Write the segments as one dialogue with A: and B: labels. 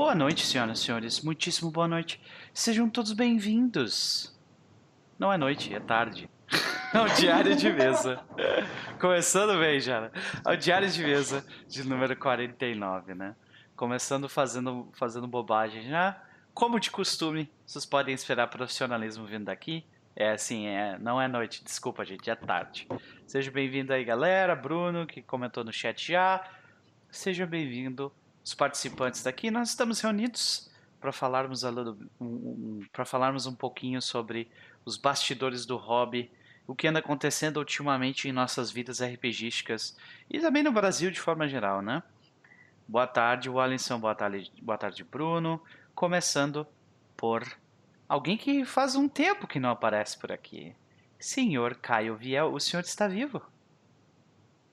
A: Boa noite, senhoras e senhores. Muitíssimo boa noite. Sejam todos bem-vindos. Não é noite, é tarde. Ao diário de mesa. Começando bem, já. Ao diário de mesa de número 49, né? Começando fazendo, fazendo bobagem já. Como de costume, vocês podem esperar profissionalismo vindo daqui. É assim, é, não é noite, desculpa, gente, é tarde. Seja bem-vindo aí, galera. Bruno, que comentou no chat já. Seja bem-vindo os participantes daqui. Nós estamos reunidos para falarmos, um, falarmos um pouquinho sobre os bastidores do hobby, o que anda acontecendo ultimamente em nossas vidas RPGísticas e também no Brasil de forma geral, né? Boa tarde, Wallinson. Boa tarde, boa tarde, Bruno. Começando por alguém que faz um tempo que não aparece por aqui. Senhor Caio Viel, o senhor está vivo?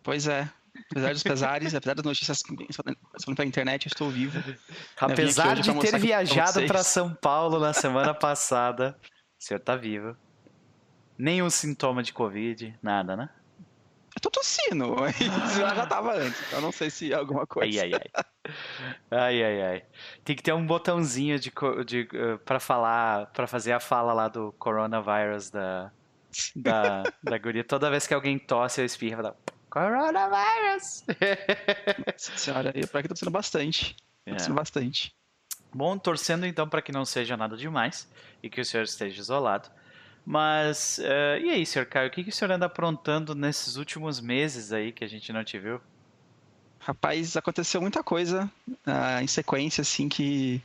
B: Pois é, Apesar dos pesares, apesar das notícias passando pela internet, eu estou vivo.
A: Apesar de ter viajado para São Paulo na semana passada, o senhor está vivo. Nenhum sintoma de Covid, nada, né?
B: Eu tô tossindo, mas já tava antes, então não sei se é alguma coisa.
A: Ai, ai, ai. Ai, ai, ai. Tem que ter um botãozinho de, de, uh, pra falar, para fazer a fala lá do coronavirus da, da, da guria. Toda vez que alguém tosse, eu espirro, eu Coronavirus!
B: Nossa senhora, eu pra que tô sendo bastante. Tô é. sendo bastante.
A: Bom, torcendo então para que não seja nada demais e que o senhor esteja isolado. Mas, uh, e aí, senhor Caio, o que, que o senhor anda aprontando nesses últimos meses aí que a gente não te viu?
B: Rapaz, aconteceu muita coisa uh, em sequência, assim, que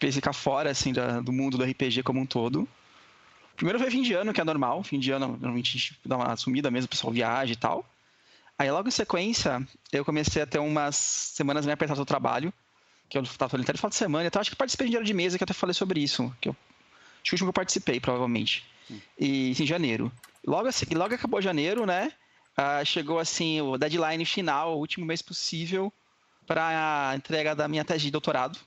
B: fez ficar fora, assim, da, do mundo do RPG como um todo. Primeiro foi fim de ano, que é normal. Fim de ano, normalmente a gente dá uma sumida mesmo, o pessoal viaja e tal. Aí logo em sequência, eu comecei a ter umas semanas meio apertadas do trabalho, que eu estava falando até de final de semana, então acho que participei de dinheiro de mesa, que eu até falei sobre isso, que eu, acho que o último que eu participei, provavelmente, hum. e em janeiro. Logo, assim, logo acabou janeiro, né, uh, chegou assim o deadline final, o último mês possível, para a entrega da minha tese de doutorado.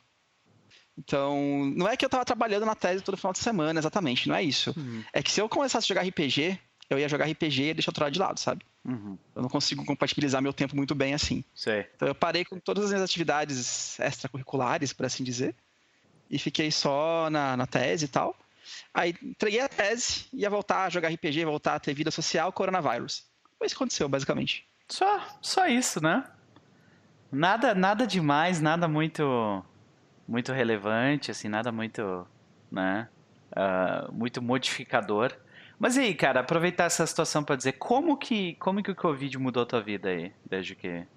B: Então, não é que eu estava trabalhando na tese todo final de semana, exatamente, não é isso. Uhum. É que se eu começasse a jogar RPG, eu ia jogar RPG e deixar o doutorado de lado, sabe? Uhum. Eu não consigo compatibilizar meu tempo muito bem assim.
A: Sei.
B: Então eu parei com todas as minhas atividades extracurriculares, por assim dizer, e fiquei só na, na tese e tal. Aí entreguei a tese, ia voltar a jogar RPG, voltar a ter vida social, coronavírus. Foi isso que aconteceu, basicamente.
A: Só, só isso, né? Nada, nada demais, nada muito, muito relevante, assim, nada muito, né? Uh, muito modificador. Mas e aí, cara, aproveitar essa situação para dizer como que, como que o Covid mudou a tua vida aí, desde que,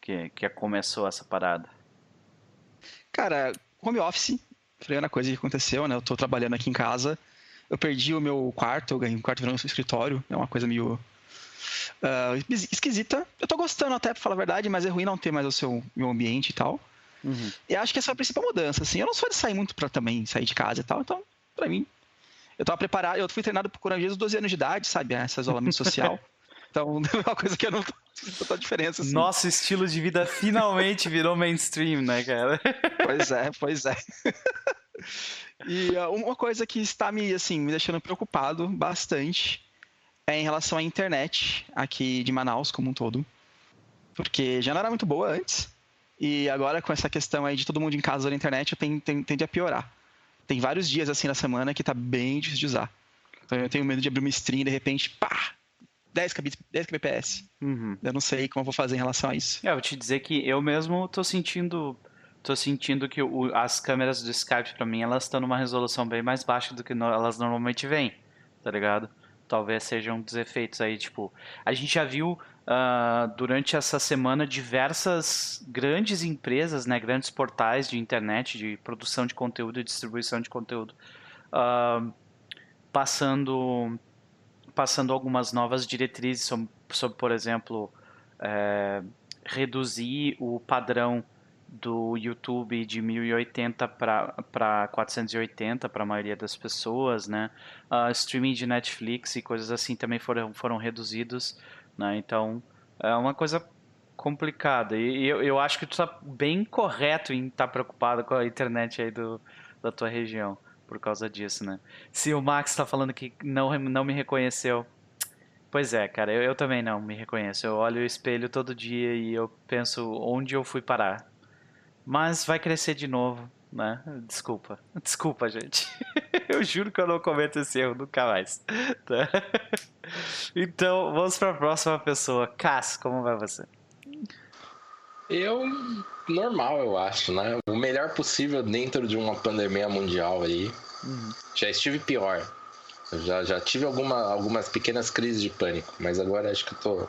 A: que, que começou essa parada?
B: Cara, home office foi uma coisa que aconteceu, né? Eu tô trabalhando aqui em casa, eu perdi o meu quarto, eu ganhei um quarto virando um escritório, é uma coisa meio uh, esquisita. Eu tô gostando até, pra falar a verdade, mas é ruim não ter mais o seu meu ambiente e tal. Uhum. E acho que essa é a principal mudança, assim. Eu não sou de sair muito para também sair de casa e tal, então, para mim, eu tava preparado, eu fui treinado por coronavírus aos 12 anos de idade, sabe? Esse isolamento social. Então, é uma coisa que eu não sinto a diferença. Assim.
A: Nosso estilo de vida finalmente virou mainstream, né, cara?
B: Pois é, pois é. E uh, uma coisa que está me, assim, me deixando preocupado bastante é em relação à internet aqui de Manaus como um todo. Porque já não era muito boa antes. E agora com essa questão aí de todo mundo em casa na internet, eu tende a piorar tem vários dias assim na semana que tá bem difícil de usar. Então eu tenho medo de abrir uma stream e de repente, pá, 10 kbps. 10 kbps. Uhum. Eu não sei como eu vou fazer em relação a isso.
A: É, eu vou te dizer que eu mesmo tô sentindo tô sentindo que o, as câmeras do Skype para mim elas estão numa resolução bem mais baixa do que no, elas normalmente vêm, tá ligado? Talvez sejam um dos efeitos aí, tipo, a gente já viu uh, durante essa semana diversas grandes empresas, né, grandes portais de internet, de produção de conteúdo e distribuição de conteúdo, uh, passando, passando algumas novas diretrizes sobre, sobre por exemplo, é, reduzir o padrão do YouTube de 1080 para 480 para a maioria das pessoas, né? Uh, streaming de Netflix e coisas assim também foram, foram reduzidos né? Então, é uma coisa complicada. E eu, eu acho que tu está bem correto em estar tá preocupado com a internet aí do, da tua região por causa disso, né? Se o Max está falando que não, não me reconheceu, pois é, cara, eu, eu também não me reconheço. Eu olho o espelho todo dia e eu penso onde eu fui parar. Mas vai crescer de novo. né? Desculpa. Desculpa, gente. Eu juro que eu não cometo esse erro nunca mais. Tá? Então, vamos para a próxima pessoa. Cass, como vai você?
C: Eu, normal, eu acho, né? O melhor possível dentro de uma pandemia mundial aí. Uhum. Já estive pior. Eu já, já tive alguma, algumas pequenas crises de pânico, mas agora acho que eu tô,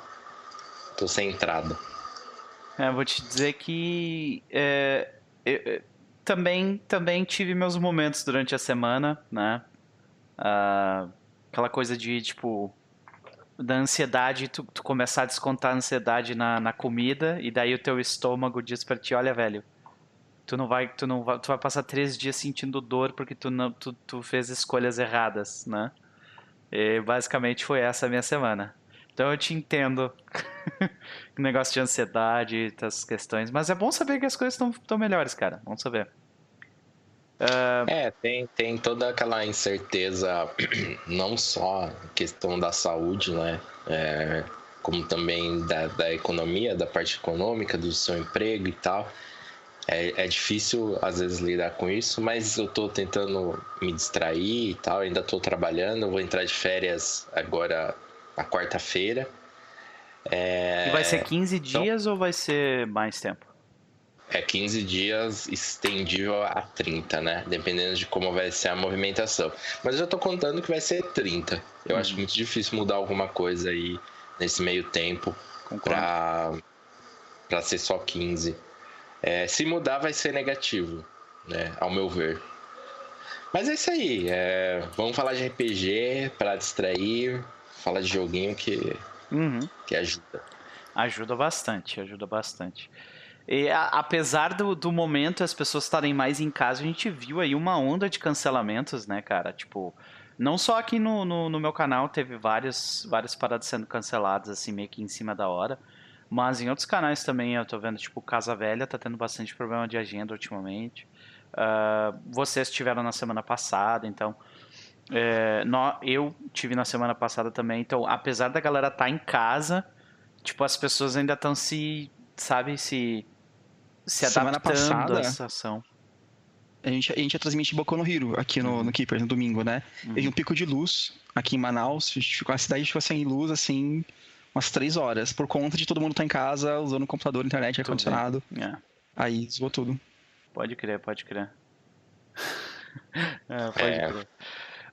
C: tô centrado.
A: É, vou te dizer que é, eu, também, também tive meus momentos durante a semana, né? Uh, aquela coisa de, tipo, da ansiedade, tu, tu começar a descontar a ansiedade na, na comida, e daí o teu estômago diz pra ti, olha, velho, tu não vai, tu não vai, tu vai passar três dias sentindo dor porque tu não, tu, tu fez escolhas erradas, né? E basicamente foi essa a minha semana. Então eu te entendo. o negócio de ansiedade, essas questões. Mas é bom saber que as coisas estão melhores, cara. Vamos saber.
C: Uh... É, tem, tem toda aquela incerteza, não só questão da saúde, né? É, como também da, da economia, da parte econômica, do seu emprego e tal. É, é difícil às vezes lidar com isso, mas eu estou tentando me distrair e tal, ainda estou trabalhando, vou entrar de férias agora na quarta-feira.
A: É... E vai ser 15 então, dias ou vai ser mais tempo?
C: É 15 dias estendível a 30, né? Dependendo de como vai ser a movimentação. Mas eu já tô contando que vai ser 30. Eu uhum. acho muito difícil mudar alguma coisa aí nesse meio tempo para para ser só 15. É, se mudar vai ser negativo, né? Ao meu ver. Mas é isso aí. É, vamos falar de RPG para distrair, fala de joguinho que, uhum. que ajuda.
A: Ajuda bastante, ajuda bastante. E a, apesar do, do momento as pessoas estarem mais em casa, a gente viu aí uma onda de cancelamentos, né, cara? Tipo, não só aqui no, no, no meu canal teve várias, várias paradas sendo canceladas, assim, meio que em cima da hora. Mas em outros canais também eu tô vendo, tipo, Casa Velha tá tendo bastante problema de agenda ultimamente. Uh, vocês tiveram na semana passada, então é, eu tive na semana passada também, então apesar da galera estar tá em casa, tipo, as pessoas ainda estão se, sabe, se, se semana adaptando passada, à situação.
B: A gente, a gente ia transmitir Boku no Hero aqui no, no Keeper, no domingo, né? Uhum. Teve um pico de luz aqui em Manaus, ficou, a cidade ficou sem luz, assim, umas três horas, por conta de todo mundo estar tá em casa, usando o computador, internet, ar-condicionado. É. Aí zoou tudo.
A: Pode crer, pode crer. é, pode
C: é. crer.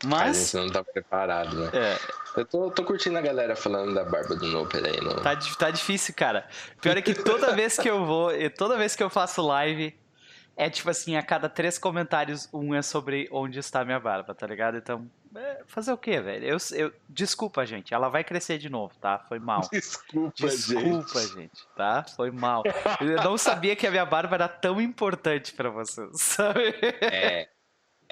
C: Mas. A gente não tá preparado, né? É. Eu tô, tô curtindo a galera falando da barba do Noper aí. No...
A: Tá, tá difícil, cara. Pior é que toda vez que eu vou, toda vez que eu faço live, é tipo assim, a cada três comentários, um é sobre onde está minha barba, tá ligado? Então, é, fazer o quê, velho? Eu, eu, desculpa, gente. Ela vai crescer de novo, tá? Foi mal.
C: Desculpa,
A: desculpa gente. gente. tá? Foi mal. Eu não sabia que a minha barba era tão importante para vocês, sabe?
C: É.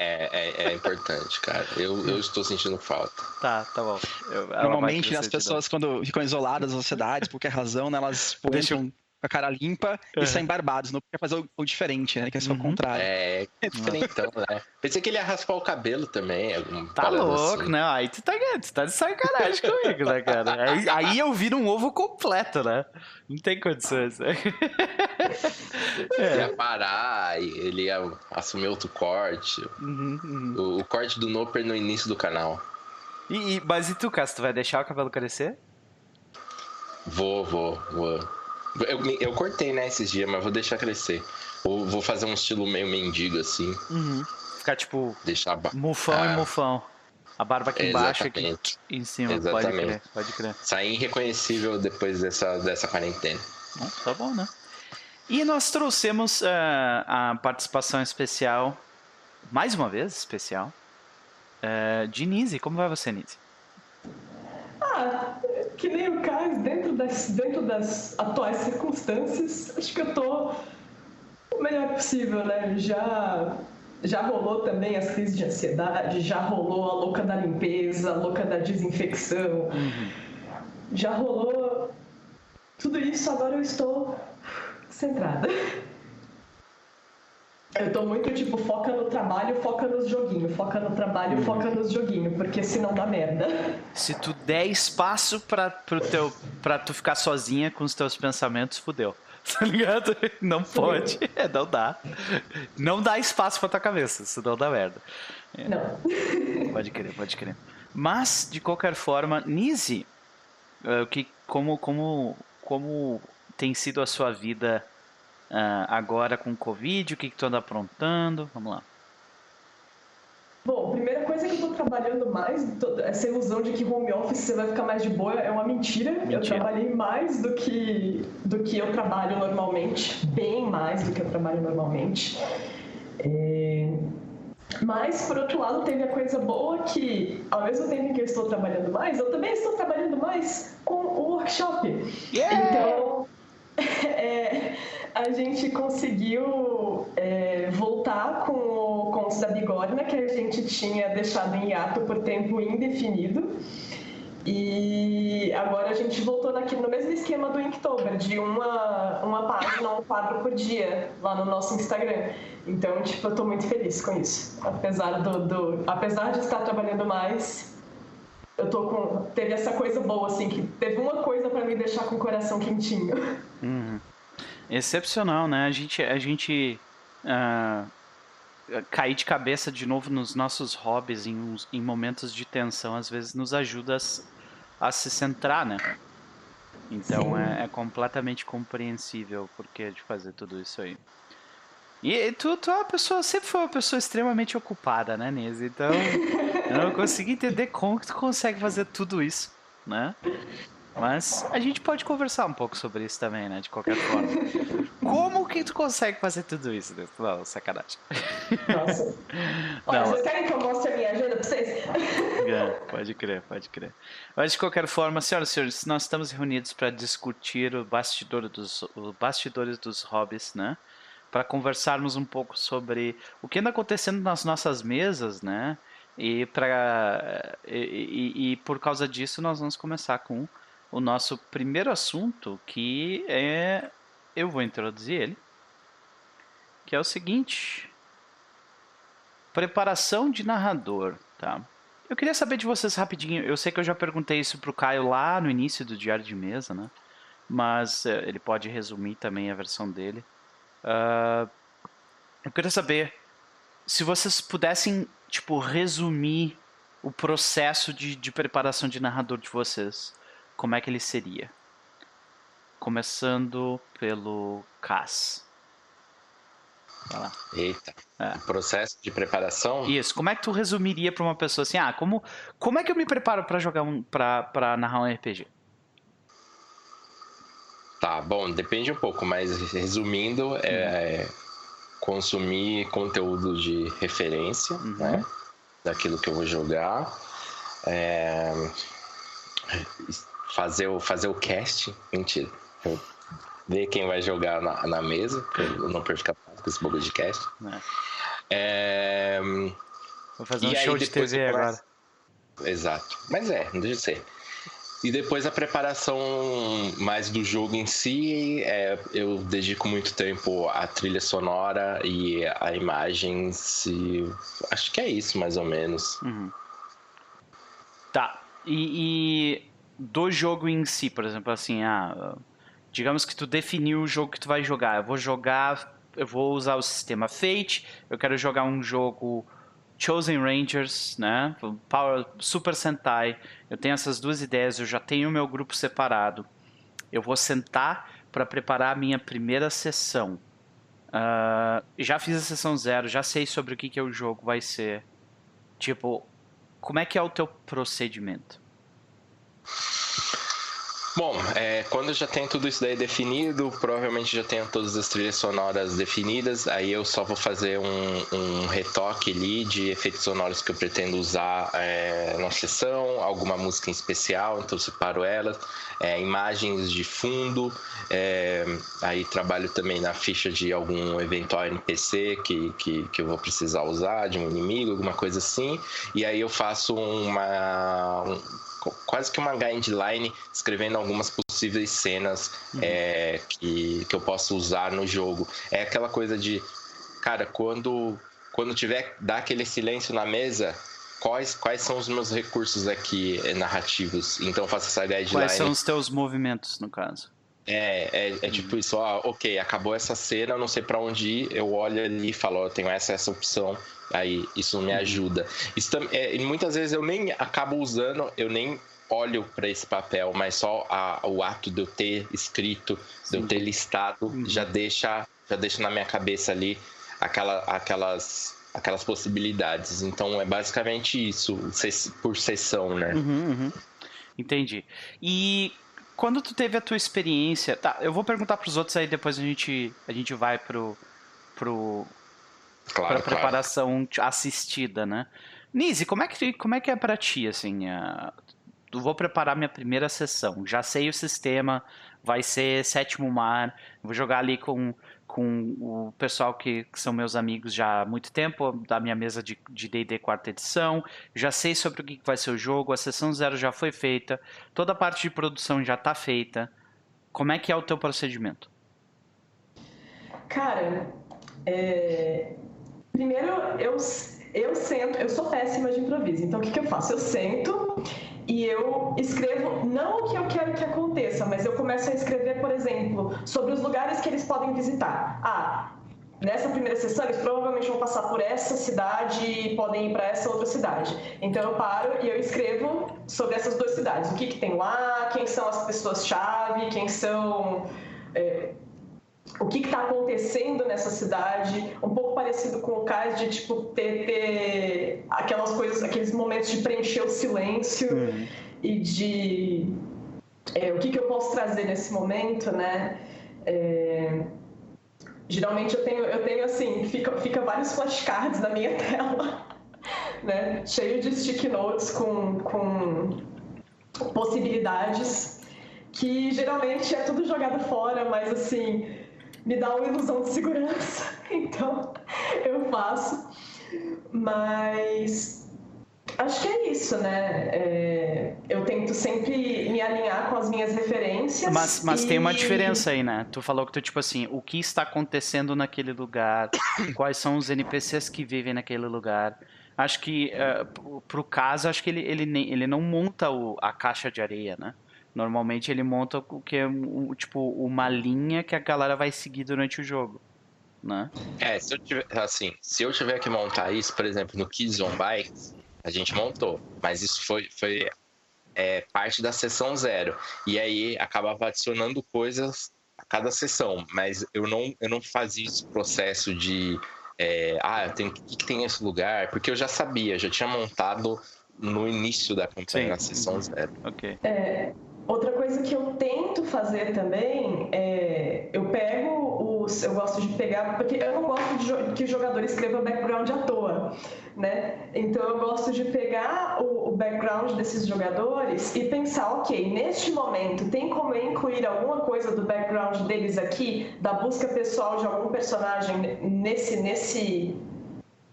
C: É, é, é, importante, cara. Eu, eu estou sentindo falta.
A: Tá, tá bom.
B: Eu, Normalmente, as pessoas, quando ficam isoladas das sociedades, por qualquer razão, né, elas Deixam com a cara limpa uhum. e saem barbados. Não quer fazer o, o diferente, né? Quer ser uhum. o contrário.
C: É, é diferentão, né? Pensei que ele ia raspar o cabelo também.
A: Tá louco, assim. né? Aí tu tá, tu tá de sacanagem comigo, né, cara? Aí, aí eu viro um ovo completo, né? Não tem condições. Né?
C: é. Ia parar, ele ia assumir outro corte. Uhum, uhum. O, o, corte do Noper no início do canal.
A: E, e, mas e tu, Cássio, tu vai deixar o cabelo crescer?
C: Vou, vou, vou. Eu, eu cortei, né, esses dias, mas vou deixar crescer. Vou, vou fazer um estilo meio mendigo, assim.
A: Uhum. Ficar tipo.
C: Deixar ba...
A: Mufão ah. e mufão. A barba aqui embaixo e aqui em cima. Exatamente. Pode crer, pode crer.
C: Sair irreconhecível depois dessa, dessa quarentena.
A: Bom, tá bom, né? E nós trouxemos uh, a participação especial, mais uma vez especial, uh, de Nise. Como vai você, Nise?
D: Ah, que nem o Caio, dentro das, dentro das atuais circunstâncias, acho que eu tô o melhor possível, né? Já, já rolou também as crises de ansiedade, já rolou a louca da limpeza, a louca da desinfecção, uhum. já rolou tudo isso, agora eu estou centrada. Eu tô muito tipo, foca no trabalho, foca nos joguinhos, foca no trabalho, uhum. foca nos joguinhos, porque senão dá merda.
A: Se tu der espaço pra, pro teu, pra tu ficar sozinha com os teus pensamentos, fudeu. tá ligado? Não pode. É, não dá. Não dá espaço pra tua cabeça, senão dá merda.
D: É. Não.
A: Pode crer, pode crer. Mas, de qualquer forma, Nise, uh, que, como, como, como tem sido a sua vida uh, agora com o Covid? O que, que tu anda aprontando? Vamos lá.
D: Bom, primeira coisa que eu tô trabalhando mais, essa ilusão de que home office você vai ficar mais de boa é uma mentira. mentira. Eu trabalhei mais do que, do que eu trabalho normalmente, bem mais do que eu trabalho normalmente. É... Mas, por outro lado, teve a coisa boa que, ao mesmo tempo que eu estou trabalhando mais, eu também estou trabalhando mais com o workshop. Yeah! Então, a gente conseguiu é, voltar com o Contos da Bigorna, que a gente tinha deixado em hiato por tempo indefinido. E agora a gente voltou naquele, no mesmo esquema do Inktober, de uma, uma página, um quadro por dia, lá no nosso Instagram. Então, tipo, eu tô muito feliz com isso. Apesar, do, do apesar de estar trabalhando mais, eu tô com. Teve essa coisa boa, assim, que teve uma coisa para me deixar com o coração quentinho.
A: Excepcional, né? A gente, a gente uh, cair de cabeça de novo nos nossos hobbies em, em momentos de tensão, às vezes nos ajuda a, a se centrar, né? Então é, é, completamente compreensível o porquê de fazer tudo isso aí. E tu, tu é uma pessoa, sempre foi uma pessoa extremamente ocupada, né, Nise? Então, eu não consigo entender como que tu consegue fazer tudo isso, né? Mas a gente pode conversar um pouco sobre isso também, né? De qualquer forma. Como que tu consegue fazer tudo isso? Não, sacanagem.
D: Nossa. Olha, Não. vocês querem que eu mostre a minha agenda pra vocês?
A: É, pode crer, pode crer. Mas de qualquer forma, senhoras e senhores, nós estamos reunidos para discutir o bastidor dos, o bastidores dos hobbies, né? Para conversarmos um pouco sobre o que anda acontecendo nas nossas mesas, né? E, pra, e, e, e por causa disso, nós vamos começar com o nosso primeiro assunto, que é. Eu vou introduzir ele. Que é o seguinte: preparação de narrador, tá? Eu queria saber de vocês rapidinho. Eu sei que eu já perguntei isso pro Caio lá no início do Diário de Mesa, né? Mas uh, ele pode resumir também a versão dele. Uh, eu queria saber se vocês pudessem, tipo, resumir o processo de, de preparação de narrador de vocês como é que ele seria? Começando pelo Cass.
C: Eita. É. Processo de preparação?
A: Isso. Como é que tu resumiria para uma pessoa assim, ah, como, como é que eu me preparo para jogar um para narrar um RPG?
C: Tá, bom, depende um pouco, mas resumindo, é uhum. consumir conteúdo de referência, uhum. né? Daquilo que eu vou jogar. É, fazer o, fazer o cast. Mentira. ver quem vai jogar na, na mesa, eu não perco ficar com esse bagulho de cast. É.
A: É... Vou fazer um show de TV agora.
C: Exato. Mas é, não deixa de ser. E depois a preparação mais do jogo em si, é, eu dedico muito tempo à trilha sonora e a imagens. E acho que é isso, mais ou menos.
A: Uhum. Tá. E, e, do jogo em si, por exemplo, assim, ah, digamos que tu definiu o jogo que tu vai jogar. Eu vou jogar, eu vou usar o sistema Fate, eu quero jogar um jogo Chosen Rangers, né? Power Super Sentai. Eu tenho essas duas ideias, eu já tenho o meu grupo separado. Eu vou sentar para preparar a minha primeira sessão. Uh, já fiz a sessão zero, já sei sobre o que, que o jogo vai ser. Tipo, como é que é o teu procedimento?
C: Bom, é, quando já tenho tudo isso daí definido, provavelmente já tenho todas as trilhas sonoras definidas, aí eu só vou fazer um, um retoque ali de efeitos sonoros que eu pretendo usar é, na sessão, alguma música em especial, então separo elas, é, imagens de fundo, é, aí trabalho também na ficha de algum eventual NPC que, que, que eu vou precisar usar, de um inimigo, alguma coisa assim, e aí eu faço uma. Um, quase que uma guideline escrevendo algumas possíveis cenas uhum. é, que, que eu posso usar no jogo. É aquela coisa de, cara, quando, quando tiver, dar aquele silêncio na mesa, quais, quais são os meus recursos aqui é, narrativos? Então eu faço essa guideline.
A: Quais são os teus movimentos, no caso?
C: É, é, é tipo isso, ó, ok, acabou essa cena, não sei para onde ir, eu olho ali e falo, ó, eu tenho essa, essa opção, aí isso me ajuda. Isso também, é, muitas vezes eu nem acabo usando, eu nem olho para esse papel, mas só a, o ato de eu ter escrito, Sim. de eu ter listado, uhum. já deixa já deixa na minha cabeça ali aquela, aquelas aquelas possibilidades. Então é basicamente isso, por sessão, né?
A: Uhum, uhum. Entendi. E quando tu teve a tua experiência, tá? Eu vou perguntar para os outros aí depois a gente a gente vai pro pro claro, pra preparação claro. assistida, né? Nise, como é que como é que é para ti assim? Uh, vou preparar minha primeira sessão. Já sei o sistema, vai ser sétimo mar. Vou jogar ali com com o pessoal que, que, são meus amigos já há muito tempo, da minha mesa de D&D quarta edição, já sei sobre o que vai ser o jogo, a sessão zero já foi feita, toda a parte de produção já está feita. Como é que é o teu procedimento?
D: Cara, é... primeiro eu, eu sento, eu sou péssima de improviso, então o que, que eu faço? Eu sento e eu escrevo não o que eu quero que aconteça, mas eu começo a escrever, por exemplo, sobre os lugares que eles podem visitar. Ah, nessa primeira sessão eles provavelmente vão passar por essa cidade e podem ir para essa outra cidade. Então eu paro e eu escrevo sobre essas duas cidades. O que, que tem lá, quem são as pessoas-chave, quem são. É, o que está acontecendo nessa cidade, um pouco parecido com o caso de tipo ter, ter aquelas coisas, aqueles momentos de preencher o silêncio uhum. e de é, o que, que eu posso trazer nesse momento, né? É, geralmente eu tenho, eu tenho assim, fica, fica vários flashcards na minha tela, né? Cheio de stick notes com, com possibilidades que geralmente é tudo jogado fora, mas assim me dá uma ilusão de segurança. Então, eu faço. Mas acho que é isso, né? É, eu tento sempre me alinhar com as minhas referências.
A: Mas, mas e... tem uma diferença aí, né? Tu falou que tu, tipo assim, o que está acontecendo naquele lugar, quais são os NPCs que vivem naquele lugar. Acho que, uh, pro caso, acho que ele, ele, ele não monta o, a caixa de areia, né? Normalmente ele monta o que é tipo uma linha que a galera vai seguir durante o jogo, né?
C: É, se eu tiver assim, se eu tiver que montar isso, por exemplo, no Kids on Bikes, a gente montou, mas isso foi foi é, parte da sessão zero e aí acabava adicionando coisas a cada sessão, mas eu não eu não fazia esse processo de é, ah, eu tenho o que, que tem nesse lugar, porque eu já sabia, já tinha montado no início da campanha, Sim. na sessão zero.
A: Ok.
D: É, Outra coisa que eu tento fazer também é eu pego os. Eu gosto de pegar. Porque eu não gosto de que o jogador escreva background à toa. Né? Então eu gosto de pegar o, o background desses jogadores e pensar, ok, neste momento tem como eu incluir alguma coisa do background deles aqui, da busca pessoal de algum personagem nesse, nesse,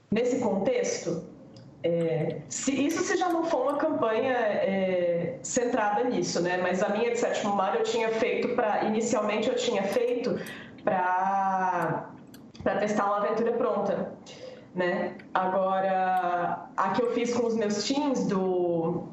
D: nesse contexto? É, se, isso se já não for uma campanha é, centrada nisso, né? Mas a minha de sétimo mar eu tinha feito para inicialmente eu tinha feito para para testar uma aventura pronta, né? Agora a que eu fiz com os meus teams do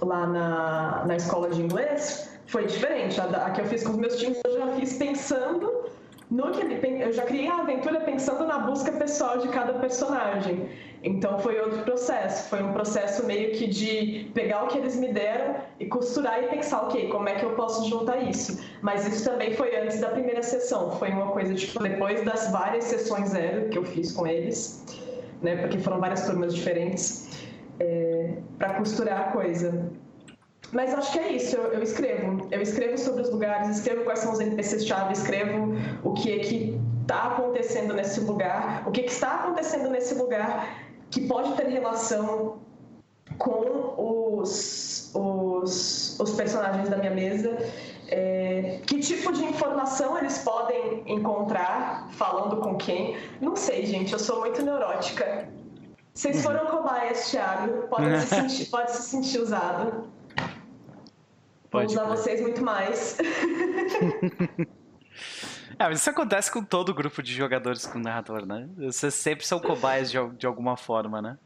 D: lá na, na escola de inglês foi diferente. A, a que eu fiz com os meus teams eu já fiz pensando no que eu já criei a aventura pensando na busca pessoal de cada personagem. Então foi outro processo, foi um processo meio que de pegar o que eles me deram e costurar e pensar, ok, como é que eu posso juntar isso? Mas isso também foi antes da primeira sessão, foi uma coisa tipo depois das várias sessões zero que eu fiz com eles, né? Porque foram várias turmas diferentes, é, para costurar a coisa. Mas acho que é isso, eu, eu, escrevo. Eu escrevo sobre os lugares, escrevo quais são os NPCs-chave, escrevo o que é que está acontecendo nesse lugar, o que, que está acontecendo nesse lugar que pode ter relação com os, os, os personagens da minha mesa. É, que tipo de informação eles podem encontrar falando com quem? Não sei, gente, eu sou muito neurótica. Vocês uhum. foram cobaias, Thiago, pode se sentir, pode se sentir usado. Vou usar vocês muito mais.
A: É, mas isso acontece com todo grupo de jogadores com narrador, né? Vocês sempre são cobaias de, de alguma forma, né?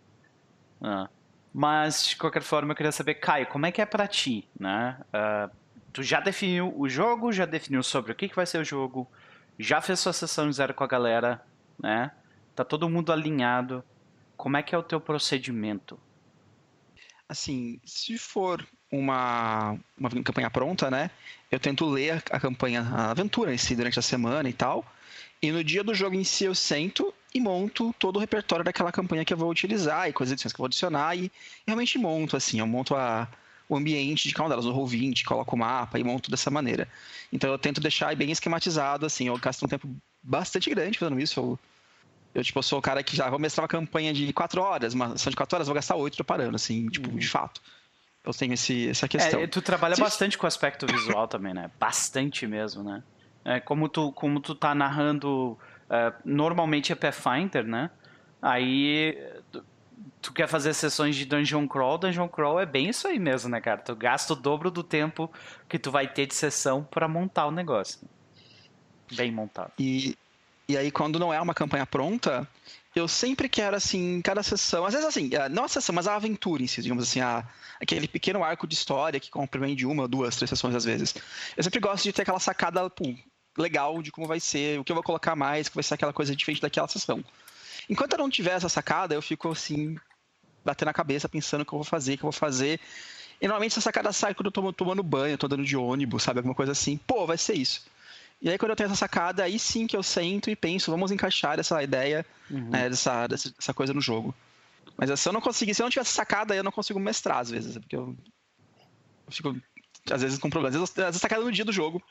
A: Ah. Mas, de qualquer forma, eu queria saber, Caio, como é que é pra ti, né? Uh, tu já definiu o jogo, já definiu sobre o que, que vai ser o jogo, já fez sua sessão zero com a galera, né? Tá todo mundo alinhado. Como é que é o teu procedimento?
B: Assim, se for uma, uma campanha pronta, né? Eu tento ler a campanha, a aventura em si durante a semana e tal. E no dia do jogo em si eu sento e monto todo o repertório daquela campanha que eu vou utilizar e coisas que eu vou adicionar e realmente monto assim, eu monto a, o ambiente de cada uma delas, o Roll20, coloco o mapa e monto dessa maneira. Então eu tento deixar bem esquematizado, assim, eu gasto um tempo bastante grande fazendo isso. Eu, eu tipo, eu sou o cara que já vou mestrar uma campanha de 4 horas, uma sessão de 4 horas, vou gastar 8 preparando, assim, tipo, uhum. de fato. Eu tenho esse, essa questão.
A: É, tu trabalha Se... bastante com o aspecto visual também, né? Bastante mesmo, né? É, como, tu, como tu tá narrando, é, normalmente é Pathfinder, né? Aí tu quer fazer sessões de Dungeon Crawl, Dungeon Crawl é bem isso aí mesmo, né, cara? Tu gasta o dobro do tempo que tu vai ter de sessão para montar o negócio. Bem montado.
B: E, e aí, quando não é uma campanha pronta, eu sempre quero, assim, cada sessão, às vezes assim, não a sessão, mas a aventura em si, digamos assim, a, aquele pequeno arco de história que compreende uma, duas, três sessões às vezes. Eu sempre gosto de ter aquela sacada, pum, legal de como vai ser, o que eu vou colocar mais, que vai ser aquela coisa diferente daquela sessão. Enquanto eu não tiver essa sacada, eu fico assim, batendo a cabeça, pensando o que eu vou fazer, o que eu vou fazer. E normalmente essa sacada sai quando eu tô tomando banho, tô andando de ônibus, sabe? Alguma coisa assim. Pô, vai ser isso. E aí quando eu tenho essa sacada, aí sim que eu sento e penso, vamos encaixar essa ideia, uhum. né, dessa, dessa coisa no jogo. Mas se eu não conseguir, se eu não tiver essa sacada, eu não consigo mestrar às vezes, porque eu, eu fico às vezes com problema. Às vezes, às vezes sacada no dia do jogo.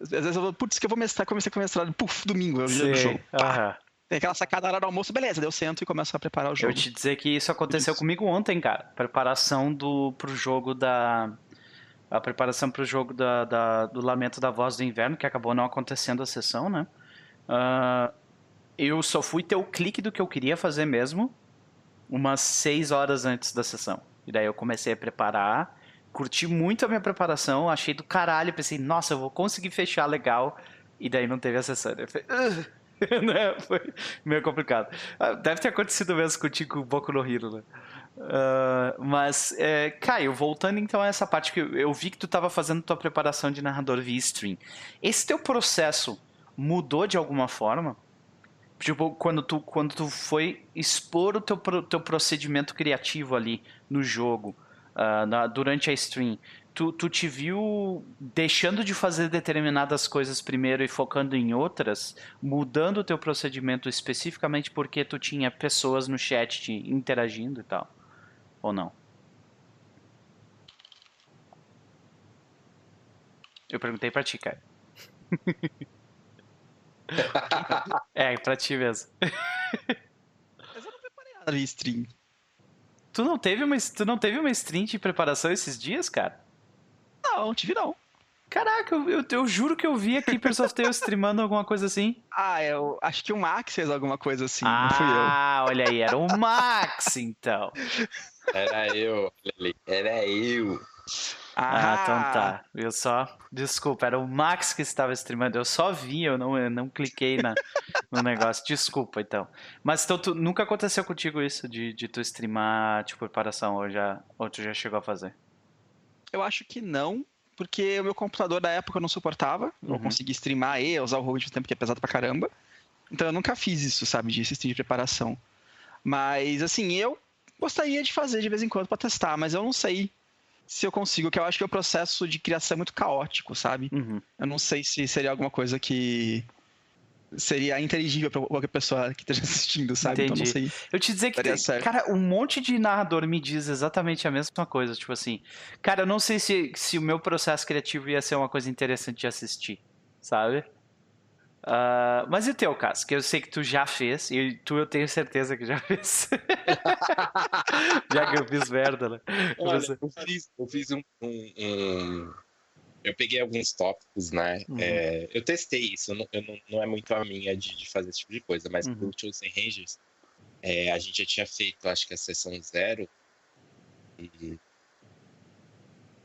B: Às vezes eu vou, putz, que eu vou mestrar, comecei a mestrar, puf, domingo é o dia do jogo. Tem aquela sacada na hora do almoço, beleza, deu centro e começo a preparar o jogo.
A: Eu te dizer que isso aconteceu comigo ontem, cara. Preparação do, pro jogo da. A preparação pro jogo da, da, do Lamento da Voz do Inverno, que acabou não acontecendo a sessão, né? Uh, eu só fui ter o clique do que eu queria fazer mesmo umas seis horas antes da sessão. E daí eu comecei a preparar, curti muito a minha preparação, achei do caralho, pensei, nossa, eu vou conseguir fechar legal. E daí não teve a sessão. Eu falei, né? Foi meio complicado. Ah, deve ter acontecido mesmo contigo com o Boku no Hero, né? Uh, mas, é, Caio, voltando então a essa parte que eu, vi que tu estava fazendo tua preparação de narrador via stream. Esse teu processo mudou de alguma forma? Tipo, quando tu, quando tu foi expor o teu, teu procedimento criativo ali no jogo, uh, na, durante a stream, tu, tu te viu deixando de fazer determinadas coisas primeiro e focando em outras, mudando o teu procedimento especificamente porque tu tinha pessoas no chat te interagindo e tal? Ou não? Eu perguntei pra ti, cara. é, pra ti mesmo.
B: Mas eu não preparei nada de stream.
A: Tu não teve uma, tu não teve uma stream de preparação esses dias, cara?
B: Não, tive não.
A: Caraca, eu, eu, eu, juro que eu vi aqui Person of Tale streamando alguma coisa assim.
B: Ah, eu acho que o Max fez alguma coisa assim,
A: ah,
B: não fui eu.
A: Ah, olha aí, era o Max, então.
C: Era eu, era eu.
A: Ah, ah, então tá. Eu só. Desculpa, era o Max que estava streamando. Eu só vi, eu não, eu não cliquei na, no negócio. Desculpa, então. Mas então tu, nunca aconteceu contigo isso de, de tu streamar, tipo, preparação, ou, já, ou tu já chegou a fazer?
B: Eu acho que não, porque o meu computador da época não suportava. Uhum. Não consegui streamar e usar o Hobbit no tempo que é pesado pra caramba. Então eu nunca fiz isso, sabe, de assistir de preparação. Mas, assim, eu gostaria de fazer de vez em quando para testar, mas eu não sei se eu consigo, que eu acho que o processo de criação é muito caótico, sabe? Uhum. Eu não sei se seria alguma coisa que seria inteligível para qualquer pessoa que esteja assistindo, sabe?
A: Entendi. Então não sei. Eu te dizer que, tem, cara, um monte de narrador me diz exatamente a mesma coisa. Tipo assim, cara, eu não sei se, se o meu processo criativo ia ser uma coisa interessante de assistir, sabe? Uh, mas e o teu caso? Que eu sei que tu já fez, e tu eu tenho certeza que já fez. já que eu fiz merda, né?
C: Olha, eu fiz, eu fiz um, um, um eu peguei alguns tópicos, né? Uhum. É, eu testei isso, eu não, eu não, não, é muito a minha de, de, fazer esse tipo de coisa, mas uhum. pro Chosen Rangers, é, a gente já tinha feito, acho que a sessão zero. E...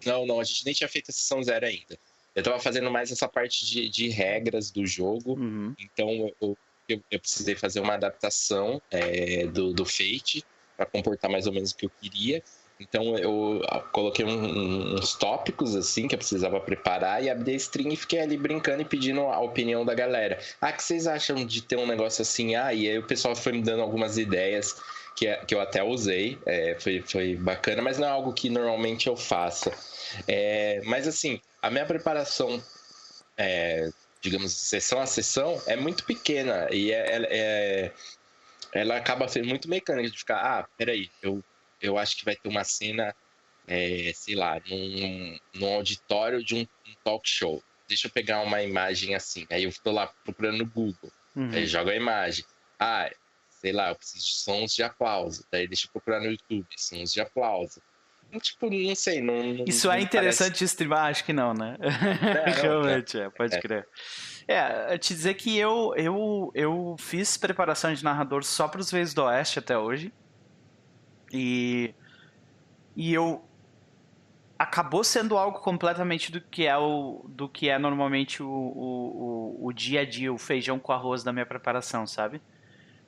C: Não, não, a gente nem tinha feito a sessão zero ainda. Eu tava fazendo mais essa parte de, de regras do jogo, uhum. então eu, eu, eu, precisei fazer uma adaptação é, do, do Fate para comportar mais ou menos o que eu queria. Então eu coloquei um, uns tópicos assim que eu precisava preparar e abri a stream e fiquei ali brincando e pedindo a opinião da galera. Ah, que vocês acham de ter um negócio assim? Ah, e aí o pessoal foi me dando algumas ideias que, é, que eu até usei, é, foi, foi bacana, mas não é algo que normalmente eu faça. É, mas assim, a minha preparação, é, digamos, sessão a sessão, é muito pequena e é, é, ela acaba sendo muito mecânica de ficar, ah, peraí, eu, eu acho que vai ter uma cena, é, sei lá, num, num auditório de um, um, talk show. Deixa eu pegar uma imagem assim. Aí eu estou lá procurando no Google. Uhum. Aí jogo a imagem. Ah, sei lá, eu preciso de sons de aplauso. Daí deixa eu procurar no YouTube, sons de aplauso. Tipo, não sei, não.
A: Isso
C: não
A: é interessante parece... streamar? Acho que não, né? Não, Realmente, é, pode é. crer. É, te dizer que eu, eu, eu fiz preparação de narrador só para os Vezes do Oeste até hoje. E, e eu. Acabou sendo algo completamente do que é, o, do que é normalmente o, o, o, o dia a dia, o feijão com arroz da minha preparação, sabe?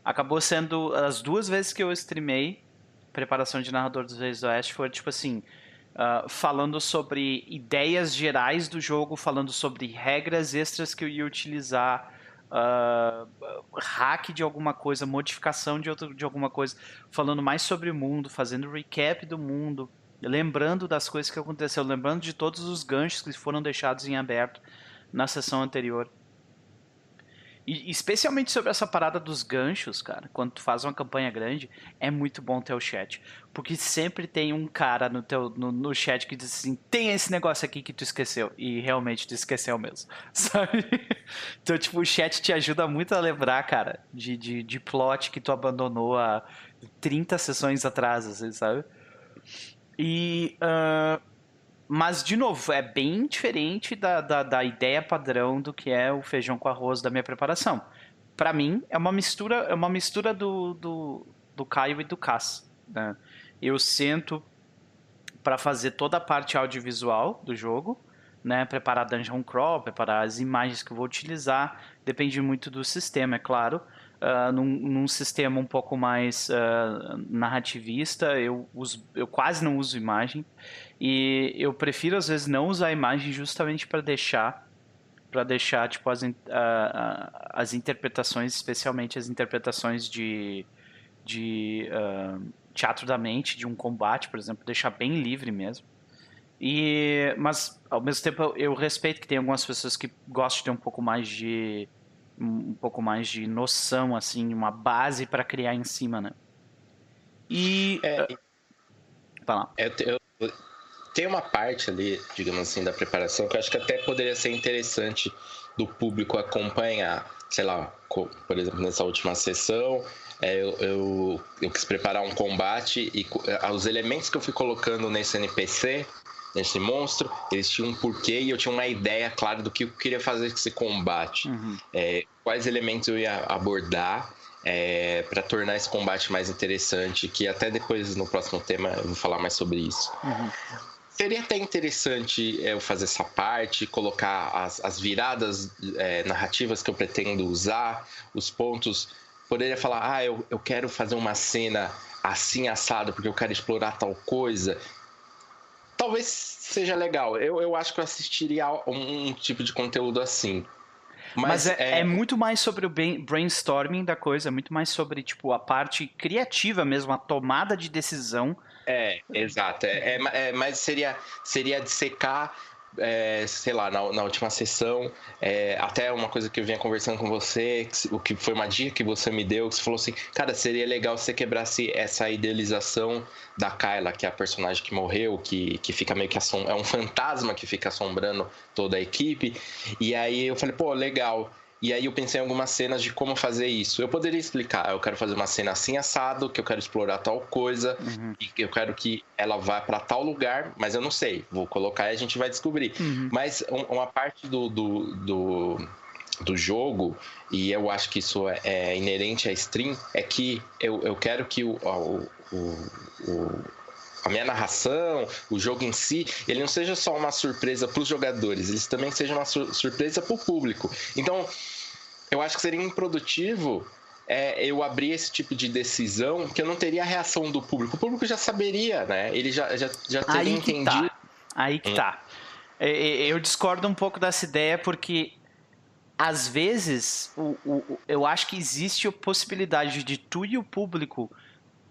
A: Acabou sendo as duas vezes que eu streamei preparação de narrador dos Reis do Oeste foi tipo assim uh, falando sobre ideias gerais do jogo falando sobre regras extras que eu ia utilizar uh, hack de alguma coisa modificação de, outro, de alguma coisa falando mais sobre o mundo fazendo recap do mundo lembrando das coisas que aconteceu lembrando de todos os ganchos que foram deixados em aberto na sessão anterior e especialmente sobre essa parada dos ganchos, cara, quando tu faz uma campanha grande, é muito bom ter o chat. Porque sempre tem um cara no, teu, no, no chat que diz assim, tem esse negócio aqui que tu esqueceu. E realmente tu esqueceu mesmo, sabe? Então, tipo, o chat te ajuda muito a lembrar, cara, de, de, de plot que tu abandonou há 30 sessões atrás, assim, sabe? E... Uh, mas, de novo, é bem diferente da, da, da, ideia padrão do que é o feijão com arroz da minha preparação. Para mim, é uma mistura, é uma mistura do, do, do Caio e do Cass. Né? Eu sento para fazer toda a parte audiovisual do jogo, né? preparar dungeon crawl, preparar as imagens que eu vou utilizar, depende muito do sistema, é claro. Uh, num, num, sistema um pouco mais uh, narrativista, eu, uso, eu quase não uso imagem. E eu prefiro às vezes não usar imagem justamente para deixar para deixar tipo as, uh, as interpretações, especialmente as interpretações de, de teatro da mente, de um combate, por exemplo, deixar bem livre mesmo. E, mas ao mesmo tempo eu respeito que tem algumas pessoas que gostam de ter um pouco mais de um pouco mais de noção assim, uma base para criar em cima, né? E
C: é, uh, eu, eu, tem uma parte ali, digamos assim, da preparação que eu acho que até poderia ser interessante do público acompanhar. Sei lá, por exemplo, nessa última sessão, é, eu, eu, eu, quis preparar um combate e é, os elementos que eu fui colocando nesse NPC, nesse monstro, eles tinham um porquê e eu tinha uma ideia clara do que eu queria fazer com esse combate. Uhum. É, quais elementos eu ia abordar é, para tornar esse combate mais interessante, que até depois no próximo tema eu vou falar mais sobre isso. Uhum seria até interessante é, eu fazer essa parte, colocar as, as viradas é, narrativas que eu pretendo usar, os pontos. Poderia falar, ah, eu, eu quero fazer uma cena assim assado porque eu quero explorar tal coisa. Talvez seja legal. Eu, eu acho que eu assistiria um, um tipo de conteúdo assim.
A: Mas, Mas é, é... é, muito mais sobre o brainstorming da coisa, é muito mais sobre tipo a parte criativa mesmo, a tomada de decisão
C: é, exato. É, é, é, mas seria, seria dissecar, é, sei lá, na, na última sessão, é, até uma coisa que eu vinha conversando com você, o que foi uma dica que você me deu, que você falou assim, cara, seria legal se você quebrasse essa idealização da Kyla, que é a personagem que morreu, que, que fica meio que assom... é um fantasma que fica assombrando toda a equipe. E aí eu falei, pô, legal. E aí eu pensei em algumas cenas de como fazer isso. Eu poderia explicar, eu quero fazer uma cena assim assado, que eu quero explorar tal coisa, uhum. e que eu quero que ela vá para tal lugar, mas eu não sei. Vou colocar e a gente vai descobrir. Uhum. Mas uma parte do, do, do, do, jogo, e eu acho que isso é, é inerente à stream, é que eu, eu quero que o, o, o a minha narração, o jogo em si, ele não seja só uma surpresa para os jogadores, ele também seja uma sur surpresa para o público. Então, eu acho que seria improdutivo é, eu abrir esse tipo de decisão que eu não teria a reação do público. O público já saberia, né? Ele já, já, já teria
A: Aí que
C: entendido.
A: tá. Aí que
C: Hum.
A: tá. É, é, Eu discordo um pouco dessa ideia porque às vezes o- o- eu acho que existe a possibilidade de tu e o público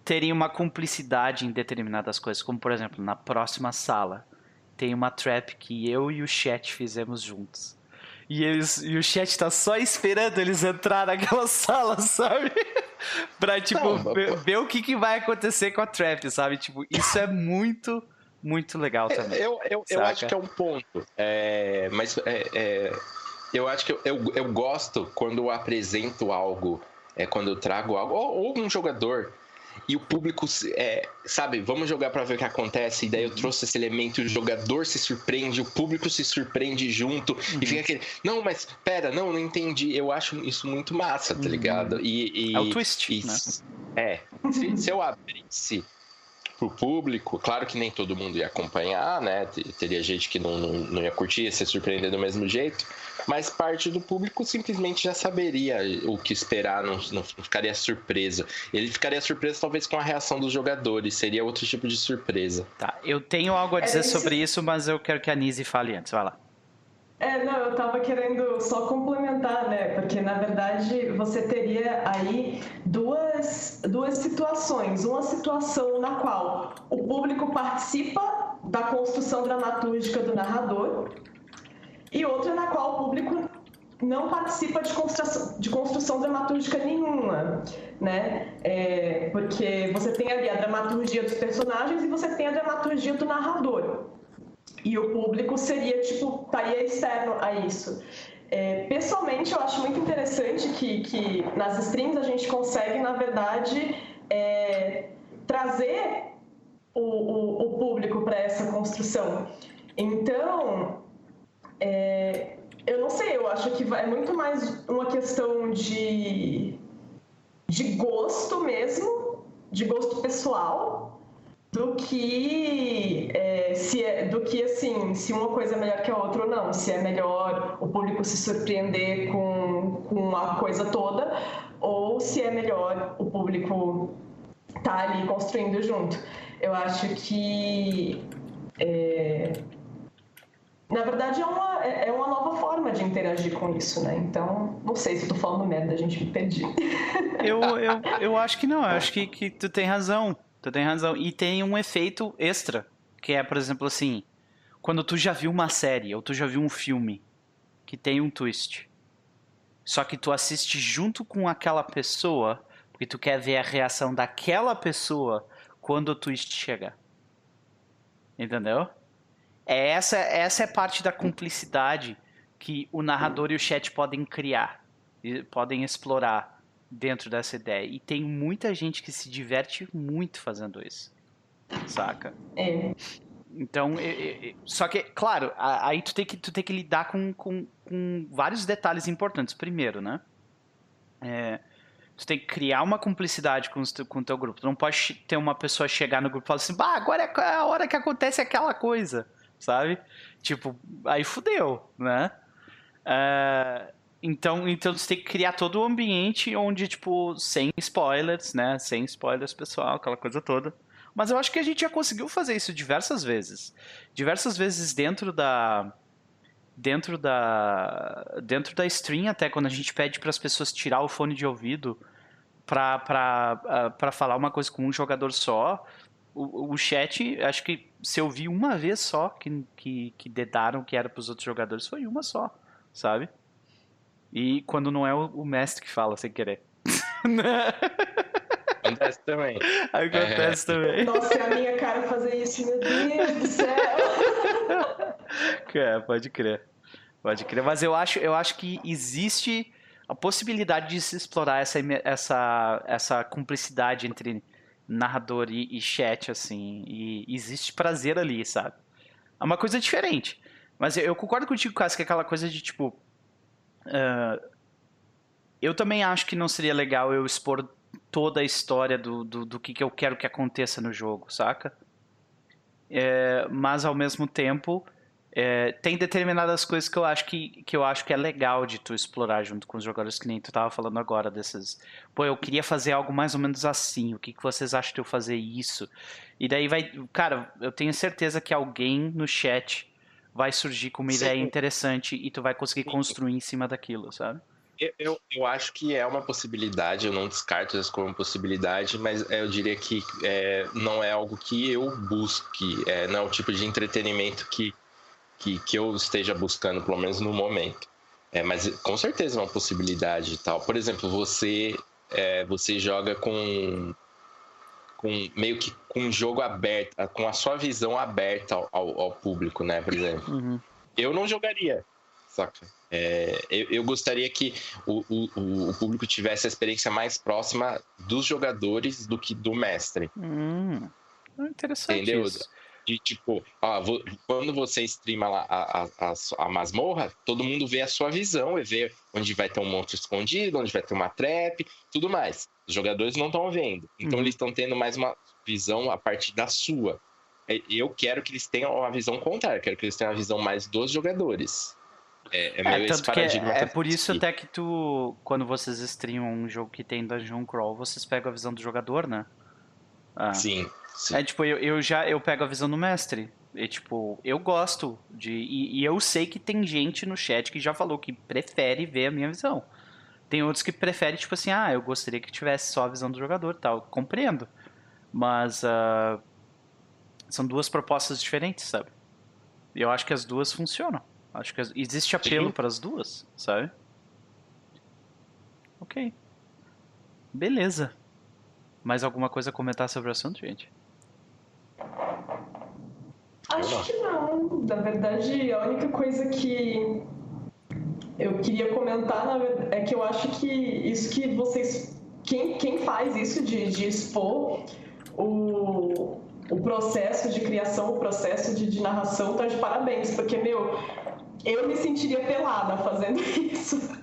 A: terem uma cumplicidade em determinadas coisas, como por exemplo, na próxima sala tem uma trap que eu e o chat fizemos juntos. E, eles, e o chat tá só esperando eles entrar naquela sala, sabe? pra, tipo,
C: Não,
A: ver, ver o que, que vai acontecer com a trap, sabe? Tipo, isso é muito, muito legal também.
C: Eu, eu, eu acho que é um ponto. É, mas é, é, eu acho que eu, eu, eu gosto quando eu apresento algo, é, quando eu trago algo, ou, ou um jogador, e o público, é, sabe, vamos jogar pra ver o que acontece, e daí eu trouxe esse elemento, o jogador se surpreende, o público se surpreende junto, e fica aquele, não, mas pera, não, não entendi. Eu acho isso muito massa, tá ligado? E, e-
A: É o twist,
C: e
A: né?
C: É, se, se eu abrisse pro público, claro que nem todo mundo ia acompanhar, né? Te- Teria gente que não, não, não ia curtir, ia se surpreender do mesmo jeito, mas parte do público simplesmente já saberia o que esperar, não, não ficaria surpreso. Ele ficaria surpreso talvez com a reação dos jogadores, seria outro tipo de surpresa.
A: Tá, eu tenho algo a dizer
D: É,
A: sobre isso, mas eu quero que a Nise fale antes. Vai lá.
D: É, não, eu tava querendo só complementar, né? Porque na verdade você teria aí duas, duas situações. Uma situação na qual o público participa da construção dramatúrgica do narrador e outra na qual o público não participa de construção, de construção dramatúrgica nenhuma, né? É, porque você tem ali a dramaturgia dos personagens e você tem a dramaturgia do narrador. E o público seria, tipo, estaria externo a isso. É, pessoalmente, eu acho muito interessante que, que nas streams a gente consegue, na verdade, é, trazer o, o, o público para essa construção. Então, é, eu não sei, eu acho que é muito mais uma questão de, de gosto mesmo, de gosto pessoal, do que é, se é, do que assim se uma coisa é melhor que a outra ou não se é melhor o público se surpreender com, com a coisa toda ou se é melhor o público tá ali construindo junto eu acho que é, na verdade é uma, é é uma nova forma de interagir com isso, né? Então, não sei se eu tô falando merda, a gente me perdi.
A: Eu, eu, eu acho que não, eu acho que, que tu tem razão. Tu tem razão. E tem um efeito extra, que é, por exemplo, assim, quando tu já viu uma série ou tu já viu um filme que tem um twist, só que tu assiste junto com aquela pessoa, porque tu quer ver a reação daquela pessoa quando o twist chegar. Entendeu? É essa, essa é parte da cumplicidade que o narrador e o chat podem criar, e podem explorar dentro dessa ideia. E tem muita gente que se diverte muito fazendo isso. Saca?
D: É,
A: Então, só que, claro, aí tu tem que, tu tem que lidar com, com, com vários detalhes importantes. Primeiro, né? É, tu tem que criar uma cumplicidade com, com o teu grupo. Tu não pode ter uma pessoa chegar no grupo e falar assim, bah, agora é a hora que acontece aquela coisa, sabe? Tipo, aí fudeu, né? É, então, então você tem que criar todo o ambiente onde, tipo, sem spoilers, né? Sem spoilers, pessoal, aquela coisa toda. Mas eu acho que a gente já conseguiu fazer isso diversas vezes. Diversas vezes dentro da dentro da dentro da stream até quando a gente pede para as pessoas tirar o fone de ouvido para para falar uma coisa com um jogador só, o, o chat, acho que se eu vi uma vez só que que que dedaram que era para os outros jogadores, foi uma só, sabe? E quando não é o, o mestre que fala sem querer.
C: Acontece também.
A: Acontece também.
D: nossa, é a minha cara fazer isso, meu Deus do céu.
A: É, pode crer. Pode crer. Mas eu acho, eu acho que existe a possibilidade de se explorar essa, essa, essa cumplicidade entre narrador e, e chat, assim. E existe prazer ali, sabe? É uma coisa diferente. Mas eu, eu concordo contigo, Cássio, que é aquela coisa de tipo. Ah, eu também acho que não seria legal eu expor toda a história do, do, do que, que eu quero que aconteça no jogo, saca? É, mas ao mesmo tempo É, tem determinadas coisas que eu acho que, que eu acho que é legal de tu explorar junto com os jogadores, que nem tu tava falando agora desses. Pô, eu queria fazer algo mais ou menos assim. O que, que vocês acham de eu fazer isso? E daí vai. Cara, eu tenho certeza que alguém no chat vai surgir com uma Sim. ideia interessante e tu vai conseguir Sim. construir em cima daquilo, sabe?
C: Eu, eu, eu, acho que é uma possibilidade, eu não descarto isso como possibilidade, mas eu diria que é, não é algo que eu busque, é, não é o tipo de entretenimento que, que, que eu esteja buscando, pelo menos no momento. É, mas com certeza é uma possibilidade e tal. Por exemplo, você, é, você joga com, com meio que com um jogo aberto, com a sua visão aberta ao, ao, ao público, né? Por exemplo. Uhum. Eu não jogaria, saca? É, eu, eu, gostaria que o, o, o, público tivesse a experiência mais próxima dos jogadores do que do mestre.
A: Hum, interessante. Entendeu? Isso.
C: De tipo, ó, quando você streama lá a, a, a, a, masmorra, todo mundo vê a sua visão e vê onde vai ter um monstro escondido, onde vai ter uma trap, tudo mais. Os jogadores não estão vendo. Então uhum. eles estão tendo mais uma visão a partir da sua. Eu quero que eles tenham uma visão contrária, quero que eles tenham a visão mais dos jogadores.
A: É, é, é tanto que é, é por isso até que tu, quando vocês streamam um jogo que tem dungeon crawl, vocês pegam a visão do jogador, né?
C: Ah. Sim, sim.
A: É tipo, eu, eu já eu pego a visão do mestre. E, tipo, eu gosto de. E, e, eu sei que tem gente no chat que já falou que prefere ver a minha visão. Tem outros que preferem, tipo assim, ah, eu gostaria que tivesse só a visão do jogador e tal. Compreendo. Mas. Uh, são duas propostas diferentes, sabe? Eu acho que as duas funcionam. Acho que existe apelo para as duas, sabe? Ok. Beleza. Mais alguma coisa a comentar sobre o assunto, gente?
D: Acho que não. Na verdade, a única coisa que eu queria comentar verdade, é que eu acho que isso que vocês. Quem, quem faz isso de, de expor o, o processo de criação, o processo de, de narração, tá de parabéns, porque, meu, eu me sentiria pelada fazendo isso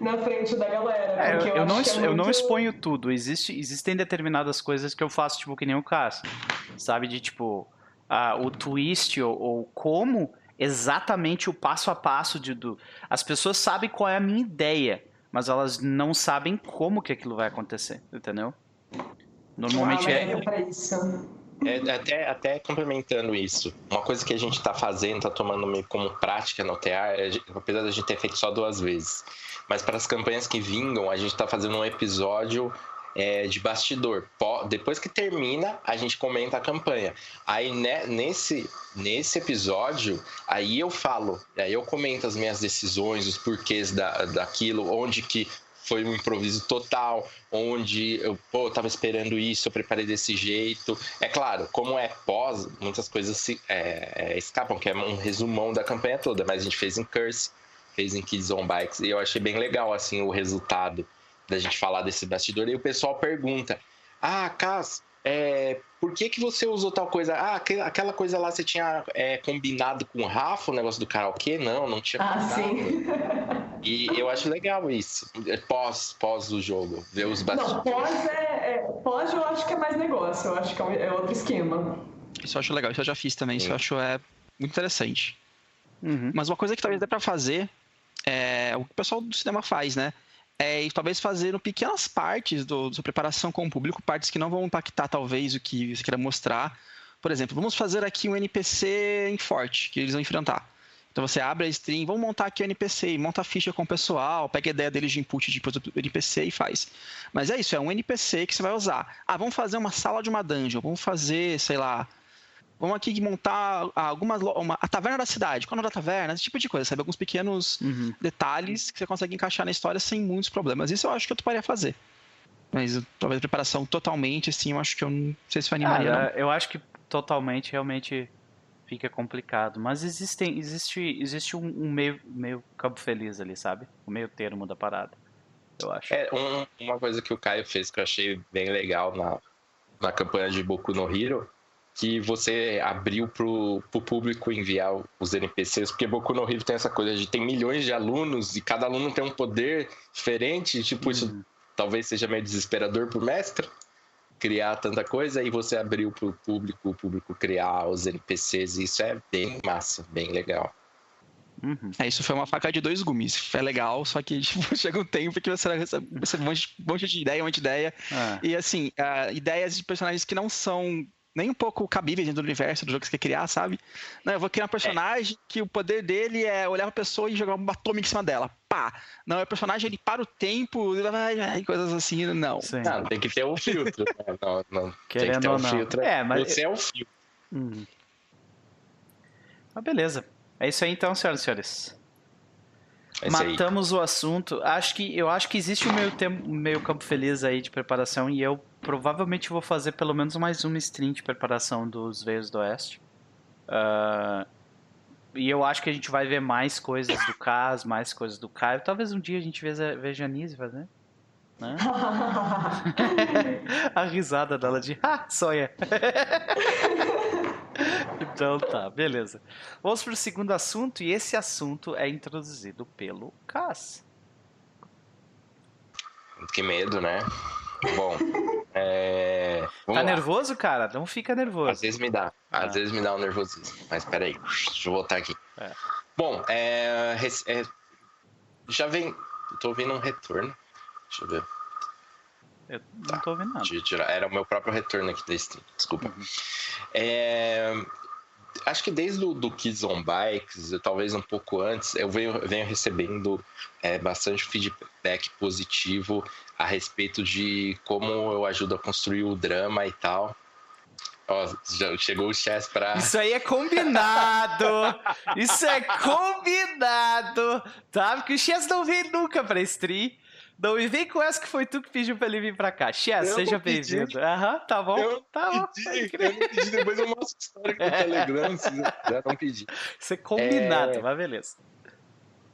D: na frente da galera. É, eu,
A: eu, não,
D: é
A: eu
D: muito...
A: não exponho tudo. Existe, existem determinadas coisas que eu faço, tipo, que nem o caso. Sabe? De tipo, ah, o twist ou, ou, como exatamente o passo a passo de, do. As pessoas sabem qual é a minha ideia, mas elas não sabem como que aquilo vai acontecer, entendeu? Normalmente
D: é. Pra isso.
C: É, até, até complementando isso, uma coisa que a gente está fazendo, está tomando meio como prática no TA, é, apesar de a gente ter feito só duas vezes, mas para as campanhas que vingam, a gente está fazendo um episódio é, de bastidor. Depois que termina, a gente comenta a campanha. Aí né, nesse, nesse episódio, aí eu falo, aí eu comento as minhas decisões, os porquês da, daquilo, onde que foi um improviso total, onde eu pô, tava esperando isso, eu preparei desse jeito. É claro, como é pós, muitas coisas se, é, é, escapam, que é um resumão da campanha toda, mas a gente fez em Curse, fez em Kids on Bikes, e eu achei bem legal assim o resultado da gente falar desse bastidor. E o pessoal pergunta: Ah, Cas, é, por que, que você usou tal coisa? Ah, aquela coisa lá você tinha é, combinado com o Rafa, o negócio do karaokê? Não, não tinha
D: ah, Sim.
C: E eu acho legal isso, é pós, pós o jogo, ver os bastidores.
D: Não, pós, é, é, pós eu acho que é mais negócio, eu acho que é, é outro esquema.
B: Isso eu acho legal, isso eu já fiz também, isso eu acho é muito interessante. Uhum. Mas uma coisa que talvez dê pra fazer é o que o pessoal do cinema faz, né? É, e talvez fazendo pequenas partes do, da sua preparação com o público, partes que não vão impactar talvez o que você queira mostrar. Por exemplo, vamos fazer aqui um NPC em forte que eles vão enfrentar. Então você abre a stream, vamos montar aqui o NPC, monta a ficha com o pessoal, pega a ideia deles de input de NPC e faz. Mas é isso, é um NPC que você vai usar. Ah, vamos fazer uma sala de uma dungeon, vamos fazer, sei lá, vamos aqui montar algumas uma, a taverna da cidade, qual é o nome da taverna, esse tipo de coisa, sabe? Alguns pequenos uhum. detalhes que você consegue encaixar na história sem muitos problemas. Isso eu acho que eu toparia fazer. Mas talvez a preparação totalmente, assim, eu acho que eu não sei se vai animaria. Ah,
A: eu acho que totalmente realmente fica complicado. Mas existem, existe, existe um, um, meio, meio campo feliz ali, sabe? O meio termo da parada. Eu acho.
C: É, um, uma coisa que o Caio fez que eu achei bem legal na, na campanha de Boku no Hero que você abriu pro, pro público enviar os NPCs, porque Boku no Hero tem essa coisa de tem milhões de alunos e cada aluno tem um poder diferente, tipo, uhum. isso talvez seja meio desesperador pro mestre, criar tanta coisa e você abriu para o público, o público criar os NPCs. Isso é bem massa, bem legal.
B: Uhum. É, isso foi uma faca de dois gumes. É legal, só que tipo, chega um tempo que você recebe, um monte, um monte de ideia, um monte de ideia. Ah. E assim, uh, ideias de personagens que não são nem um pouco cabíveis dentro do universo do jogo que você quer criar, sabe? Não, eu vou criar um personagem é. que o poder dele é olhar pra pessoa e jogar uma atômica em cima dela. Pá! Não, é o personagem, ele para o tempo e coisas assim, não.
C: Sim. Não, tem que ter um filtro. Né? não, não.
A: Querendo tem que ter um filtro.
C: É, mas... Você é o filtro.
A: Hum. Mas beleza. É isso aí então, senhoras e senhores. É Matamos aí. o assunto. Acho que eu acho que existe um meio tempo, meio campo feliz aí de preparação e eu provavelmente vou fazer pelo menos mais uma stream de preparação dos Veios do Oeste. Uh, e eu acho que a gente vai ver mais coisas do Cas, mais coisas do Caio. Talvez um dia a gente veja, veja a Nise fazer. Né? a risada dela de ah, sonha. então tá, beleza. Vamos para o segundo assunto e esse assunto é introduzido pelo Cas.
C: Que medo, né? Bom, é...
A: tá nervoso, cara? Não fica nervoso.
C: Às vezes me dá, às ah. vezes me dá um nervosismo. Mas peraí, deixa eu voltar aqui. É. Bom, é... é... já vem. tô ouvindo um retorno. Deixa eu ver.
A: Eu não tá. tô ouvindo nada.
C: Era o meu próprio retorno aqui da stream, desculpa. Uhum. É, acho que desde o do Kids on Bikes, talvez um pouco antes, eu venho, venho recebendo é, bastante feedback positivo a respeito de como eu ajudo a construir o drama e tal. Ó, já chegou o Chess pra.
A: Isso aí é combinado! Isso é combinado! Tá? Porque o Chess não vem nunca pra stream. Não me vem com essa que foi tu que pediu pra ele vir pra cá. Chess, seja bem-vindo. Aham, tá bom.
C: Eu
A: tá
C: bom. Pedi, eu não pedi, depois eu mostro história no Telegram, já não pedi.
A: Isso é combinado, é... mas beleza.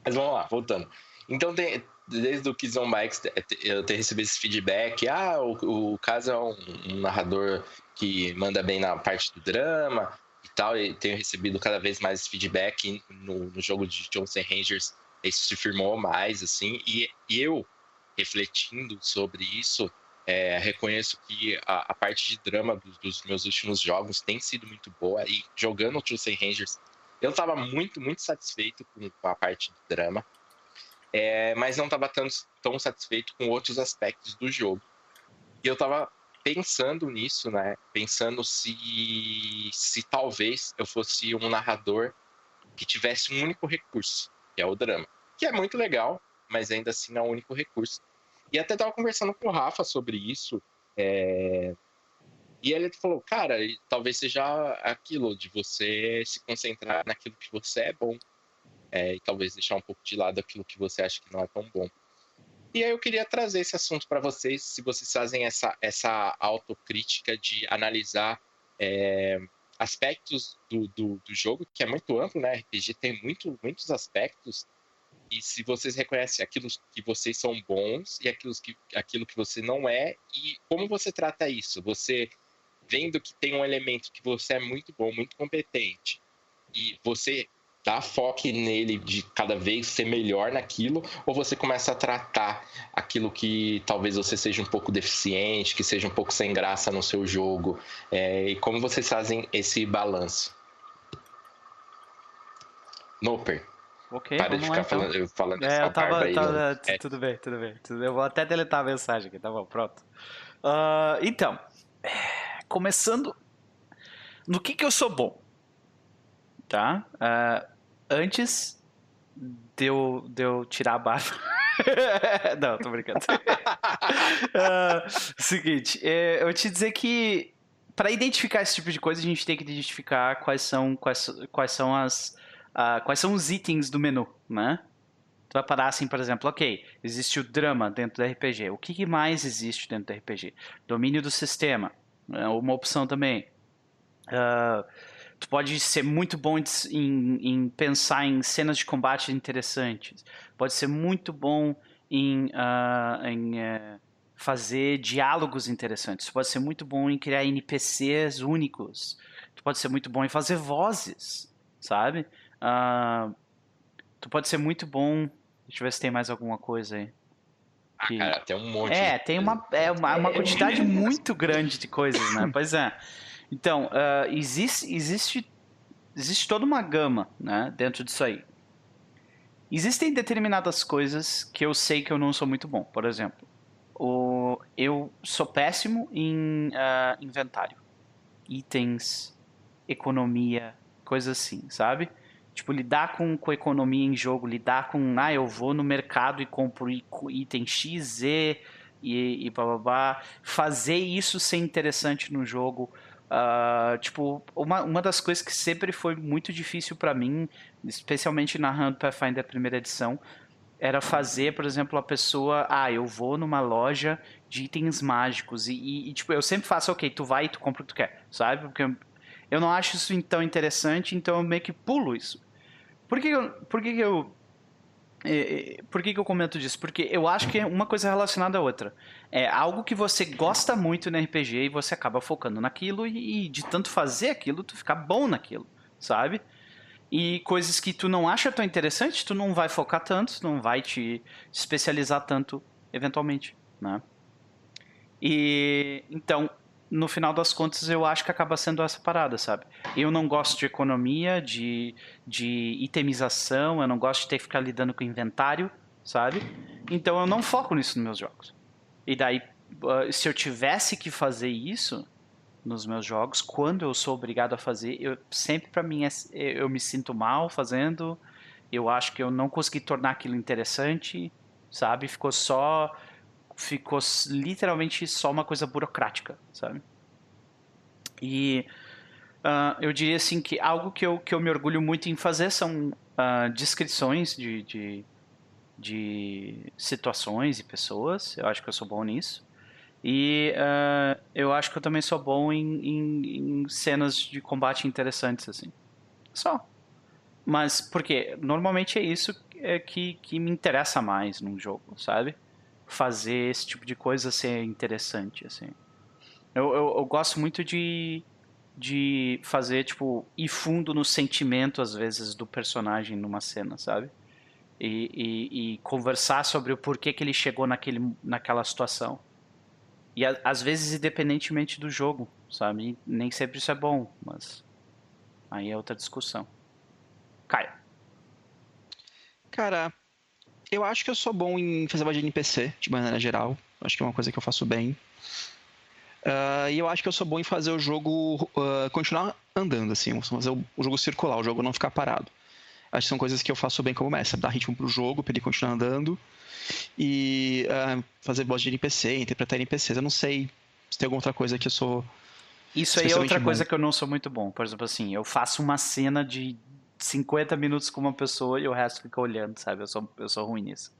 C: Mas vamos lá, voltando. Então, tem, desde o Kids on Bikes, eu tenho recebido esse feedback. Ah, o, o caso é um, um narrador que manda bem na parte do drama e tal. E tenho recebido cada vez mais feedback no, no jogo de Johnson Rangers. Isso se firmou mais, assim. E, e eu refletindo sobre isso, é, reconheço que a, a, parte de drama dos, dos, meus últimos jogos tem sido muito boa e jogando o Tuesday Rangers eu estava muito, muito satisfeito com, com, a parte de drama, é, mas não estava tão, tão satisfeito com outros aspectos do jogo. E eu estava pensando nisso, né? Pensando se, se talvez eu fosse um narrador que tivesse um único recurso, que é o drama, que é muito legal, mas ainda assim é o único recurso. E até tava conversando com o Rafa sobre isso. É... E ele falou, cara, talvez seja aquilo de você se concentrar naquilo que você é bom. É, e talvez deixar um pouco de lado aquilo que você acha que não é tão bom. E aí eu queria trazer esse assunto para vocês, se vocês fazem essa, essa autocrítica de analisar é, aspectos do, do, do, jogo, que é muito amplo, né? RPG tem muito, muitos aspectos, e se vocês reconhecem aquilo que vocês são bons e aquilo que, aquilo que você não é, e como você trata isso? Você vendo que tem um elemento que você é muito bom, muito competente, e você dá foco nele de cada vez ser melhor naquilo, ou você começa a tratar aquilo que talvez você seja um pouco deficiente, que seja um pouco sem graça no seu jogo, é, e como vocês fazem esse balanço? Noper.
A: Ok, Para de ficar lá, falando, então. falando é, eu tava, aí, tava é. Tudo bem, tudo bem. Eu vou até deletar a mensagem aqui, tá bom? Pronto. Uh, então, começando... No que que eu sou bom? Tá? Uh, antes de eu, de eu tirar a barba... Não, tô brincando. uh, seguinte, é, eu te dizer que para identificar esse tipo de coisa, a gente tem que identificar quais são, quais, quais são as uh, quais são os itens do menu, né? Tu vai parar assim, por exemplo, ok, existe o drama dentro do RPG. O que, mais existe dentro do RPG? Domínio do sistema, é uma opção também. Uh, tu pode ser muito bom em, em, pensar em cenas de combate interessantes. Pode ser muito bom em, uh, em uh, fazer diálogos interessantes. Pode ser muito bom em criar NPCs únicos. Tu pode ser muito bom em fazer vozes, sabe? Uh, tu pode ser muito bom. Deixa eu ver se tem mais alguma coisa aí. Que...
C: Ah, cara, tem um monte.
A: É, tem uma, é uma, uma quantidade muito grande de coisas, né? Pois é. Então, uh, existe, existe, existe toda uma gama né, dentro disso aí. Existem determinadas coisas que eu sei que eu não sou muito bom. Por exemplo, o, eu sou péssimo em uh, inventário. Itens, economia, coisas assim, sabe? Tipo, lidar com, com economia em jogo, lidar com, ah, eu vou no mercado e compro item X, Z e, e blá. Fazer isso ser interessante no jogo. Uh, tipo, uma, uma das coisas que sempre foi muito difícil para mim, especialmente narrando Pathfinder primeira edição, era fazer, por exemplo, a pessoa, ah, eu vou numa loja de itens mágicos e, e, e tipo, eu sempre faço, ok, tu vai e tu compra o que tu quer, sabe? Porque eu não acho isso tão interessante, então eu meio que pulo isso. Por que eu, por que, eu é, é, por que, eu comento disso? Porque eu acho que é uma coisa relacionada à outra. É algo que você gosta muito no RPG e você acaba focando naquilo e, e de tanto fazer aquilo, tu ficar bom naquilo, sabe? E coisas que tu não acha tão interessante, tu não vai focar tanto, não vai te especializar tanto eventualmente, né? E então, no final das contas, eu acho que acaba sendo essa parada, sabe? Eu não gosto de economia, de, de itemização, eu não gosto de ter que ficar lidando com inventário, sabe? Então eu não foco nisso nos meus jogos. E daí, ah, se eu tivesse que fazer isso nos meus jogos, quando eu sou obrigado a fazer, eu sempre para mim é, eu me sinto mal fazendo. Eu acho que eu não consegui tornar aquilo interessante, sabe? Ficou só ficou literalmente só uma coisa burocrática, sabe? E uh, eu diria assim que algo que eu, que eu me orgulho muito em fazer são uh, descrições de, de, de, situações e pessoas. Eu acho que eu sou bom nisso. E uh, eu acho que eu também sou bom em, em, em cenas de combate interessantes, assim. Só. Mas, porque normalmente é isso é que, que me interessa mais num jogo, sabe? Fazer esse tipo de coisa ser interessante, assim. Eu, eu, eu, gosto muito de, de fazer, tipo, ir fundo no sentimento, às vezes, do personagem numa cena, sabe? E, e, e conversar sobre o porquê que ele chegou naquele, naquela situação. E a, às vezes, independentemente do jogo, sabe? Nem sempre isso é bom, mas aí é outra discussão. Caio.
B: Cara, eu acho que eu sou bom em fazer voz de NPC, de maneira geral. Acho que é uma coisa que eu faço bem. Uh, e eu acho que eu sou bom em fazer o jogo uh, continuar andando, assim, fazer o, o, jogo circular, o jogo não ficar parado. Acho que são coisas que eu faço bem como mestre, dar ritmo pro jogo, para ele continuar andando. E uh, fazer voz de NPC, interpretar NPCs. Eu não sei se tem alguma outra coisa que eu sou.
A: Isso aí é outra bom. coisa que eu não sou muito bom. Por exemplo, assim, eu faço uma cena de 50 minutos com uma pessoa e o resto fica olhando, sabe? Eu sou, eu sou ruim nisso.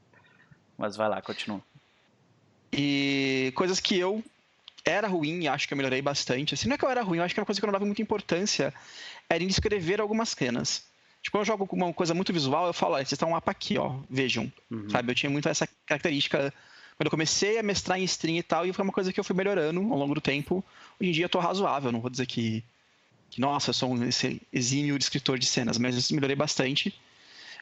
A: Mas vai lá, continua.
B: E coisas que eu era ruim, acho que eu melhorei bastante. Assim, não é que eu era ruim, eu acho que era uma coisa que eu não dava muita importância, era em escrever algumas cenas. Tipo, eu jogo com uma coisa muito visual, eu falo, vocês estão um mapa aqui, ó, vejam. Uhum. Sabe? Eu tinha muito essa característica quando eu comecei a mestrar em stream e tal, e foi uma coisa que eu fui melhorando ao longo do tempo. Hoje em dia eu tô razoável, não vou dizer que que, nossa, eu sou um exímio escritor de cenas, mas isso melhorei bastante.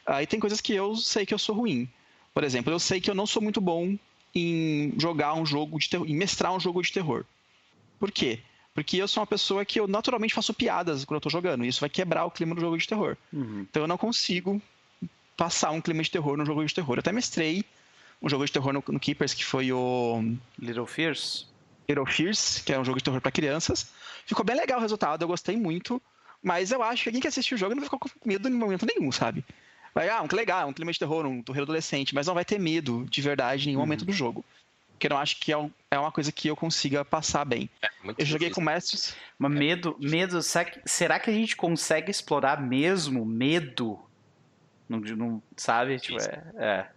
B: Aí tem coisas que eu sei que eu sou ruim. Por exemplo, eu sei que eu não sou muito bom em jogar um jogo de terror, em mestrar um jogo de terror. Por quê? Porque eu sou uma pessoa que eu naturalmente faço piadas quando eu tô jogando, e isso vai quebrar o clima do jogo de terror. Uhum. Então eu não consigo passar um clima de terror no jogo de terror. Eu até mestrei um jogo de terror no, no Keepers, que foi o.
A: Little Fears?
B: Little Fears, que é um jogo de terror para crianças. Ficou bem legal o resultado, eu gostei muito. Mas eu acho que quem que assistiu o jogo não ficou com medo em momento nenhum, sabe? Vai, ah, um que legal, um clima de terror, um terror adolescente, mas não vai ter medo de verdade em nenhum uhum. momento do jogo. Porque eu não acho que é, um, é uma coisa que eu consiga passar bem. É, eu joguei com mestres.
A: Mas medo, medo, será que a gente consegue explorar mesmo medo? Não, não sabe? Tipo, é, é.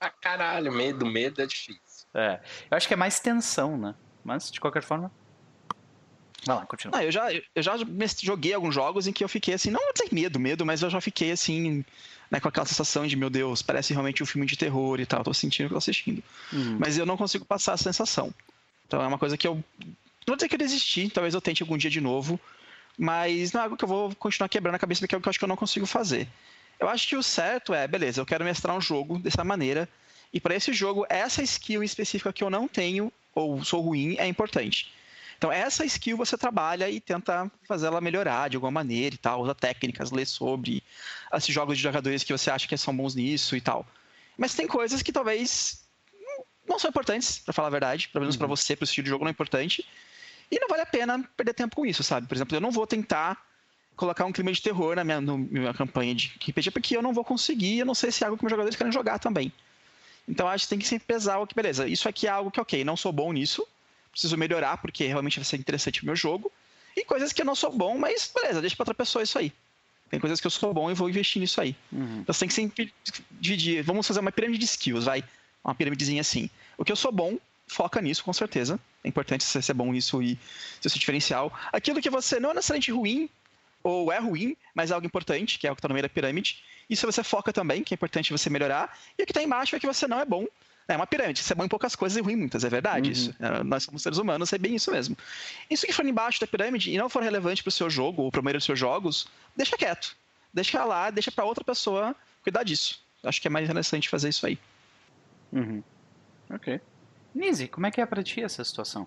C: Ah, caralho, medo, medo é difícil.
A: É. Eu acho que é mais tensão, né? Mas, de qualquer forma. Vai lá, continua.
B: Ah, eu já, eu já joguei alguns jogos em que eu fiquei assim, não tem medo, medo, mas eu já fiquei assim, né, com aquela sensação de, meu Deus, parece realmente um filme de terror e tal, tô sentindo que tô assistindo. Uhum. Mas eu não consigo passar essa sensação. Então é uma coisa que eu. Não vou dizer que eu desisti, talvez eu tente algum dia de novo, mas não é algo que eu vou continuar quebrando a cabeça porque é algo que eu acho que eu não consigo fazer. Eu acho que o certo é, beleza, eu quero mestrar um jogo dessa maneira, E para esse jogo, essa skill específica que eu não tenho, ou sou ruim, é importante. Então, essa skill você trabalha e tenta fazer ela melhorar de alguma maneira e tal, usa técnicas, lê sobre esses jogos de jogadores que você acha que são bons nisso e tal. Mas tem coisas que talvez não são importantes, para falar a verdade, pelo menos uhum. para você, para o estilo de jogo não é importante. E não vale a pena perder tempo com isso, sabe? Por exemplo, eu não vou tentar colocar um clima de terror na minha, no, minha campanha de RPG, porque eu não vou conseguir, eu não sei se é algo que meus jogadores querem jogar também. Então acho que tem que sempre pesar o que, beleza, isso aqui é algo que, ok, não sou bom nisso, preciso melhorar, porque realmente vai ser interessante o meu jogo. E coisas que eu não sou bom, mas beleza, deixa pra outra pessoa isso aí. Tem coisas que eu sou bom e vou investir nisso aí. Uhum. Então você tem que sempre dividir. Vamos fazer uma pirâmide de skills, vai. Uma pirâmidezinha assim. O que eu sou bom, foca nisso, com certeza. É importante você ser bom nisso e ser seu diferencial. Aquilo que você não é necessariamente ruim, ou é ruim, mas é algo importante, que é o que está no meio da pirâmide. Isso você foca também, que é importante você melhorar. E o que está embaixo é que você não é bom. É uma pirâmide, você é bom em poucas coisas e ruim em muitas, é verdade uhum. isso. É, nós somos seres humanos, é bem isso mesmo. Isso que for embaixo da pirâmide e não for relevante para o seu jogo ou para o meio dos seus jogos, deixa quieto. Deixa lá, deixa para outra pessoa cuidar disso. Acho que é mais interessante fazer isso aí.
A: Uhum. Ok. Nise, como é que é para ti essa situação?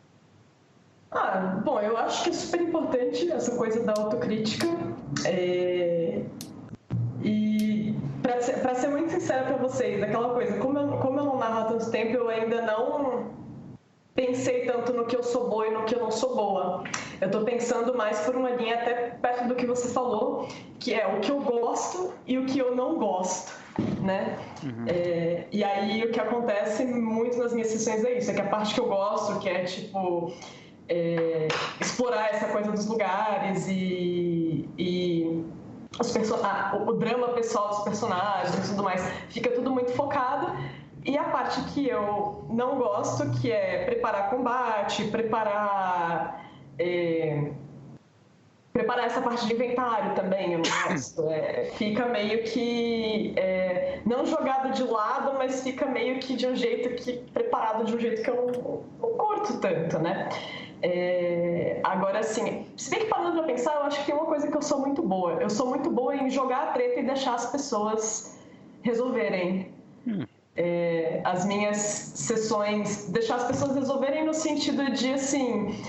D: Ah, bom, eu acho que é super importante essa coisa da autocrítica. É... E para ser, pra ser muito sincera para vocês, aquela coisa, como eu, como eu não narro há tanto tempo, eu ainda não pensei tanto no que eu sou boa e no que eu não sou boa. Eu estou pensando mais por uma linha até perto do que você falou, que é o que eu gosto e o que eu não gosto né? Uhum. É, e aí o que acontece muito nas minhas sessões é isso, é que a parte que eu gosto, que é tipo é, explorar essa coisa dos lugares e, e ah, o, o drama pessoal dos personagens e tudo mais, fica tudo muito focado. E a parte que eu não gosto, que é preparar combate, preparar é, preparar essa parte de inventário também, eu não gosto. É, fica meio que é, não jogado de lado, mas fica meio que de um jeito que preparado de um jeito que eu não, não curto tanto, né? É, agora, assim, se bem que parando pra pensar, eu acho que tem uma coisa que eu sou muito boa. Eu sou muito boa em jogar a treta e deixar as pessoas resolverem. Hum. É, as minhas sessões, deixar as pessoas resolverem no sentido de, assim,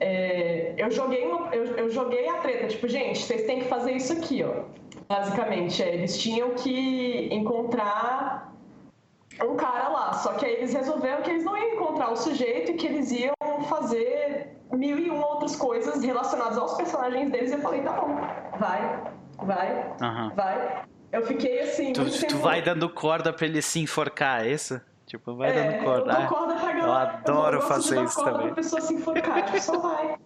D: é, eu, joguei uma, eu, eu, joguei a treta, tipo, gente, vocês têm que fazer isso aqui, ó. Basicamente, é, eles tinham que encontrar um cara lá, só que aí eles resolveram que eles não iam encontrar o sujeito e que eles iam fazer mil e uma outras coisas relacionadas aos personagens deles. E eu falei, tá bom, vai, vai, uhum. vai. Eu fiquei assim.
A: Tu, tu vai dando corda pra ele se enforcar, é isso? Tipo, vai é, dando corda. Eu,
D: dou corda pra galera.
A: eu adoro eu fazer isso também. Pra
D: pessoa se enforcar, tipo, só vai.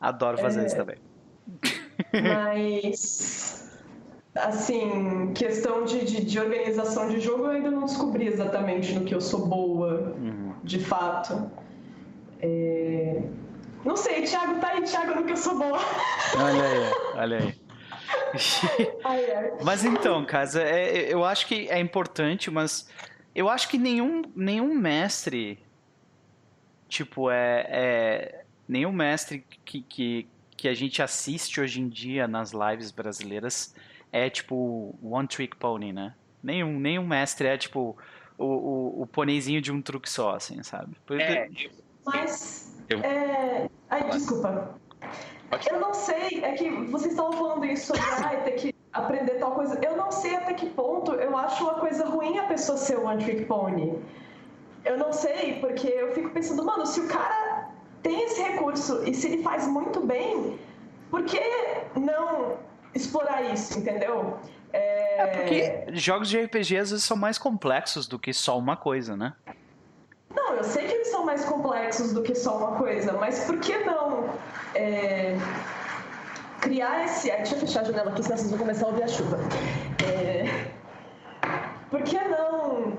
A: Adoro fazer é, isso também.
D: Mas, assim, questão de, de, de, organização de jogo, eu ainda não descobri exatamente no que eu sou boa, uhum. de fato. É... Não sei, Thiago, tá aí, Thiago, no que eu sou boa.
A: Olha aí, olha aí. Mas então, Casa, é, eu acho que é importante, mas eu acho que nenhum, nenhum mestre, tipo, é, é nenhum mestre que, que, que a gente assiste hoje em dia nas lives brasileiras é, tipo, one trick pony, né? Nenhum, nenhum mestre é, tipo, o, o, o pôneizinho de um truque só, assim, sabe?
D: É, mas, eu... é... Ai, desculpa. Eu não sei, é que vocês estavam falando isso sobre ah, ter que aprender tal coisa. Eu não sei até que ponto eu acho uma coisa ruim a pessoa ser one trick pony. Eu não sei, porque eu fico pensando, mano, se o cara tem esse recurso e se ele faz muito bem, por que não explorar isso, entendeu?
A: É... é porque jogos de RPG às vezes são mais complexos do que só uma coisa, né?
D: Não, eu sei que eles são mais complexos do que só uma coisa, mas por que não é, criar esse. deixa eu fechar a janela aqui, senão vocês vão começar a ouvir a chuva. É, por que não.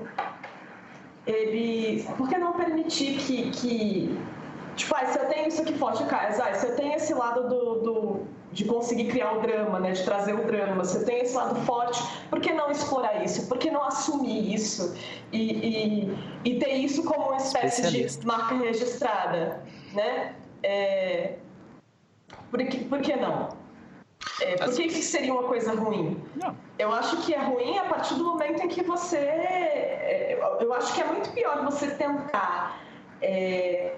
D: Ele. Por que não permitir que. que tipo, ah, se eu tenho isso aqui forte, Caio, ah, se eu tenho esse lado do, do, de conseguir criar o drama, né, de trazer o drama, se eu tenho esse lado forte, por que não explorar isso? Por que não assumir isso? E, e, e ter isso como uma espécie de marca registrada, né? É, por que, por que não? É, por que isso seria uma coisa ruim?
A: Não.
D: Eu acho que é ruim a partir do momento em que você. é, Eu acho que é muito pior você tentar é,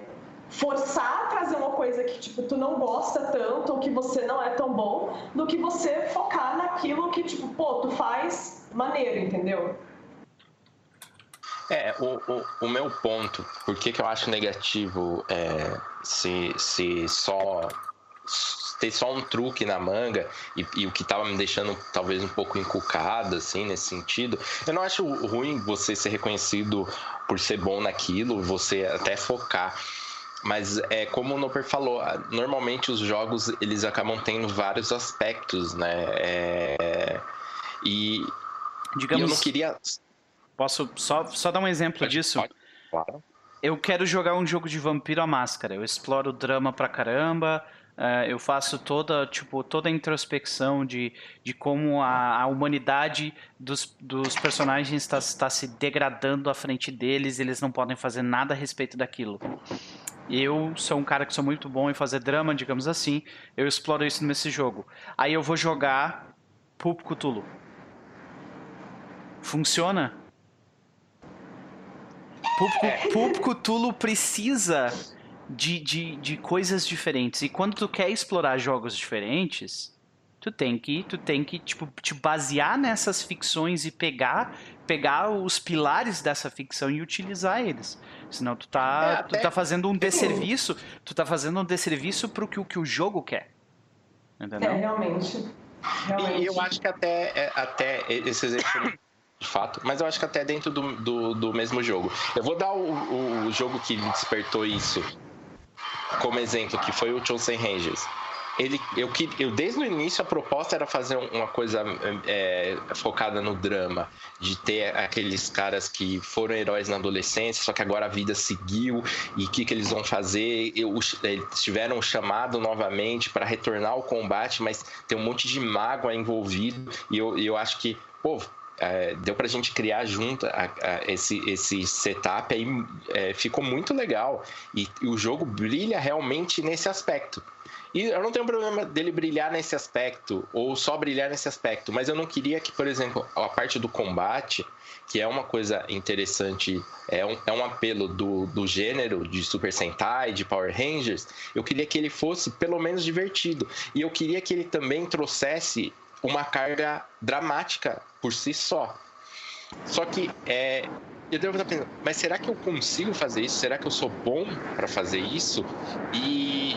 D: forçar a trazer uma coisa que tipo, tu não gosta tanto ou que você não é tão bom, do que você focar naquilo que, tipo, pô, tu faz maneiro, entendeu?
C: É, o, o, o meu ponto, por que, que eu acho negativo é, se, se só ter só um truque na manga e, e o que tava me deixando talvez um pouco encucado, assim, nesse sentido. Eu não acho ruim você ser reconhecido por ser bom naquilo, você até focar. Mas é como o Noper falou, normalmente os jogos eles acabam tendo vários aspectos, né? É, e, e
A: Digamos,
C: eu não queria.
A: posso só, só dar um exemplo disso?
C: Pode, claro.
A: Eu quero jogar um jogo de vampiro à máscara. Eu exploro o drama pra caramba. eh, eu faço toda, tipo, toda a introspecção de, de como a, a humanidade dos, dos personagens está, está se degradando à frente deles. e Eles não podem fazer nada a respeito daquilo. Eu sou um cara que sou muito bom em fazer drama, digamos assim. Eu exploro isso nesse jogo. Aí eu vou jogar Pulp Cthulhu. Funciona? Pulp, Pulp Cthulhu precisa de, de, de coisas diferentes. E quando tu quer explorar jogos diferentes, tu tem que, tu tem que tipo, te basear nessas ficções e pegar, pegar os pilares dessa ficção e utilizar eles. Senão tu tá,
C: É,
A: tu tá fazendo um desserviço, tu tá fazendo um desserviço pro que, o que o jogo quer.
D: É,
A: Entendeu?
D: realmente. realmente.
C: E eu acho que até, é, até esse exemplo de fato, mas eu acho que até dentro do, do, do mesmo jogo. Eu vou dar o, o jogo que me despertou isso como exemplo, que foi o Chosen Rangers. Ele, eu, eu, desde o início, a proposta era fazer um, uma coisa é, focada no drama, de ter aqueles caras que foram heróis na adolescência, só que agora a vida seguiu e o que, que eles vão fazer? Eu, eles tiveram um chamado novamente para retornar ao combate, mas tem um monte de mágoa envolvido e eu, eu acho que, pô, é, deu pra gente criar junto a- a- esse, esse setup aí, é, ficou muito legal. E, e o jogo brilha realmente nesse aspecto. E eu não tenho problema dele brilhar nesse aspecto, ou só brilhar nesse aspecto, mas eu não queria que, por exemplo, a parte do combate, que é uma coisa interessante, é um, é um apelo do, do gênero de Super Sentai, de Power Rangers, eu queria que ele fosse pelo menos divertido. E eu queria que ele também trouxesse uma carga dramática por si só. Só que é, eu devo estar pensando, mas será que eu consigo fazer isso? Será que eu sou bom para fazer isso? E,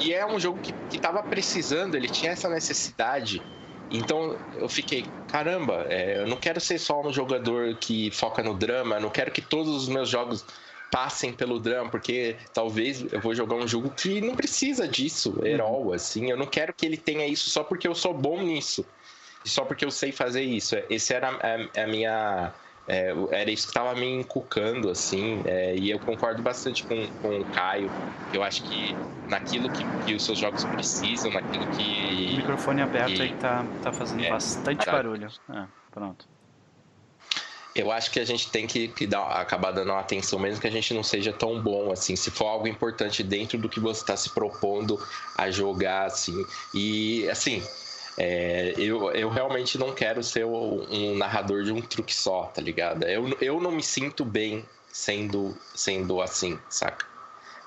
C: e é um jogo que, que tava precisando, ele tinha essa necessidade. Então eu fiquei, caramba, é, eu não quero ser só um jogador que foca no drama, não quero que todos os meus jogos passem pelo drama, porque talvez eu vou jogar um jogo que não precisa disso, herói, assim. Eu não quero que ele tenha isso só porque eu sou bom nisso. E só porque eu sei fazer isso. Esse era a, a minha. É, era isso que estava me encucando, assim. é, e eu concordo bastante com, com o Caio. Eu acho que naquilo que, que os seus jogos precisam, naquilo
A: O
C: que.
A: microfone aberto
C: e-
A: aí que tá, tá fazendo
C: É,
A: bastante
C: tá.
A: barulho. Ah, pronto.
C: Eu acho que a gente tem que, que dar, acabar dando uma atenção, mesmo que a gente não seja tão bom, assim, se for algo importante dentro do que você está se propondo a jogar, assim. E, assim, é, eu, eu realmente não quero ser um narrador de um truque só, tá ligado? Eu, eu não me sinto bem sendo, sendo assim, saca?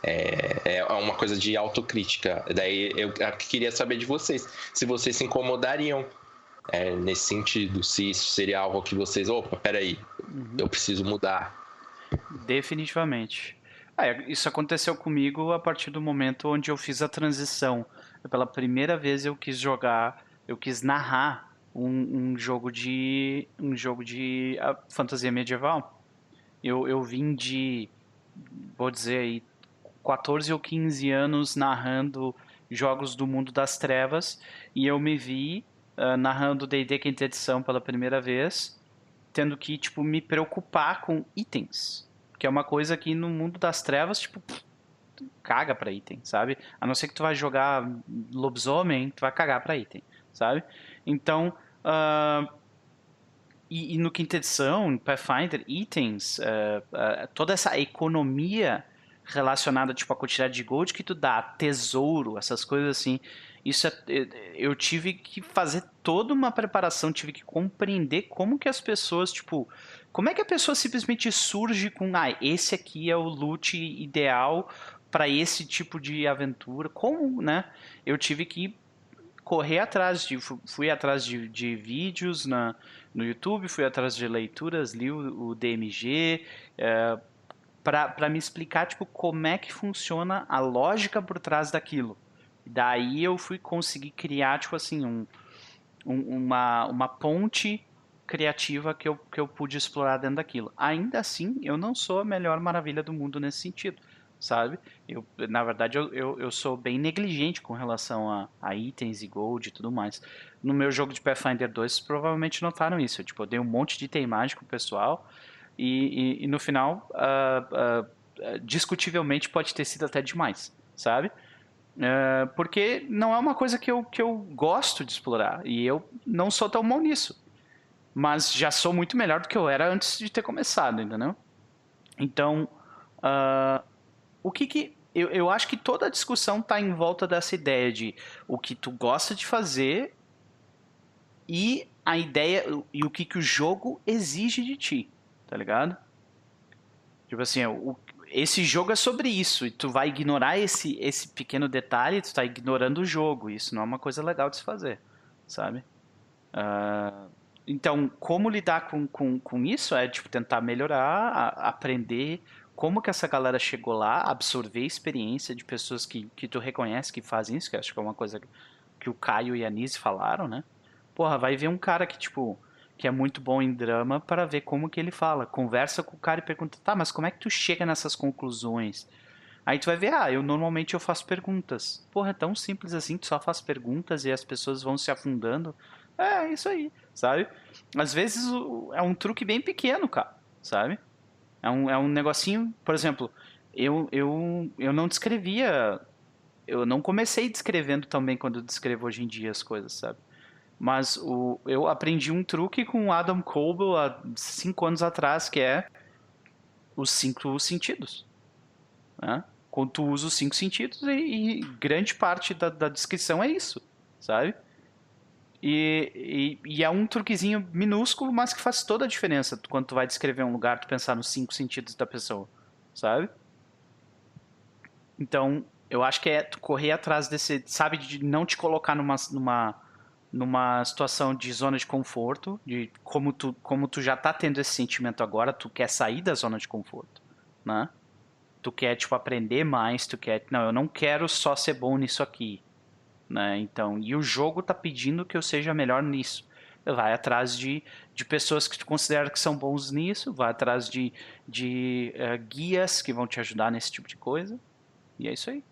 C: É, é uma coisa de autocrítica. Daí eu queria saber de vocês, se vocês se incomodariam é, nesse sentido, se isso seria algo que vocês, opa, peraí, eu preciso mudar.
A: Definitivamente. É, isso aconteceu comigo a partir do momento onde eu fiz a transição. Pela primeira vez eu quis jogar, eu quis narrar um, um jogo de um jogo de ah, fantasia medieval. Eu, eu vim de, vou dizer aí, 14 ou 15 anos narrando jogos do mundo das trevas e eu me vi ah, narrando D&D quinta edição pela primeira vez, tendo que tipo me preocupar com itens, que é uma coisa que no mundo das trevas tipo pff, caga pra item, sabe? A não ser que tu vai jogar lobisomem, tu vai cagar pra item, sabe? Então, ah, e, e no quinta edição, Pathfinder, itens, ah, ah, toda essa economia relacionada tipo a quantidade de gold que tu dá, tesouro, essas coisas assim. Isso é, eu tive que fazer toda uma preparação, tive que compreender como que as pessoas, tipo, como é que a pessoa simplesmente surge com, ah, esse aqui é o loot ideal para esse tipo de aventura? Como, né? Eu tive que correr atrás de, fui atrás de, de vídeos na, no YouTube, fui atrás de leituras, li o, o DMG, é, para me explicar tipo como é que funciona a lógica por trás daquilo. Daí eu fui conseguir criar tipo assim um, um, uma, uma ponte criativa que eu, que eu pude explorar dentro daquilo. Ainda assim, eu não sou a melhor maravilha do mundo nesse sentido, sabe? Eu, na verdade, eu, eu, eu sou bem negligente com relação a, a, itens e gold e tudo mais. No meu jogo de Pathfinder 2, provavelmente notaram isso. Eu, tipo, eu dei um monte de item mágico pro pessoal e, e, e no final, uh, uh, discutivelmente, pode ter sido até demais, sabe? Uh, porque não é uma coisa que eu, que eu gosto de explorar. E eu não sou tão bom nisso. Mas já sou muito melhor do que eu era antes de ter começado, entendeu? Então, o que que. Eu, eu acho que toda a discussão está em volta dessa ideia de o que tu gosta de fazer e a ideia e o que, que o jogo exige de ti tá ligado? Tipo assim, o, esse jogo é sobre isso, e tu vai ignorar esse, esse pequeno detalhe, tu tá ignorando o jogo, isso não é uma coisa legal de se fazer, sabe? Uh, então, como lidar com, com, com isso é, tipo, tentar melhorar, a, aprender como que essa galera chegou lá, absorver a experiência de pessoas que, que tu reconhece que fazem isso, que acho que é uma coisa que o Caio e a Nise falaram, né? Porra, vai ver um cara que, tipo, que é muito bom em drama para ver como que ele fala. Conversa com o cara e pergunta, tá, mas como é que tu chega nessas conclusões? Aí tu vai ver, ah, eu normalmente eu faço perguntas. Porra, é tão simples assim, tu só faz perguntas e as pessoas vão se afundando. É, isso aí, sabe? Às vezes é um truque bem pequeno, cara, sabe? É um, é um negocinho, por exemplo, eu, eu, eu não descrevia, eu não comecei descrevendo também quando eu descrevo hoje em dia as coisas, sabe? Mas o, eu aprendi um truque com o Adam Coble há cinco anos atrás, que é os cinco sentidos. Né? Quando tu usa os cinco sentidos, e, e grande parte da, da, descrição é isso, sabe? E, e, e, é um truquezinho minúsculo, mas que faz toda a diferença quando tu vai descrever um lugar, tu pensar nos cinco sentidos da pessoa, sabe? Então, eu acho que é tu correr atrás desse, sabe, de não te colocar numa, numa numa situação de zona de conforto, de como tu, como tu já tá tendo esse sentimento agora, tu quer sair da zona de conforto, né? Tu quer, tipo, aprender mais, tu quer... Não, eu não quero só ser bom nisso aqui, né? Então, e o jogo tá pedindo que eu seja melhor nisso. Vai atrás de, de pessoas que tu considera que são bons nisso, vai atrás de, de uh, guias que vão te ajudar nesse tipo de coisa, e é isso aí.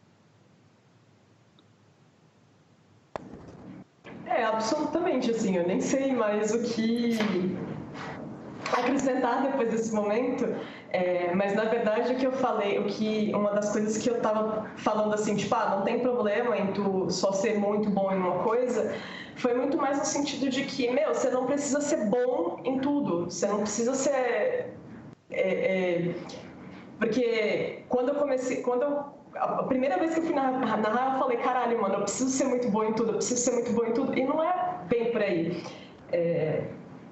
D: É, absolutamente, assim, eu nem sei mais o que acrescentar depois desse momento, é, mas na verdade o que eu falei, o que uma das coisas que eu tava falando assim, tipo, ah, não tem problema em tu só ser muito bom em uma coisa, foi muito mais no sentido de que, meu, você não precisa ser bom em tudo, você não precisa ser é, é, porque quando eu comecei, quando eu a primeira vez que eu fui narrar, eu falei, caralho, mano, eu preciso ser muito bom em tudo, eu preciso ser muito bom em tudo. E não é bem por aí. É,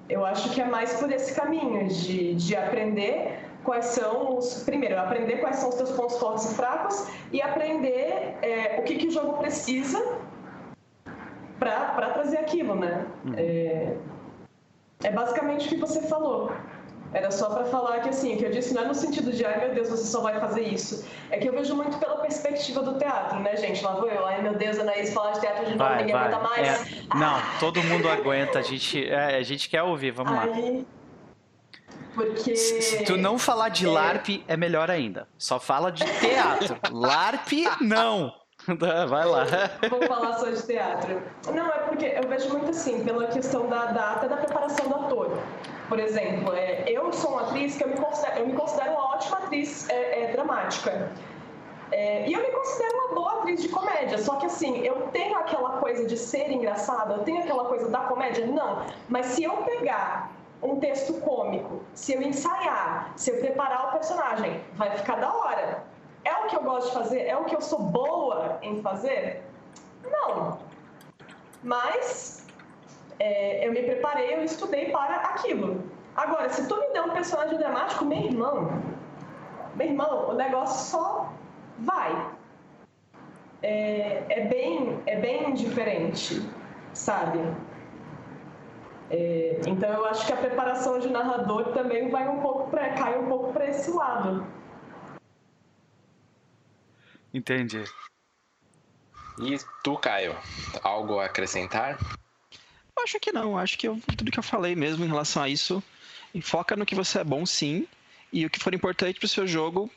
D: eu acho que é mais por esse caminho de, de aprender quais são os. Primeiro, aprender quais são os teus pontos fortes e fracos e aprender é, o que, que o jogo precisa para trazer aquilo, né? Uhum. É, é basicamente o que você falou. Era só para falar que, assim, o que eu disse não é no sentido de, ai meu Deus, você só vai fazer isso. É que eu vejo muito pela perspectiva do teatro, né, gente? Lá vou eu, ai meu Deus, Anaís, falar de teatro de novo, vai, ninguém vai. aguenta mais.
A: É, ah. Não, todo mundo aguenta, a gente, é, a gente quer ouvir, vamos aí, lá.
D: Porque...
A: Se tu não falar de é... LARP, é melhor ainda. Só fala de teatro. LARP, não. Vai lá.
D: Vou falar só de teatro. Não, é porque eu vejo muito assim, pela questão da data da preparação do ator. Por exemplo, é, eu sou uma atriz que eu me considero, eu me considero uma ótima atriz é, é, dramática. É, e eu me considero uma boa atriz de comédia, só que assim, eu tenho aquela coisa de ser engraçada, eu tenho aquela coisa da comédia? Não. Mas se eu pegar um texto cômico, se eu ensaiar, se eu preparar o personagem, vai ficar da hora. É o que eu gosto de fazer? É o que eu sou boa em fazer? Não. Mas é, eu me preparei, eu estudei para aquilo. Agora, se tu me der um personagem dramático, meu irmão, meu irmão, o negócio só vai. É, é bem, é bem diferente, sabe? É, então eu acho que a preparação de narrador também vai um pouco para cai um pouco para esse lado.
A: Entendi.
C: E tu, Caio, algo a acrescentar?
B: Acho que não, acho que eu, tudo que eu falei mesmo em relação a isso, foca no que você é bom sim, e o que for importante pro seu jogo,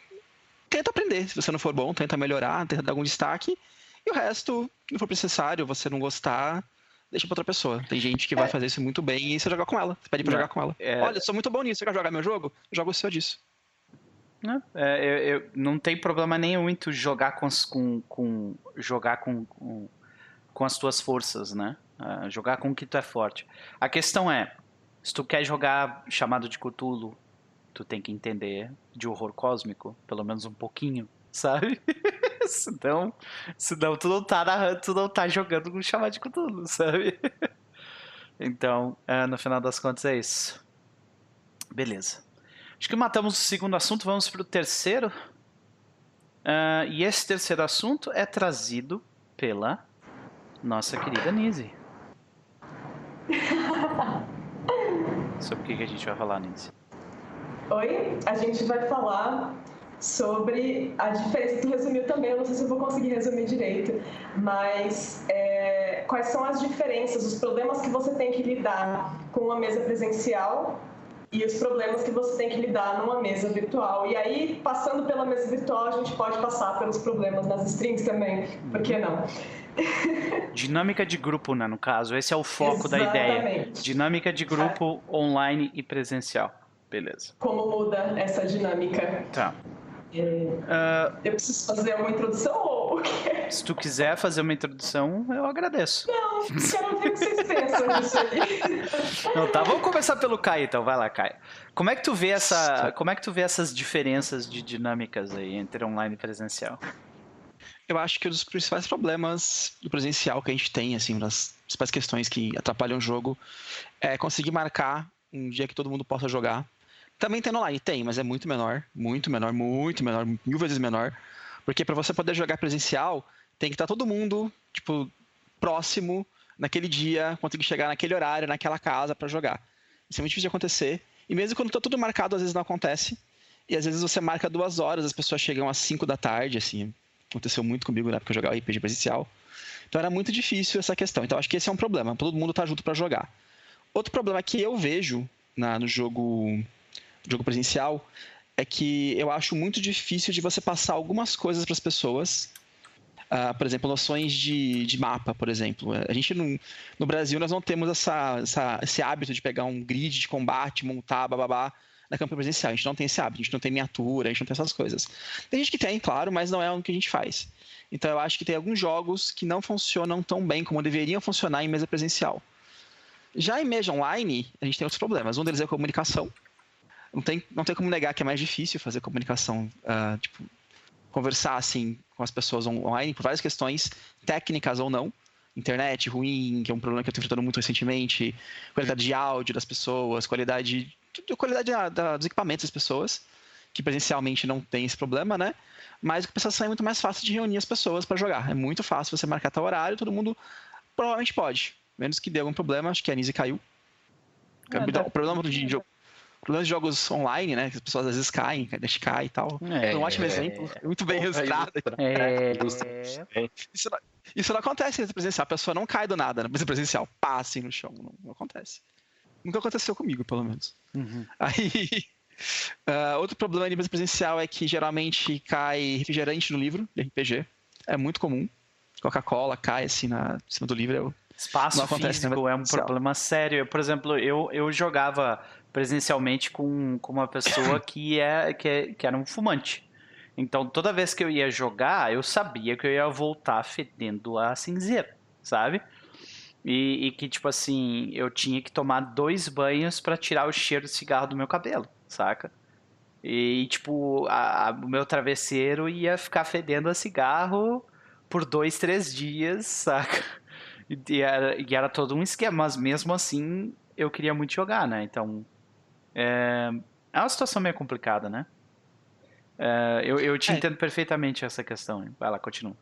B: tenta aprender. Se você não for bom, tenta melhorar, tenta dar algum destaque, e o resto, se não for necessário, você não gostar, deixa pra outra pessoa. Tem gente que vai é. fazer isso muito bem e você joga com ela. Você pede pra jogar com ela. É... Olha, sou muito bom nisso, você quer jogar meu jogo? Joga o seu disso.
A: Não, é, eu, eu, não tem problema nenhum em tu jogar com, com, com jogar com, com, com, as tuas forças, né? Uh, jogar com o que tu é forte. A questão é, se tu quer jogar chamado de Cthulhu, tu tem que entender de horror cósmico, pelo menos um pouquinho, sabe? Senão, senão tu não tá narrando, tu não tá jogando com chamado de Cthulhu, sabe? então, uh, no final das contas é isso. Beleza. Acho que matamos o segundo assunto, vamos para o terceiro. Uh, e esse terceiro assunto é trazido pela nossa querida Nise. Sobre o que, que a gente vai falar, Nise?
D: Oi, a gente vai falar sobre a diferença. Tu resumiu também, eu não sei se eu vou conseguir resumir direito, mas é, quais são as diferenças, os problemas que você tem que lidar com uma mesa presencial e os problemas que você tem que lidar numa mesa virtual. E aí, passando pela mesa virtual, a gente pode passar pelos problemas nas strings também, por que não?
A: Dinâmica de grupo, né, no caso. Esse é o foco Exatamente. da ideia. Dinâmica de grupo é. online e presencial. Beleza.
D: Como muda essa dinâmica?
A: Tá.
D: Uh, eu preciso fazer uma introdução ou o quê?
A: Se tu quiser fazer uma introdução, eu agradeço.
D: Não, quero ver o que vocês pensam disso aí.
A: Não, tá, vamos começar pelo Caio então, vai lá, Caio. Como é que tu vê essa, como é que tu vê essas diferenças de dinâmicas aí entre online e presencial?
B: Eu acho que um dos principais problemas do presencial que a gente tem, assim, uma das principais questões que atrapalham o jogo, é conseguir marcar um dia que todo mundo possa jogar também tem online, tem, mas é muito menor, muito menor, muito menor, mil vezes menor. Porque para você poder jogar presencial, tem que estar tá todo mundo, tipo, próximo naquele dia, conseguir chegar naquele horário, naquela casa para jogar. Isso é muito difícil de acontecer. E mesmo quando está tudo marcado, às vezes não acontece. E às vezes você marca duas horas, as pessoas chegam às cinco da tarde, assim. Aconteceu muito comigo na época que eu jogava RPG presencial. Então era muito difícil essa questão. Então acho que esse é um problema. Todo mundo tá junto para jogar. Outro problema que eu vejo na, no jogo jogo presencial, é que eu acho muito difícil de você passar algumas coisas para as pessoas. Uh, por exemplo, noções de, de mapa, por exemplo. A gente não, no Brasil nós não temos essa, essa, esse hábito de pegar um grid de combate, montar, bababá, na campanha presencial. A gente não tem esse hábito, a gente não tem miniatura, a gente não tem essas coisas. Tem gente que tem, claro, mas não é o que a gente faz. Então eu acho que tem alguns jogos que não funcionam tão bem como deveriam funcionar em mesa presencial. Já em mesa online, a gente tem outros problemas. Um deles é a comunicação não tem, não tem como negar que é mais difícil fazer comunicação, uh, tipo, conversar assim com as pessoas online por várias questões, técnicas ou não. Internet ruim, que é um problema que eu estou enfrentando muito recentemente, qualidade de áudio das pessoas, qualidade, qualidade da, da, dos equipamentos das pessoas, que presencialmente não tem esse problema, né? Mas a compensação é muito mais fácil de reunir as pessoas para jogar. É muito fácil você marcar tal horário, todo mundo provavelmente pode. Menos que dê algum problema, acho que a Nise caiu. É, o problema de jogo problemas de jogos online, né? Que as pessoas às vezes caem, deixam cair e tal. É, um ótimo é, exemplo, é, muito bem registrado. É, isso, não, isso não acontece na presencial, a pessoa não cai do nada na presencial, passa assim no chão, não, não, acontece. Nunca aconteceu comigo, pelo menos. Uhum. Aí, uh, outro problema de mesa presencial é que geralmente cai refrigerante no livro de RPG. É muito comum. Coca-Cola cai assim na em cima do livro.
A: Espaço físico é um problema sério. Por exemplo, eu, eu jogava presencialmente com, com uma pessoa que, é, que, é, que era um fumante. Então, toda vez que eu ia jogar, eu sabia que eu ia voltar fedendo a cinzeira, sabe? E, e, que, tipo assim, eu tinha que tomar dois banhos para tirar o cheiro de cigarro do meu cabelo, saca? E, tipo, a, a, o meu travesseiro ia ficar fedendo a cigarro por dois, três dias, saca? E era, e era todo um esquema, mas mesmo assim eu queria muito jogar, né? Então, é, é uma situação meio complicada, né? É, eu, eu te é. entendo perfeitamente essa questão. Vai lá, continua.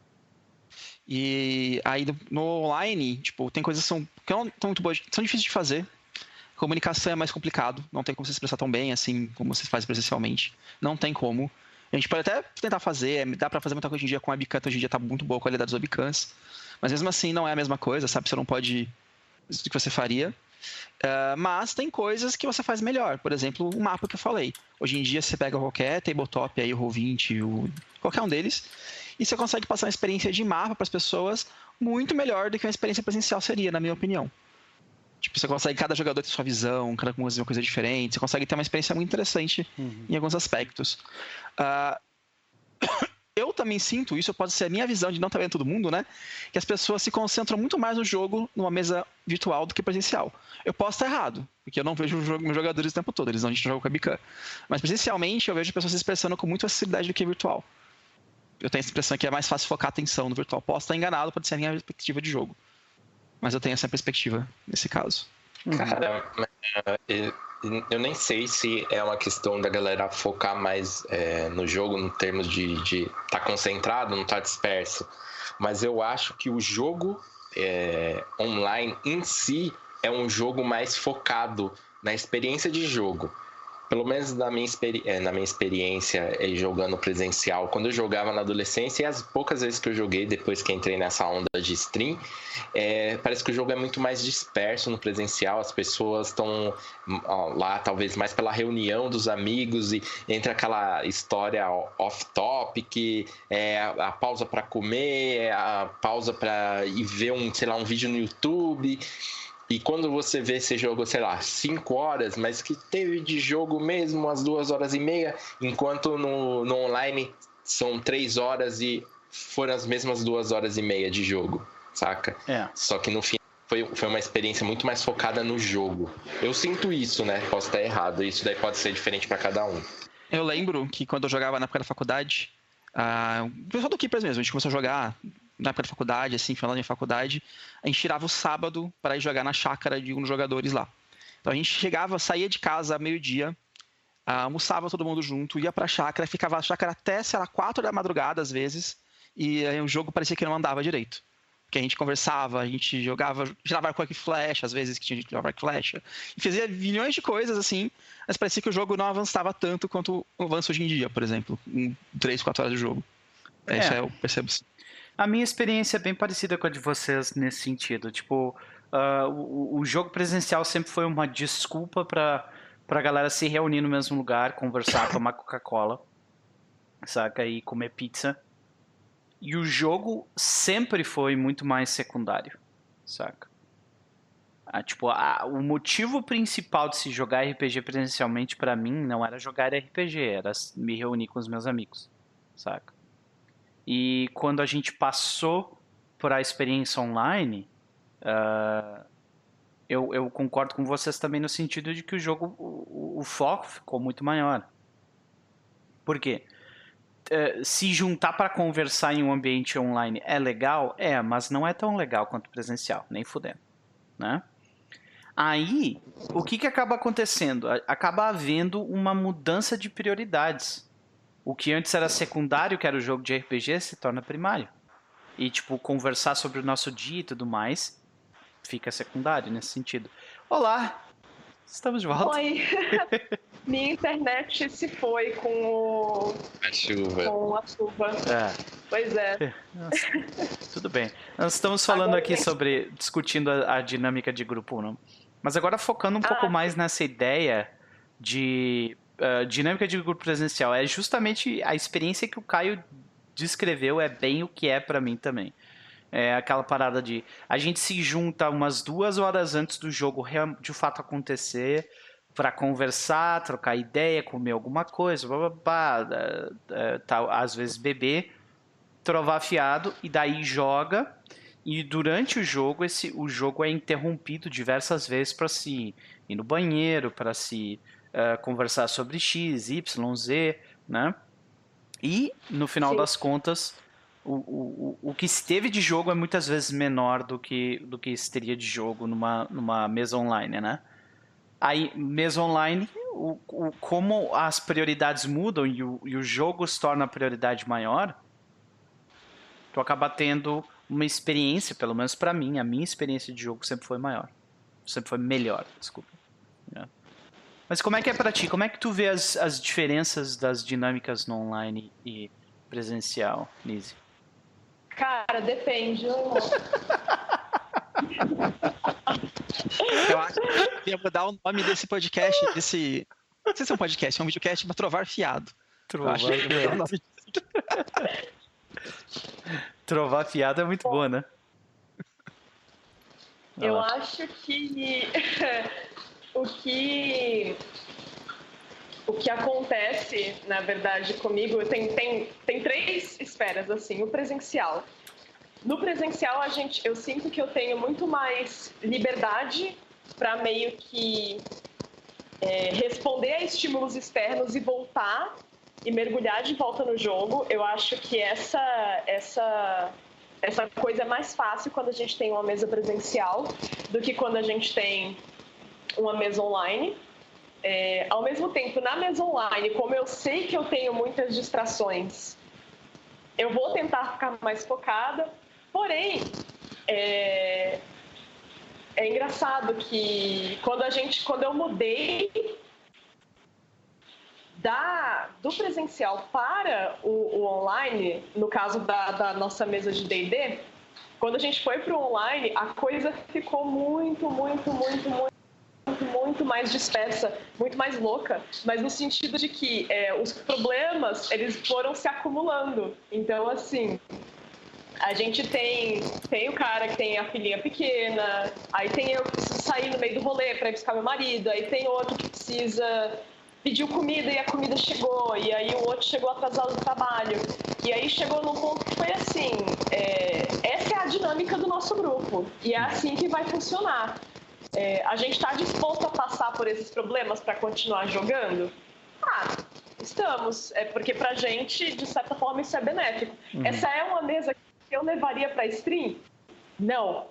B: E aí no online, tipo, tem coisas que são, que não são muito boas, são difíceis de fazer. Comunicação é mais complicado, não tem como você se expressar tão bem assim como você faz presencialmente. Não tem como. A gente pode até tentar fazer, é, dá para fazer muita coisa hoje em dia com a webcam, hoje em dia tá muito boa a qualidade das webcams. Mas mesmo assim não é a mesma coisa, sabe? Você não pode do que você faria. Uh, mas tem coisas que você faz melhor. Por exemplo, o mapa que eu falei. Hoje em dia você pega qualquer tabletop aí, o Roll20, o... qualquer um deles, e você consegue passar uma experiência de mapa para as pessoas muito melhor do que uma experiência presencial seria, na minha opinião. Tipo, você consegue, cada jogador ter sua visão, cada um uma coisa diferente, você consegue ter uma experiência muito interessante uhum. em alguns aspectos. Uh, eu também sinto, isso pode ser a minha visão de não estar vendo todo mundo, né? Que as pessoas se concentram muito mais no jogo numa mesa virtual do que presencial. Eu posso estar errado, porque eu não vejo meus jogadores o tempo todo, eles não jogam com a webcam. Mas presencialmente eu vejo pessoas se expressando com muito facilidade do que virtual. Eu tenho a impressão que é mais fácil focar a atenção no virtual. Posso estar enganado, pode ser a minha perspectiva de jogo. Mas eu tenho essa perspectiva nesse caso.
C: Cara, é, eu nem sei se é uma questão da galera focar mais é, no jogo, no termos de estar tá concentrado, não estar tá disperso. Mas eu acho que o jogo é, online em si é um jogo mais focado na experiência de jogo pelo menos na minha, é, na minha experiência é, jogando presencial, quando eu jogava na adolescência e as poucas vezes que eu joguei depois que entrei nessa onda de stream, é, parece que o jogo é muito mais disperso no presencial, as pessoas estão lá talvez mais pela reunião dos amigos e entre aquela história off-topic, é, a pausa para comer, a pausa para ir ver um, sei lá, um vídeo no YouTube. E quando você vê esse jogo, sei lá, 5 horas, mas que teve de jogo mesmo umas 2 horas e meia, enquanto no, no online são 3 horas e foram as mesmas 2 horas e meia de jogo, saca? É. Só que no fim foi, foi uma experiência muito mais focada no jogo. Eu sinto isso, né? Posso estar errado, isso daí pode ser diferente para cada um.
B: Eu lembro que quando eu jogava na época da faculdade, uh, o pessoal do Keepers mesmo, a gente começou a jogar na época da faculdade, assim, final da minha faculdade, a gente tirava o sábado para ir jogar na chácara de um dos jogadores lá. Então a gente chegava, saía de casa meio-dia, almoçava todo mundo junto, ia para a chácara, ficava na chácara até, sei lá, quatro da madrugada às vezes, e aí o jogo parecia que não andava direito. Porque a gente conversava, a gente jogava, tirava arco e flecha, às vezes que tinha gente que jogava arco e flecha, e fazia milhões de coisas assim, mas parecia que o jogo não avançava tanto quanto avança hoje em dia, por exemplo, em 3, 4 horas de jogo. É, é. Isso é, eu percebo.
A: A minha experiência é bem parecida com a de vocês nesse sentido. Tipo, uh, o, o, jogo presencial sempre foi uma desculpa para a galera se reunir no mesmo lugar, conversar, tomar Coca-Cola, saca? E comer pizza. E o jogo sempre foi muito mais secundário, saca? Ah, tipo, o motivo principal de se jogar RPG presencialmente para mim não era jogar RPG, era me reunir com os meus amigos, saca? E quando a gente passou para a experiência online, uh, eu, eu, concordo com vocês também no sentido de que o jogo, o, o foco ficou muito maior. Por quê? Uh, se juntar para conversar em um ambiente online é legal? É, mas não é tão legal quanto presencial, nem fudendo, né? Aí, o que, que acaba acontecendo? Acaba havendo uma mudança de prioridades o que antes era secundário, que era o jogo de RPG, se torna primário. E, tipo, conversar sobre o nosso dia e tudo mais fica secundário nesse sentido. Olá! Estamos de volta.
E: Oi! Minha internet se foi com o...
C: A chuva.
E: Com a chuva. É. Pois é.
A: Nossa, tudo bem. Nós estamos falando agora aqui sobre... discutindo a, a, dinâmica de grupo, não? Mas agora focando um ah, pouco mais nessa ideia de uh, dinâmica de grupo presencial. É justamente a experiência que o Caio descreveu, é bem o que é para mim também. É aquela parada de a gente se junta umas duas horas antes do jogo de fato acontecer para conversar, trocar ideia, comer alguma coisa, blá, blá, blá, tal, às vezes beber, trovar fiado e daí joga. E durante o jogo, esse, o jogo é interrompido diversas vezes para se ir no banheiro, para se uh, conversar sobre X, Y, Z, né? E, no final Sim. das contas, o, o, o que esteve de jogo é muitas vezes menor do que, do que teria de jogo numa, numa mesa online, né? Aí, mesa online, o, o, como as prioridades mudam e o, e o jogo se torna a prioridade maior, tu acaba tendo uma experiência, pelo menos para mim, a minha experiência de jogo sempre foi maior. Sempre foi melhor, desculpa. É. Mas como é que é para ti? Como é que tu vê as, as diferenças das dinâmicas no online e presencial, Nise?
D: Cara, depende. Eu
B: acho que ia mudar o nome desse podcast, desse. Não sei se é um podcast, é um videocast para trovar fiado.
A: Trovar fiado. trovar fiado é muito bom, né?
D: Eu acho que o que o que acontece, na verdade, comigo, tem, tem, tem três esferas, assim. O presencial. No presencial, a gente, eu sinto que eu tenho muito mais liberdade para meio que é, responder a estímulos externos e voltar e mergulhar de volta no jogo. Eu acho que essa, essa, essa coisa é mais fácil quando a gente tem uma mesa presencial do que quando a gente tem uma mesa online. É, ao mesmo tempo, na mesa online, como eu sei que eu tenho muitas distrações, eu vou tentar ficar mais focada. Porém, é, é engraçado que quando a gente, quando eu mudei da, do presencial para o, o online, no caso da, da nossa mesa de D&D, quando a gente foi para o online, a coisa ficou muito, muito, muito, muito muito mais dispersa, muito mais louca, mas no sentido de que é, os problemas eles foram se acumulando. Então, assim, a gente tem, tem o cara que tem a filhinha pequena, aí tem eu que preciso sair no meio do rolê para ir buscar meu marido, aí tem outro que precisa pediu comida e a comida chegou, e aí o outro chegou atrasado do trabalho. E aí chegou num ponto que foi assim: é, essa é a dinâmica do nosso grupo, e é assim que vai funcionar. É, a gente está disposto a passar por esses problemas para continuar jogando? Ah, estamos. É porque para a gente, de certa forma, isso é benéfico. Uhum. Essa é uma mesa que eu levaria para stream? Não.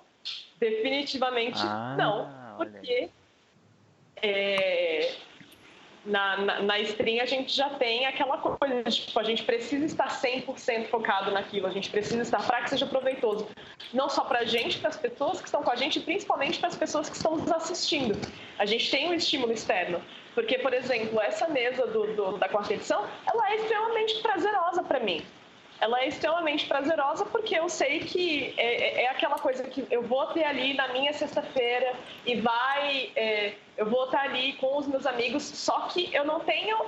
D: Definitivamente ah, não. Porque é, na, na, na stream a gente já tem aquela coisa, tipo, a gente precisa estar 100% focado naquilo, a gente precisa estar para que seja proveitoso, não só para a gente, para as pessoas que estão com a gente, principalmente para as pessoas que estão nos assistindo. A gente tem um estímulo externo, porque, por exemplo, essa mesa do, do da quarta edição, ela é extremamente prazerosa para mim ela é extremamente prazerosa porque eu sei que é, é, é aquela coisa que eu vou ter ali na minha sexta-feira e vai, é, eu vou estar ali com os meus amigos, só que eu não tenho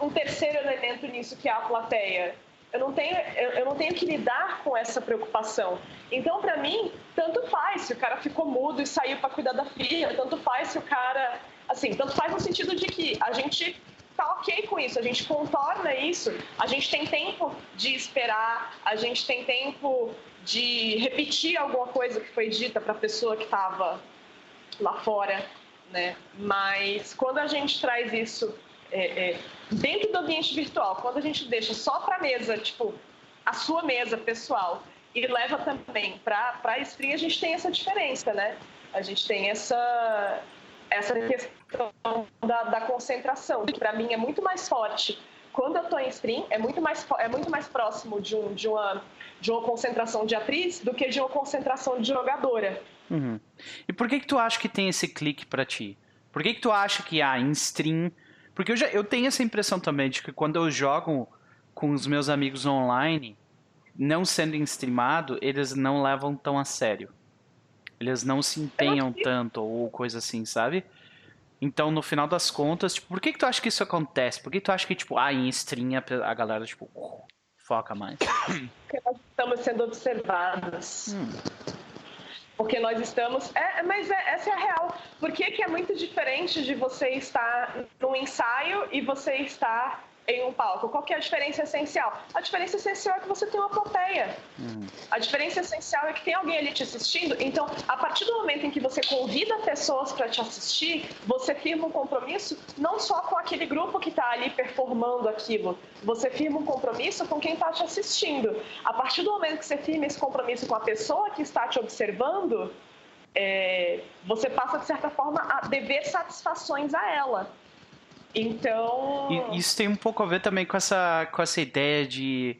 D: um terceiro elemento nisso que é a plateia. Eu não tenho, eu, eu não tenho que lidar com essa preocupação. Então, para mim, tanto faz se o cara ficou mudo e saiu para cuidar da filha, tanto faz se o cara, assim, tanto faz no sentido de que a gente tá ok com isso, a gente contorna isso, a gente tem tempo de esperar, a gente tem tempo de repetir alguma coisa que foi dita para a pessoa que estava lá fora, né? Mas quando a gente traz isso é, é, dentro do ambiente virtual, quando a gente deixa só para mesa, tipo a sua mesa pessoal e leva também para a stream, a gente tem essa diferença, né? A gente tem essa essa questão da, da concentração, que para mim é muito mais forte quando eu estou em stream, é muito mais, é muito mais próximo de, um, de, uma, de uma concentração de atriz do que de uma concentração de jogadora.
A: Uhum. E por que que tu acha que tem esse clique para ti? Por que que tu acha que há em stream... Porque eu, já, eu tenho essa impressão também de que quando eu jogo com os meus amigos online, não sendo streamado, eles não levam tão a sério. Eles não se empenham tanto ou coisa assim, sabe? Então, no final das contas, tipo, por que, que tu acha que isso acontece? Por que tu acha que, tipo, ah, em stream a galera, tipo, foca mais?
D: Porque nós estamos sendo observados. Hum. Porque nós estamos. É, mas é, essa é a real. Por que, que é muito diferente de você estar no ensaio e você estar em um palco. Qual que é a diferença essencial? A diferença essencial é que você tem uma plateia. Uhum. A diferença essencial é que tem alguém ali te assistindo. Então, a partir do momento em que você convida pessoas para te assistir, você firma um compromisso não só com aquele grupo que está ali performando aquilo, você firma um compromisso com quem está te assistindo. A partir do momento que você firma esse compromisso com a pessoa que está te observando, é, você passa, de certa forma, a dever satisfações a ela. Então.
A: Isso tem um pouco a ver também com essa, com essa ideia de.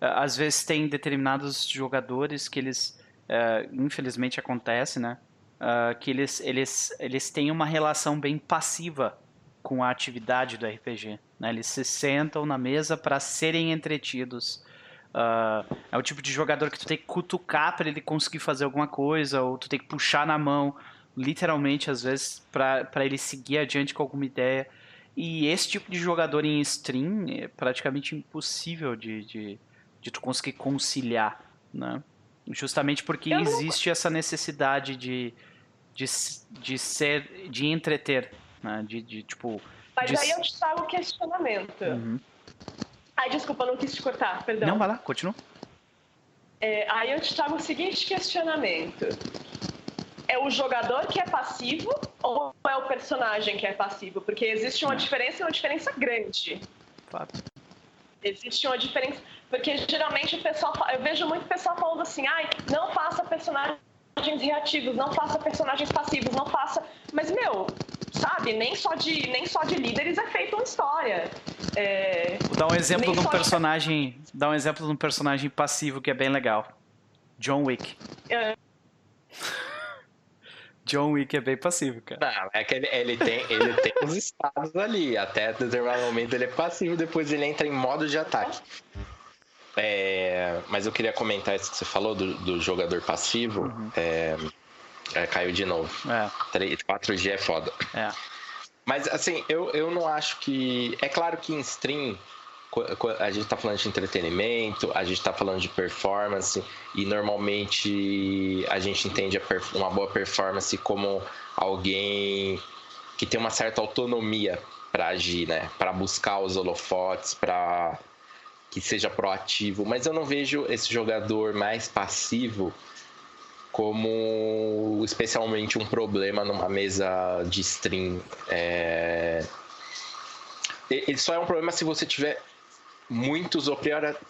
A: Às vezes tem determinados jogadores que eles. Uh, infelizmente acontece, né? Uh, que eles, eles, eles têm uma relação bem passiva com a atividade do RPG. Né? Eles se sentam na mesa para serem entretidos. Uh, é o tipo de jogador que tu tem que cutucar para ele conseguir fazer alguma coisa, ou tu tem que puxar na mão, literalmente, às vezes, para ele seguir adiante com alguma ideia. E esse tipo de jogador em stream é praticamente impossível de, de, de tu conseguir conciliar, né? Justamente porque eu existe não... essa necessidade de, de, de ser, de entreter, né? De, de tipo...
D: Mas
A: de...
D: aí eu te trago o questionamento. Uhum. Ai, desculpa, não quis te cortar, perdão.
A: Não, vai lá, continua.
D: É, aí eu te trago o seguinte questionamento é o jogador que é passivo ou é o personagem que é passivo? Porque existe uma diferença e uma diferença grande. Existe uma diferença. Porque geralmente o pessoal. Eu vejo muito pessoal falando assim, ai, não faça personagens reativos, não faça personagens passivos, não faça. Mas, meu, sabe, nem só de, nem só de líderes é feita uma história. É...
A: Vou dar um exemplo de um personagem. De... Dar um exemplo de um personagem passivo que é bem legal. John Wick. É. John Wick é bem passivo, cara.
C: Não, é que ele, ele tem, ele tem os estados ali. Até determinado momento ele é passivo, depois ele entra em modo de ataque. É, mas eu queria comentar isso que você falou do, do jogador passivo. Uhum. É, é, caiu de novo. É. 4G é foda.
A: É.
C: Mas assim, eu, eu não acho que. É claro que em stream a gente está falando de entretenimento, a gente está falando de performance e normalmente a gente entende uma boa performance como alguém que tem uma certa autonomia para agir, né? Para buscar os holofotes, para que seja proativo. Mas eu não vejo esse jogador mais passivo como especialmente um problema numa mesa de stream. É... Ele só é um problema se você tiver muitos ou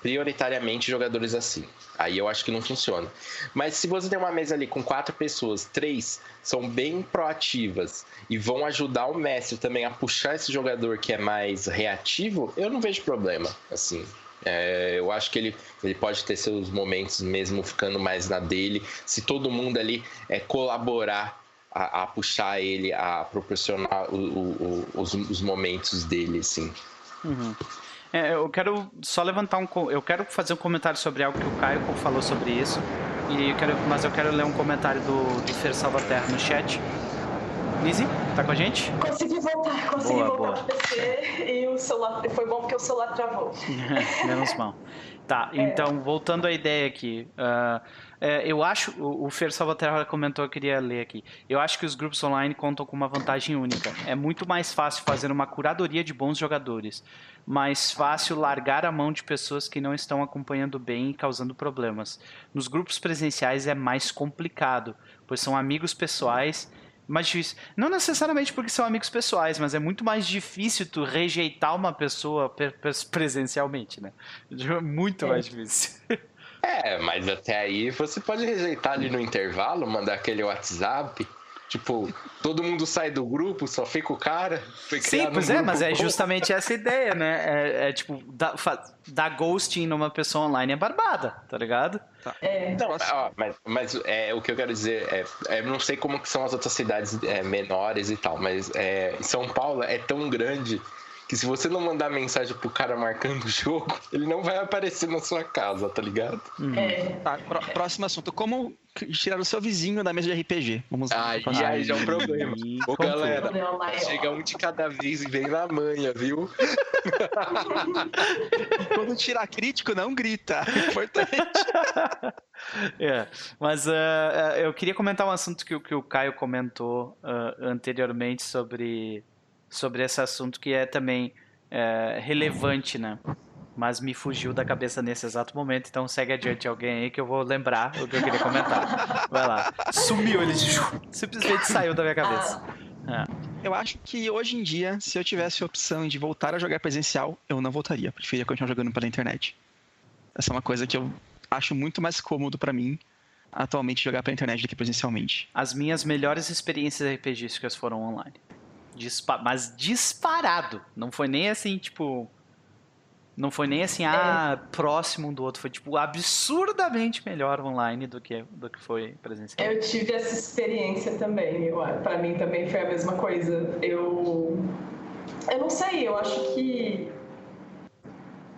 C: prioritariamente jogadores assim. Aí eu acho que não funciona. Mas se você tem uma mesa ali com quatro pessoas, três são bem proativas e vão ajudar o mestre também a puxar esse jogador que é mais reativo, eu não vejo problema. Assim, é, eu acho que ele, ele pode ter seus momentos mesmo ficando mais na dele, se todo mundo ali é, colaborar a, a puxar ele, a proporcionar o, o, o, os, os momentos dele, assim.
A: Uhum. É, eu quero só levantar um. Eu quero fazer um comentário sobre algo que o Caio falou sobre isso. E eu quero, mas eu quero ler um comentário do, do Fer Salvaterra no chat. Lizzie, tá com a gente?
F: Consegui voltar, consegui boa, voltar boa. pro PC e o celular. Foi bom porque o celular travou.
A: Menos mal. Tá, é. então, voltando à ideia aqui. Uh, é, eu acho, o, o Fer Salvaterra comentou, eu queria ler aqui. Eu acho que os grupos online contam com uma vantagem única. É muito mais fácil fazer uma curadoria de bons jogadores mais fácil largar a mão de pessoas que não estão acompanhando bem e causando problemas. Nos grupos presenciais é mais complicado, pois são amigos pessoais, mais difícil. Não necessariamente porque são amigos pessoais, mas é muito mais difícil tu rejeitar uma pessoa presencialmente, né? Muito mais difícil.
C: É, mas até aí você pode rejeitar ali no intervalo, mandar aquele WhatsApp Tipo, todo mundo sai do grupo, só fica o cara.
A: Sim, pois um é, mas é justamente essa ideia, né? É, é tipo, dar, dar ghosting numa pessoa online é barbada, tá ligado? Tá.
C: É. Não, ó, mas, mas é, o que eu quero dizer é, é não sei como que são as outras cidades é, menores e tal, mas é, São Paulo é tão grande que se você não mandar mensagem pro cara marcando o jogo, ele não vai aparecer na sua casa, tá ligado?
B: Uhum. É. Tá, próximo assunto. Como tirar o seu vizinho da mesa de RPG?
C: Vamos lá. Ah, já, já é um problema. Ô, galera, chega um de cada vez e vem na manha, viu?
B: Quando tirar crítico, não grita. É importante.
A: é, mas uh, eu queria comentar um assunto que, que o Caio comentou uh, anteriormente sobre sobre esse assunto que é também é, relevante, né? Mas me fugiu da cabeça nesse exato momento, então segue adiante alguém aí que eu vou lembrar o que eu queria comentar. Vai lá. Sumiu, ele simplesmente saiu da minha cabeça.
B: É. Eu acho que hoje em dia, se eu tivesse a opção de voltar a jogar presencial, eu não voltaria. Preferia continuar jogando pela internet. Essa é uma coisa que eu acho muito mais cômodo para mim atualmente jogar pela internet do que presencialmente.
A: As minhas melhores experiências RPGísticas foram online. Dispa mas disparado. Não foi nem assim, tipo. Não foi nem assim, ah, é. próximo um do outro. Foi, tipo, absurdamente melhor online do que, do que foi presencial.
D: Eu tive essa experiência também. Eu, pra mim também foi a mesma coisa. Eu. Eu não sei, eu acho que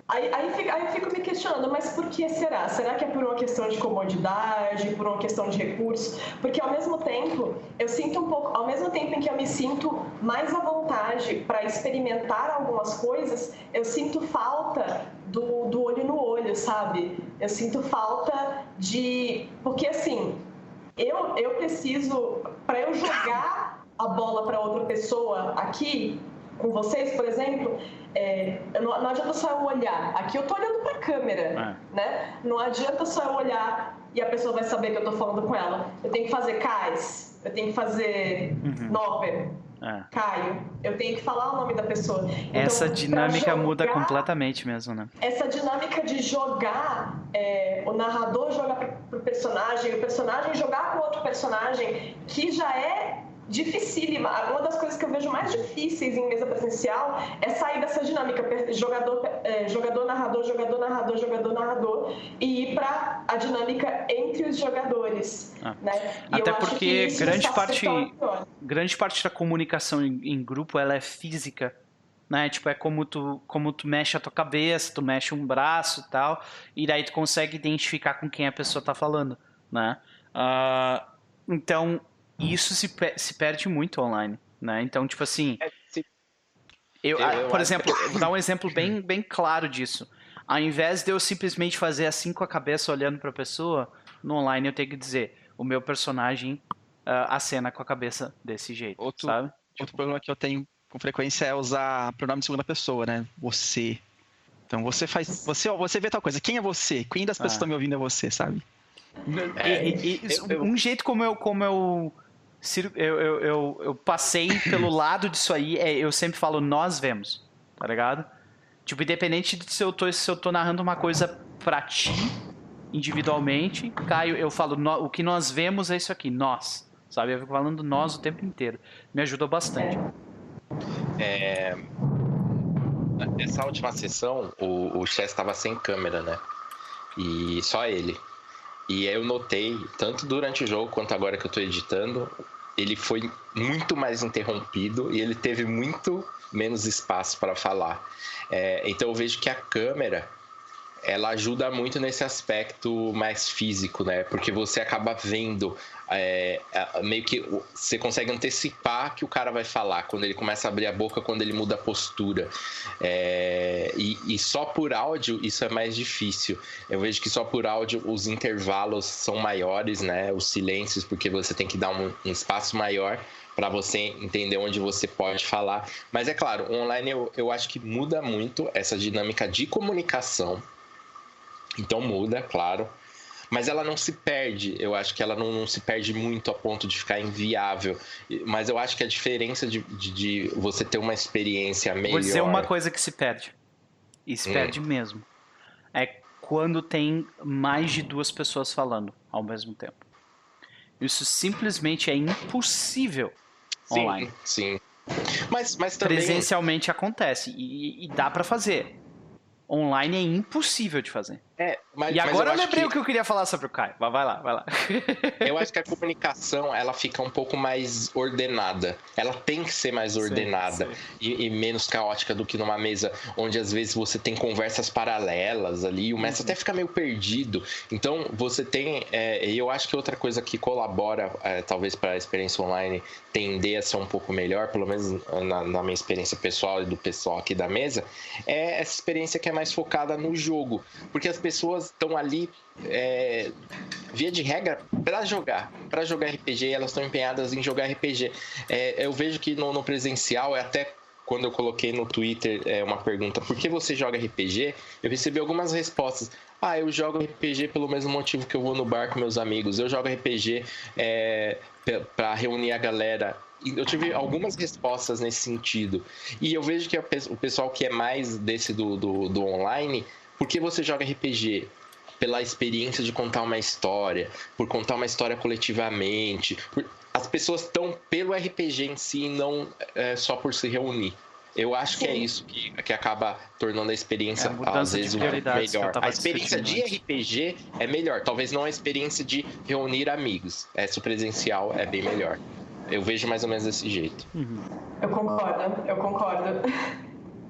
D: Aí, aí, aí, eu fico me questionando, mas por que será? Será que é por uma questão de comodidade, por uma questão de recursos? Porque ao mesmo tempo, eu sinto um pouco, ao mesmo tempo em que eu me sinto mais à vontade para experimentar algumas coisas, eu sinto falta do, do olho no olho, sabe? Eu sinto falta de. Porque assim, eu, eu preciso, para eu jogar a bola para outra pessoa aqui, com vocês, por exemplo, é, não, não, adianta só eu olhar. Aqui eu tô olhando para a câmera, é. né? Não adianta só eu olhar e a pessoa vai saber que eu tô falando com ela. Eu tenho que fazer Cais, eu tenho que fazer uhum. É. Caio. Eu tenho que falar o nome da pessoa.
A: Então, essa dinâmica jogar, muda completamente mesmo, né?
D: Essa dinâmica de jogar, é, o narrador jogar pro personagem, o personagem jogar com outro personagem, que já é dificílima. Uma das coisas que eu vejo mais difíceis em mesa presencial é sair dessa dinâmica jogador, é, jogador narrador, jogador narrador, jogador narrador e ir para a dinâmica entre os jogadores. Ah. Né?
A: Até porque grande parte, grande parte da comunicação em, em, grupo ela é física. Né? Tipo, é como tu, como tu mexe a tua cabeça, tu mexe um braço e tal, e daí tu consegue identificar com quem a pessoa está falando. Né? Uh, então, e isso se, se perde muito online, né? Então, tipo assim... É, eu, por exemplo, vou dar um exemplo bem, bem claro disso. Ao invés de eu simplesmente fazer assim com a cabeça olhando para a pessoa, no online eu tenho que dizer, o meu personagem uh, acena com a cabeça desse jeito, outro, sabe?
B: Outro problema que eu tenho com frequência é usar pronome de segunda pessoa, né? Você. Então você faz. Você, você vê tal coisa. Quem é você? Quem das pessoas que estão me ouvindo é você, sabe?
A: É, e, e, eu, um jeito como eu, como eu eu, eu, eu, eu passei pelo lado disso aí, é, eu sempre falo nós vemos, tá ligado? Tipo, independente de se eu tô, se eu tô narrando uma coisa pra ti, individualmente, Caio, eu falo, no, o que nós vemos é isso aqui, nós. Sabe? Eu fico falando nós o tempo inteiro. Me ajudou bastante.
C: É... Nessa última sessão, o, o Chess estava sem câmera, né? E só ele. E eu notei, tanto durante o jogo quanto agora que eu estou editando, ele foi muito mais interrompido e ele teve muito menos espaço para falar. É, então eu vejo que a câmera ela ajuda muito nesse aspecto mais físico, né? Porque você acaba vendo é, meio que você consegue antecipar que o cara vai falar quando ele começa a abrir a boca, quando ele muda a postura. É, e, e, só por áudio isso é mais difícil. Eu vejo que só por áudio os intervalos são maiores, né? Os silêncios, porque você tem que dar um, um espaço maior para você entender onde você pode falar. Mas é claro, online eu, eu acho que muda muito essa dinâmica de comunicação. Então muda, claro mas ela não se perde. Eu acho que ela não, não, se perde muito a ponto de ficar inviável. Mas eu acho que a diferença de, de, de você ter uma experiência melhor. Vou dizer
A: uma coisa que se perde. E se hum. perde mesmo. É quando tem mais de duas pessoas falando ao mesmo tempo. Isso simplesmente é impossível
C: sim,
A: online.
C: Sim. Mas, mas também...
A: Presencialmente acontece e, e dá para fazer. Online é impossível de fazer.
C: É,
A: mas, e agora eu, eu lembrei que... o que eu queria falar sobre o Caio. Vai lá, vai lá.
C: eu acho que a comunicação ela fica um pouco mais ordenada. Ela tem que ser mais ordenada sim, sim. E, e, menos caótica do que numa mesa onde às vezes você tem conversas paralelas ali. O mestre uhum. até fica meio perdido. Então você tem. É, e eu acho que outra coisa que colabora, é, talvez, para a experiência online tender a ser um pouco melhor, pelo menos na, na minha experiência pessoal e do pessoal aqui da mesa, é essa experiência que é mais focada no jogo. Porque as pessoas estão ali, é, via de regra, para jogar. Para jogar RPG, elas estão empenhadas em jogar RPG. É, eu vejo que no, no, presencial é até quando eu coloquei no Twitter é, uma pergunta, por que você joga RPG? Eu recebi algumas respostas. Ah, eu jogo RPG pelo mesmo motivo que eu vou no bar com meus amigos. Eu jogo RPG é, para reunir a galera. Eu tive algumas respostas nesse sentido. E eu vejo que o pessoal que é mais desse do, do, do online, por que você joga RPG? Pela experiência de contar uma história, por contar uma história coletivamente. Por... As pessoas estão pelo RPG em si, não é, só por se reunir. Eu acho Sim. que é isso que, que acaba tornando a experiência, é, às vezes, melhor. A experiência de RPG é melhor. Talvez não a experiência de reunir amigos. Essa presencial é bem melhor. Eu vejo mais ou menos desse jeito.
D: Uhum. Eu concordo, eu concordo.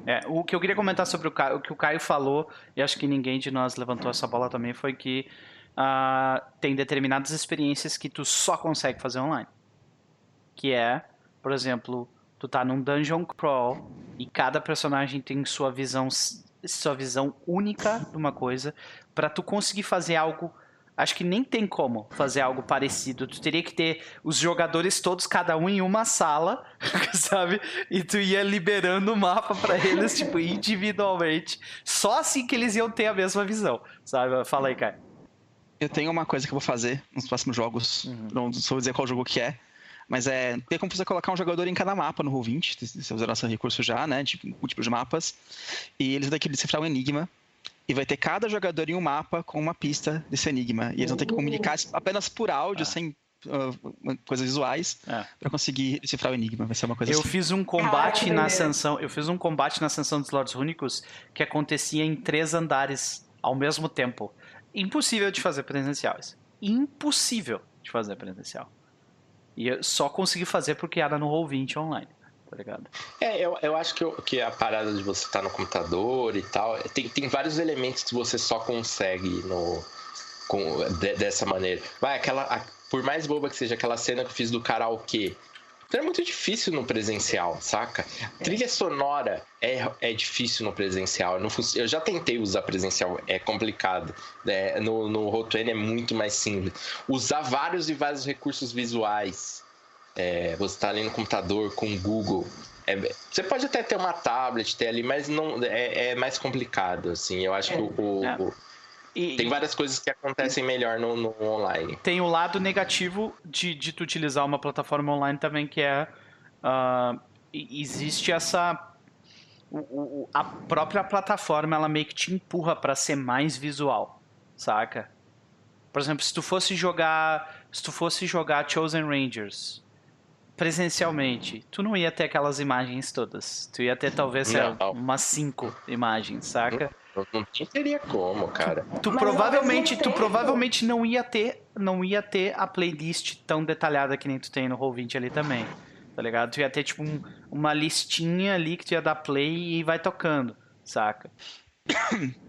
A: É, o que eu queria comentar sobre o, o que o Caio falou, e acho que ninguém de nós levantou essa bola também, foi que uh, tem determinadas experiências que tu só consegue fazer online. Que é, por exemplo, tu tá num dungeon crawl e cada personagem tem sua visão sua visão única de uma coisa para tu conseguir fazer algo acho que nem tem como fazer algo parecido. Tu teria que ter os jogadores todos, cada um em uma sala, sabe? E tu ia liberando o mapa para eles, tipo, individualmente. Só assim que eles iam ter a mesma visão, sabe? Fala aí, cara.
B: Eu tenho uma coisa que eu vou fazer nos próximos jogos. Uhum. Não sou dizer qual jogo que é. Mas é, tem como você colocar um jogador em cada mapa no Roll20, você usará esse recurso já, né, de múltiplos mapas, e eles que decifrar um enigma, e vai ter cada jogador em um mapa com uma pista desse enigma, e eles vão ter que comunicar apenas por áudio, ah. sem uh, coisas visuais, é. para conseguir decifrar o enigma, vai ser uma coisa
A: Eu
B: assim.
A: fiz um combate na ascensão, eu fiz um combate na ascensão dos Lords Únicos que acontecia em três andares ao mesmo tempo. Impossível de fazer presenciais. Impossível de fazer presencial. E eu só consegui fazer porque era no Roll20 online. Tá ligado?
C: É, eu, eu acho que, eu, que a parada de você estar tá no computador e tal, tem, tem vários elementos que você só consegue no, com, de, dessa maneira. Vai, aquela. A, por mais boba que seja aquela cena que eu fiz do karaokê, então é muito difícil no presencial, saca? Trilha sonora é, é difícil no presencial. eu já tentei usar presencial, é complicado. É, no no Rotuene é muito mais simples. Usar vários e vários recursos visuais. É, você está ali no computador com o Google. É, você pode até ter uma tablet, ter ali, mas não é, é mais complicado. Assim, eu acho que o, o, é. e, tem várias coisas que acontecem melhor no, no, online.
A: Tem o lado negativo de, de tu utilizar uma plataforma online também, que é. Uh, existe essa. O, o, a própria plataforma ela meio que te empurra para ser mais visual, saca? Por exemplo, se tu fosse jogar. Se tu fosse jogar Chosen Rangers presencialmente, tu não ia ter aquelas imagens todas. Tu ia ter talvez não, umas cinco imagens, saca?
C: Não, não teria como, cara.
A: Tu, tu provavelmente, tu provavelmente não ia ter, não ia ter a playlist tão detalhada que nem tu tem no Roll20 ali também. Tá ligado? Tu ia ter tipo um, uma listinha ali que tu ia dar play e vai tocando, saca?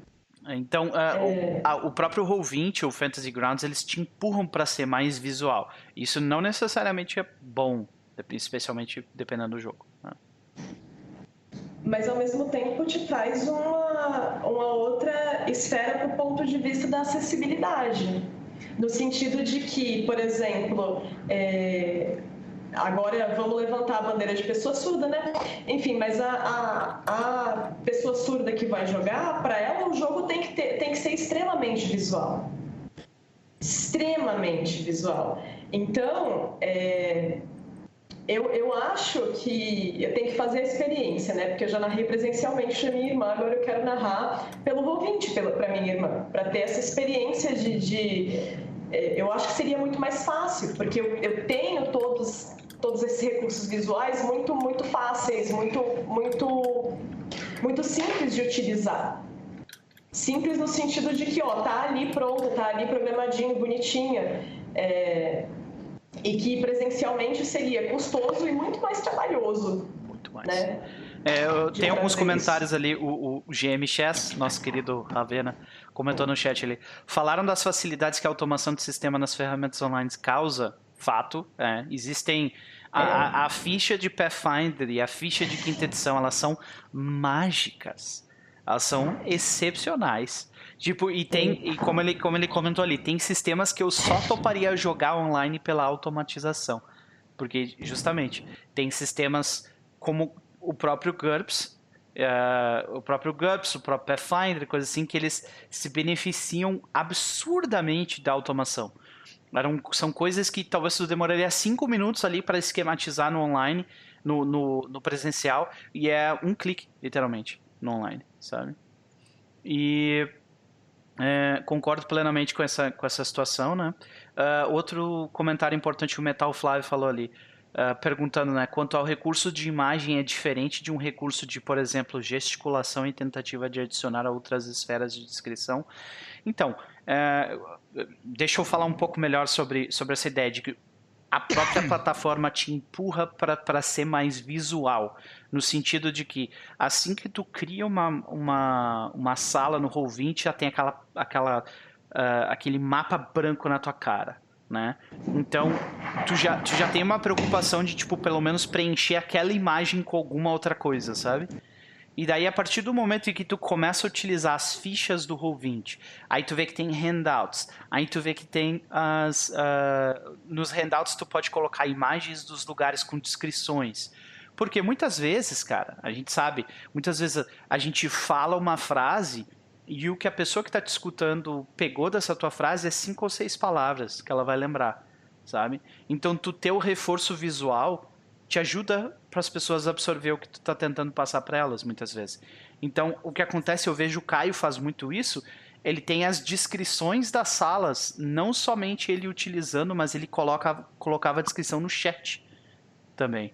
A: Então, uh, o, a, o, próprio Roll20, o Fantasy Grounds, eles te empurram para ser mais visual. Isso não necessariamente é bom, especialmente dependendo do jogo. Né?
D: mas ao mesmo tempo te traz uma, uma outra esfera para o ponto de vista da acessibilidade. No sentido de que, por exemplo, é, agora vamos levantar a bandeira de pessoa surda, né? Enfim, mas a, a, a pessoa surda que vai jogar, para ela o jogo tem que, ter, tem que ser extremamente visual. Extremamente visual. Então, é, eu, eu acho que eu tenho que fazer a experiência, né? Porque eu já narrei presencialmente para minha irmã, agora eu quero narrar pelo ouvinte para minha irmã, para ter essa experiência de, de, é, Eu acho que seria muito mais fácil, porque eu, eu tenho todos, todos esses recursos visuais muito, muito fáceis, muito, muito, muito simples de utilizar. Simples no sentido de que, ó, tá ali pronto, tá ali programadinho, bonitinha. É, e que presencialmente seria custoso e muito mais trabalhoso. Muito mais. Né?
A: É, tem alguns comentários ali, o, o GM Chess, nosso querido Ravena, comentou no chat ali. Falaram das facilidades que a automação do sistema nas ferramentas online causa. Fato, é, existem. A, a, a, ficha de Pathfinder e a ficha de quinta edição, elas são mágicas. Elas são excepcionais. Tipo, e tem, e como ele, como ele comentou ali, tem sistemas que eu só toparia jogar online pela automatização. Porque, justamente, tem sistemas como o próprio GURPS, uh, o próprio GURPS, o próprio Pathfinder, coisas assim, que eles se beneficiam absurdamente da automação. Eram, são coisas que talvez tu demoraria cinco minutos ali para esquematizar no online, no, no, no, presencial, e é um clique, literalmente, no online, sabe? E é, concordo plenamente com essa, com essa situação, né? Uh, outro comentário importante o Metal Flávio falou ali, uh, perguntando, né, quanto ao recurso de imagem é diferente de um recurso de, por exemplo, gesticulação e tentativa de adicionar outras esferas de descrição. Então, uh, deixa eu falar um pouco melhor sobre, sobre essa ideia de que a própria plataforma te empurra para ser mais visual, no sentido de que assim que tu cria uma, uma, uma sala no Roll20, já tem aquela, aquela uh, aquele mapa branco na tua cara, né? Então, tu já, tu já tem uma preocupação de, tipo, pelo menos preencher aquela imagem com alguma outra coisa, sabe? E daí, a partir do momento em que tu começa a utilizar as fichas do Roll20, aí tu vê que tem handouts, aí tu vê que tem as... Uh, nos handouts tu pode colocar imagens dos lugares com descrições. Porque muitas vezes, cara, a gente sabe, muitas vezes a gente fala uma frase e o que a pessoa que está te escutando pegou dessa tua frase é cinco ou seis palavras que ela vai lembrar, sabe? Então, tu ter o reforço visual te ajuda para as pessoas absorver o que tu está tentando passar para elas, muitas vezes. Então, o que acontece, eu vejo o Caio faz muito isso, ele tem as descrições das salas, não somente ele utilizando, mas ele coloca, colocava a descrição no chat também,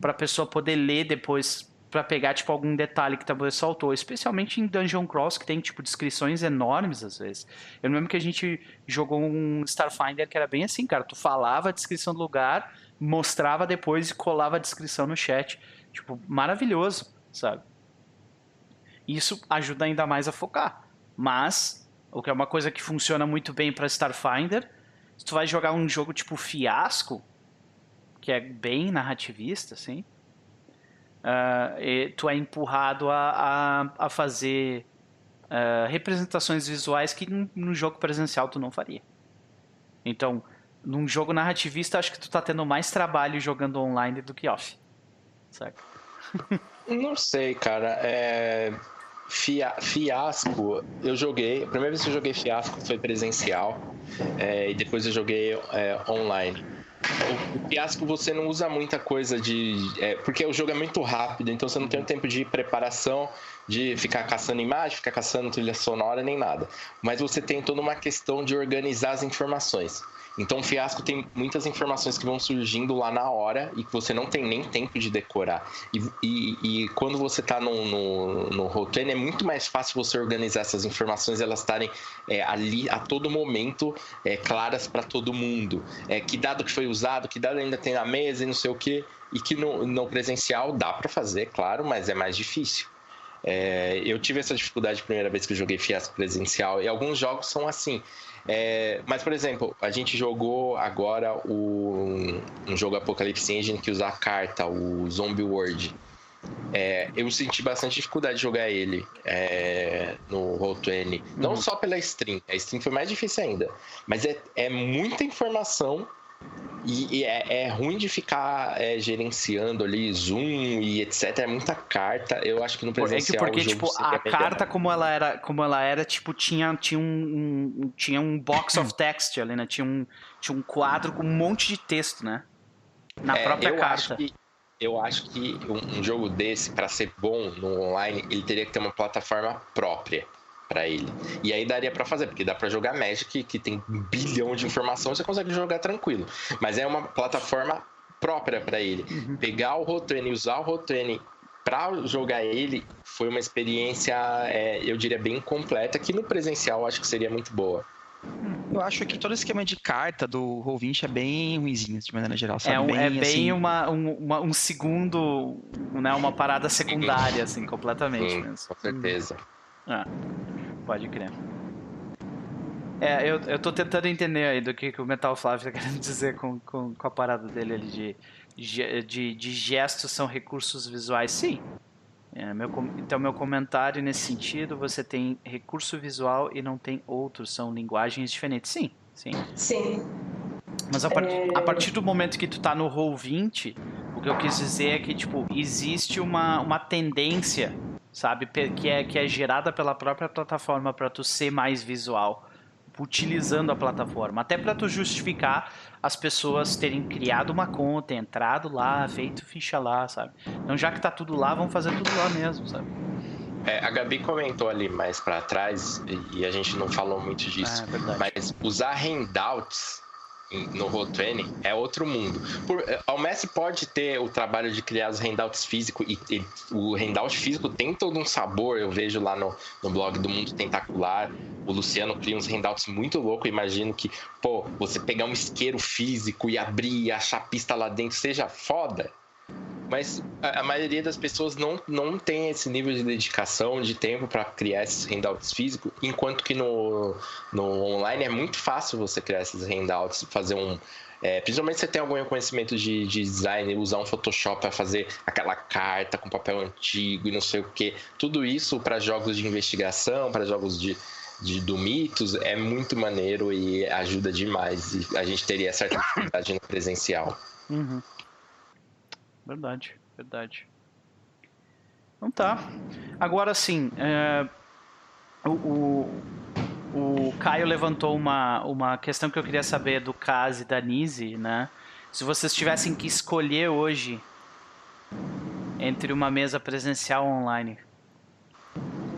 A: para a pessoa poder ler depois para pegar tipo algum detalhe que talvez saltou, especialmente em Dungeon Cross que tem tipo descrições enormes às vezes. Eu lembro que a gente jogou um Starfinder que era bem assim, cara, tu falava a descrição do lugar, mostrava depois e colava a descrição no chat, tipo, maravilhoso, sabe? Isso ajuda ainda mais a focar. Mas o que é uma coisa que funciona muito bem para Starfinder, se tu vai jogar um jogo tipo Fiasco, que é bem narrativista, assim, uh, tu é empurrado a, a, a fazer uh, representações visuais que no jogo presencial tu não faria. Então, num jogo narrativista, acho que tu tá tendo mais trabalho jogando online do que off. Saca?
C: Não sei, cara. É... Fia... Fiasco, eu joguei. A primeira vez que eu joguei Fiasco foi presencial. É... E depois eu joguei é, online o, fiasco você não usa muita coisa de. É, porque o jogo é muito rápido, então você não tem um tempo de preparação, de ficar caçando imagem, ficar caçando trilha sonora, nem nada. Mas você tem toda uma questão de organizar as informações. Então, o fiasco tem muitas informações que vão surgindo lá na hora e que você não tem nem tempo de decorar. E, e, e quando você está no, no, no Roll20, é muito mais fácil você organizar essas informações, elas estarem é, ali a todo momento é, claras para todo mundo. É, que dado que foi usado, que dado ainda tem na mesa e não sei o que. E que no, no presencial dá para fazer, claro, mas é mais difícil. É, eu tive essa dificuldade a primeira vez que eu joguei fiasco presencial e alguns jogos são assim. É, mas, por exemplo, a gente jogou agora o, um jogo Apocalypse Engine que usa a carta, o Zombie World. É, eu senti bastante dificuldade de jogar ele é, no Roll20. Não uhum. só pela stream, a stream foi mais difícil ainda. Mas é, é muita informação e, e é, é, ruim de ficar é, gerenciando ali zoom e etc. É muita carta. Eu acho que no presencial
A: é que porque tipo a carta como ela era, como ela era tipo tinha tinha um, um, tinha um box of text ali, né? Tinha um tinha um quadro com um monte de texto, né? Na é, própria
C: eu
A: carta.
C: Acho que, eu acho que um, um jogo desse para ser bom no online ele teria que ter uma plataforma própria para ele. E aí daria para fazer, porque dá para jogar Magic, que tem um bilhão de informação, você consegue jogar tranquilo. Mas é uma plataforma própria para ele. Uhum. Pegar o Rotrene e usar o Rotrene para jogar ele foi uma experiência, é, eu diria, bem completa, que no presencial acho que seria muito boa.
B: Eu acho que todo esquema de carta do Roll20 é bem ruimzinho, de maneira geral. Sabe?
A: É, um,
B: bem,
A: é bem
B: assim...
A: uma, um, uma, um segundo, né, uma parada secundária, assim, completamente.
C: Sim, mesmo. Com certeza.
A: Ah, pode crer. É, eu, eu tô tentando entender aí do que, que o Metal Flávio tá querendo dizer com, com, com a parada dele ali de, de, de gestos são recursos visuais. Sim. É, meu, então, meu comentário nesse sentido, você tem recurso visual e não tem outros, são linguagens diferentes. Sim, sim.
D: Sim.
A: Mas a, part é... a, partir do momento que tu tá no Roll20, o que eu quis dizer é que, tipo, existe uma, uma tendência, sabe, que é, que é gerada pela própria plataforma para tu ser mais visual, utilizando a plataforma. Até para tu justificar as pessoas terem criado uma conta, entrado lá, feito ficha lá, sabe? Então, já que tá tudo lá, vamos fazer tudo lá mesmo, sabe?
C: É, a Gabi comentou ali mais para trás, e a gente não falou muito disso, é, mas usar handouts no Roll20 é outro mundo. Por, eh, o Messi pode ter o trabalho de criar os handouts físicos e, e, o handout físico tem todo um sabor. Eu vejo lá no, no blog do Mundo Tentacular, o Luciano cria uns handouts muito loucos. Imagino que, pô, você pegar um isqueiro físico e abrir e achar pista lá dentro seja foda. Mas a, maioria das pessoas não, não tem esse nível de dedicação, de tempo para criar esses handouts físicos, enquanto que no, no online é muito fácil você criar esses handouts, fazer um. É, principalmente se você tem algum conhecimento de, de design, usar um Photoshop para fazer aquela carta com papel antigo e não sei o que. Tudo isso para jogos de investigação, para jogos de, de, do Mitos é muito maneiro e ajuda demais. E a gente teria certa dificuldade no presencial.
A: Uhum. Verdade, verdade. Então tá. Agora sim, é, o, o, o, Caio levantou uma, uma questão que eu queria saber do Kazi e da Nise, né? Se vocês tivessem que escolher hoje entre uma mesa presencial ou online,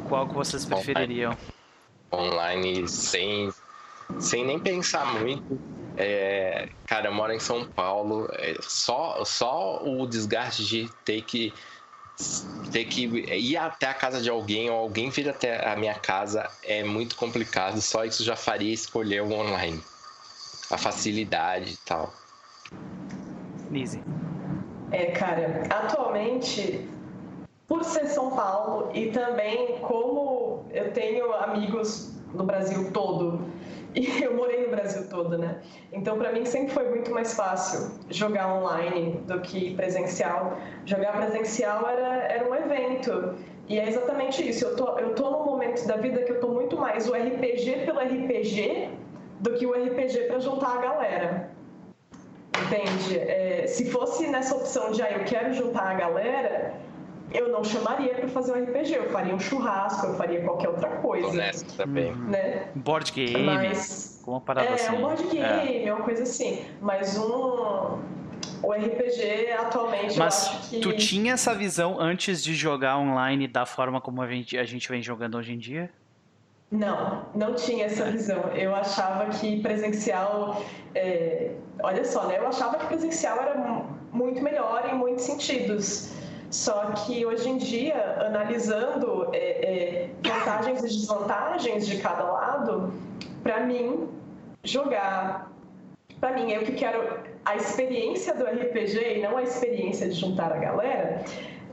A: qual que vocês prefeririam?
C: Online, sem, sem nem pensar muito é, cara, eu moro em São Paulo. É, só, só o desgaste de ter que ter que ir até a casa de alguém ou alguém vir até a minha casa é muito complicado. Só isso já faria escolher o online. A facilidade e tal.
A: Lizzie.
D: É, cara, atualmente, por ser São Paulo e também como eu tenho amigos no Brasil todo e eu morei no Brasil todo, né? Então, para mim, sempre foi muito mais fácil jogar online do que presencial. Jogar presencial era, era um evento. E é exatamente isso. Eu tô, eu tô num momento da vida que eu tô muito mais o RPG pelo RPG do que o RPG para juntar a galera. Entende? É, se fosse nessa opção de, ah, eu quero juntar a galera, eu não chamaria para fazer um RPG, eu faria um churrasco, eu faria qualquer outra coisa.
C: Honesto também.
D: Né?
A: Board game. Mas, uma parada
D: é,
A: assim.
D: um board game, é. uma coisa assim. Mas um. O RPG atualmente
A: Mas
D: eu acho que...
A: tu tinha essa visão antes de jogar online da forma como a gente, a gente vem jogando hoje em dia?
D: Não, não tinha essa visão. Eu achava que presencial. É... Olha só, né? Eu achava que presencial era muito melhor em muitos sentidos. Só que hoje em dia, analisando é, é, vantagens e desvantagens de cada lado, para mim, jogar, para mim, eu que quero a experiência do RPG e não a experiência de juntar a galera,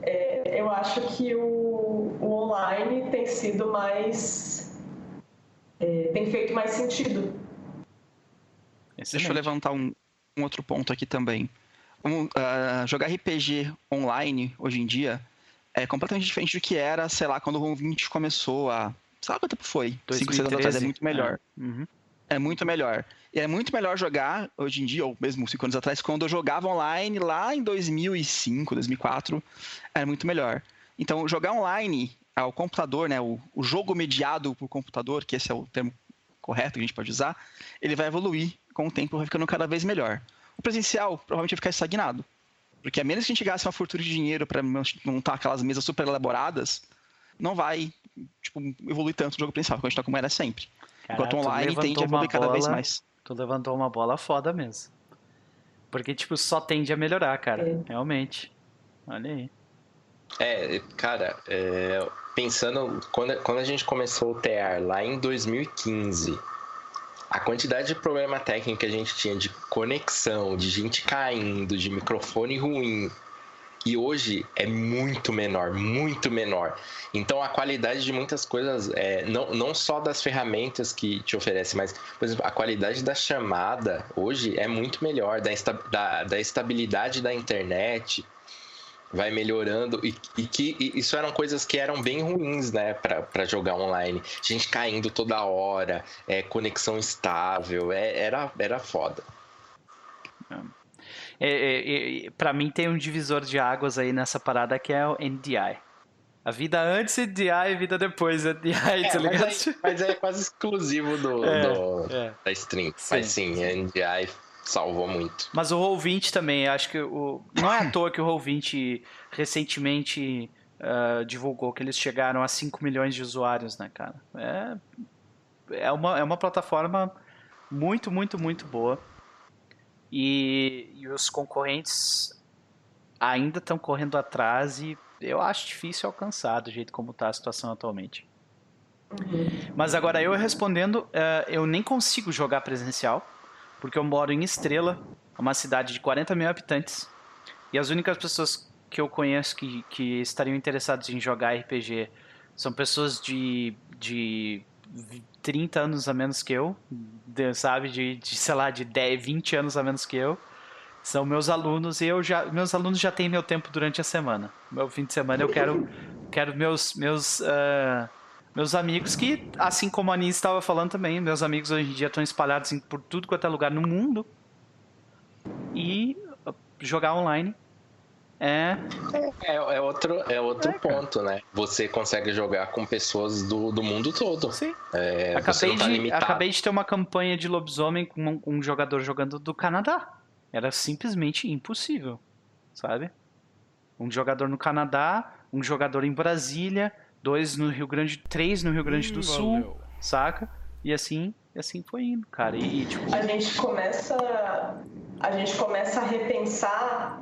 D: é, eu acho que o, o, online tem sido mais. É, tem feito mais sentido.
B: Excelente. Deixa eu levantar um, um outro ponto aqui também uh, jogar RPG online hoje em dia é completamente diferente do que era, sei lá, quando o Roll20 começou a. Sabe quanto tempo foi? 5, 6 anos atrás. É muito melhor. É. Uhum. é muito melhor. E é muito melhor jogar hoje em dia, ou mesmo 5 anos atrás, quando eu jogava online lá em 2005, 2004, era muito melhor. Então, jogar online ao computador, né, o, o jogo mediado por computador, que esse é o termo correto que a gente pode usar, ele vai evoluir com o tempo, vai ficando cada vez melhor. O presencial provavelmente vai ficar estagnado. Porque a menos que a gente gaste uma fortuna de dinheiro para montar aquelas mesas super elaboradas, não vai tipo, evoluir tanto o jogo presencial, como a gente tá como era sempre. Enquanto online tende a evoluir cada vez mais.
A: Tu levantou uma bola foda mesmo. Porque, tipo, só tende a melhorar, cara. É. Realmente. Olha aí.
C: É, cara, é, pensando, quando, quando a gente começou o TR lá em 2015, a quantidade de problema técnico que a gente tinha de conexão, de gente caindo, de microfone ruim, e hoje é muito menor, muito menor. Então a qualidade de muitas coisas, é, não, não só das ferramentas que te oferece, mas, por exemplo, a qualidade da chamada hoje é muito melhor, da, da, da estabilidade da internet vai melhorando e, e que e isso eram coisas que eram bem ruins, né, para jogar online. Gente caindo toda hora, é, conexão estável, é, era, era foda.
A: É, é, é, para mim tem um divisor de águas aí nessa parada que é o NDI. A vida antes NDI e a vida depois NDI, é, tá ligado?
C: Mas, aí, mas é quase exclusivo do, é, do é. da stream. Sim. Mas sim, NDI salvou muito.
A: Mas o Roll20 também, acho que o não é à toa que o Roll20 recentemente uh, divulgou que eles chegaram a 5 milhões de usuários, né, cara? É, é, uma, é uma plataforma muito, muito, muito boa. E, e os concorrentes ainda estão correndo atrás e eu acho difícil alcançar do jeito como está a situação atualmente. Uhum. Mas agora eu respondendo, uh, eu nem consigo jogar presencial, porque eu moro em Estrela, uma cidade de 40 mil habitantes, e as únicas pessoas que eu conheço que, que estariam interessadas em jogar RPG são pessoas de, de 30 anos a menos que eu, de, sabe, de, de, sei lá, de 10, 20 anos a menos que eu. São meus alunos e eu já, meus alunos já têm meu tempo durante a semana. Meu fim de semana eu quero, quero meus, meus, uh, meus amigos que, assim como a Aninha estava falando também, meus amigos hoje em dia estão espalhados em, por tudo quanto é lugar no mundo. E jogar online é.
C: É, é outro, é outro é, ponto, né? Você consegue jogar com pessoas do, do mundo todo.
A: Sim. É, acabei, tá de, acabei de ter uma campanha de lobisomem com um, um, jogador jogando do Canadá. Era simplesmente impossível, sabe? Um jogador no Canadá, um jogador em Brasília, dois no Rio Grande, três no Rio Grande do hum, Sul, valeu. saca? E assim, assim foi indo, cara. E, tipo...
D: A gente começa, a gente começa a repensar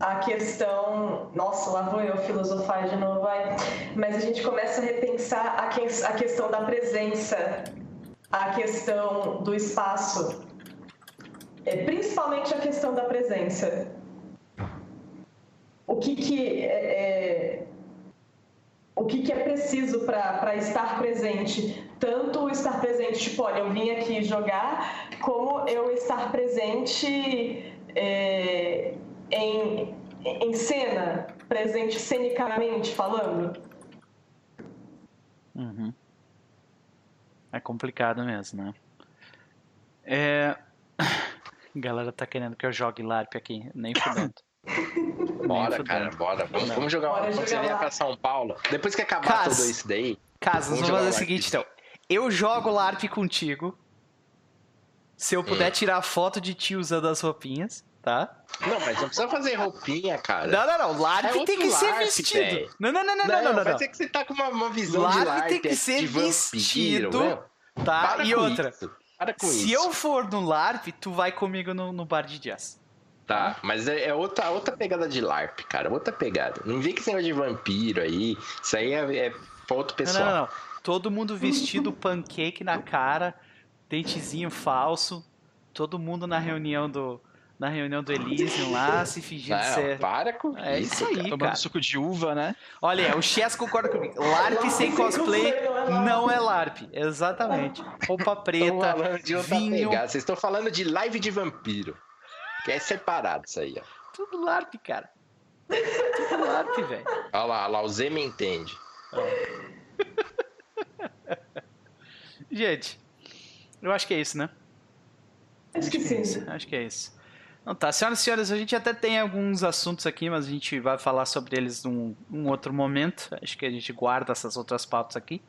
D: a questão. Nossa, lá vou eu filosofar de novo, vai. Mas a gente começa a repensar a, que, a questão da presença, a questão do espaço, é, principalmente a questão da presença. O que, que é, é o que, que, é preciso para estar presente. Tanto estar presente, tipo, olha, eu vim aqui jogar, como eu estar presente é, em, em cena, presente cenicamente falando?
A: Uhum. É complicado mesmo, né? É... A galera tá querendo que eu jogue LARP aqui, nem fudendo.
C: Bora, cara, bora. Vamos, vamos jogar bora uma jogar pra São Paulo. Depois que acabar Caso, tudo isso daí.
A: Caso, vamos fazer o seguinte, então. Eu jogo LARP contigo. Se eu puder hum. tirar foto de ti usando as roupinhas tá?
C: Não, mas não precisa fazer roupinha, cara.
A: Não, não, não. LARP é tem que LARP, ser vestido. Não, não, não, não, não, não, não.
C: Vai ser que você tá com uma, uma visão LARP de LARP.
A: tem que ser vestido, vampiro, tá? Para e outra. Isso. Para com se isso. eu for no LARP, tu vai comigo no, no bar de jazz.
C: Tá, mas é, é, outra, outra pegada de LARP, cara. Outra pegada. Não vem que esse negócio de vampiro aí. Isso aí é, é pra outro pessoal. Não, não, não.
A: Todo mundo vestido pancake na cara, dentezinho falso. Todo mundo na reunião do, na reunião do Elysium lá, se fingindo não, ser.
C: Para com
A: É isso aí, cara.
B: Tomando suco de uva, né?
A: Olha, o Chess concorda comigo. LARP sem cosplay não é LARP. Exatamente. Roupa preta, de vinho. Pegada.
C: Vocês estão falando de live de vampiro. Que é separado isso aí, ó.
A: Tudo LARP, cara. Tudo LARP, velho.
C: Olha lá, lá, o Z me entende.
A: Gente, eu acho que é isso, né?
D: Acho que sim.
A: Acho que é isso. Não, tá, senhoras e senhores, a gente até tem alguns assuntos aqui, mas a gente vai falar sobre eles num, num outro momento. Acho que a gente guarda essas outras pautas aqui.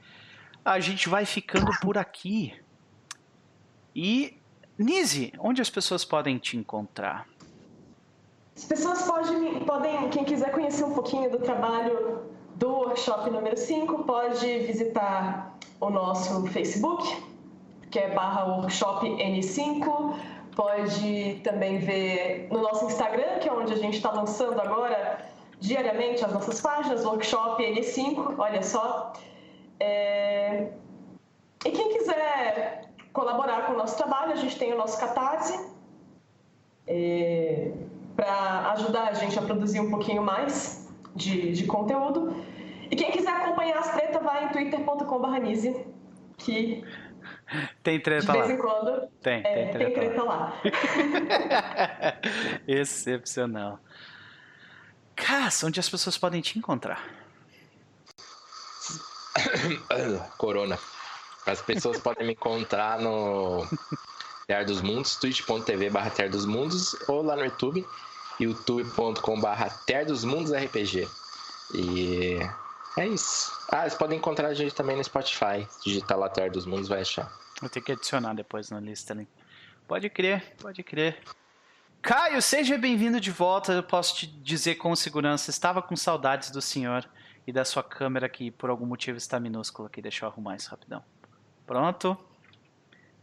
A: A gente vai ficando por aqui. E, Nise, onde as pessoas podem te encontrar?
D: As pessoas podem, podem, quem quiser conhecer um pouquinho do trabalho do workshop número 5, pode visitar o nosso Facebook, que é barra workshop N5 pode também ver no nosso Instagram, que é onde a gente está lançando agora diariamente as nossas páginas, workshop N5, olha só. É... E quem quiser colaborar com o nosso trabalho, a gente tem o nosso Catarse, é... para ajudar a gente a produzir um pouquinho mais de, de conteúdo. E quem quiser acompanhar as tretas, vai em twitter.com.br que
A: tem treta lá.
D: De vez em quando.
A: Tem,
D: é, tem treta, tem treta lá. lá.
A: Excepcional. Cass, onde as pessoas podem te encontrar?
C: Corona. As pessoas podem me encontrar no, Terra dos Mundos, twitch.tv barra Terra dos Mundos ou lá no YouTube, youtube.com barra Terra dos Mundos RPG. E é isso. Ah, vocês podem encontrar a gente também no Spotify. Digitar lá Terra dos Mundos vai achar.
A: Vou ter que adicionar depois na lista ali. Pode crer, pode crer. Caio, seja bem-vindo de volta. Eu posso te dizer com segurança, estava com saudades do senhor e da sua câmera que por algum motivo está minúscula aqui. Deixa eu arrumar isso rapidão. Pronto.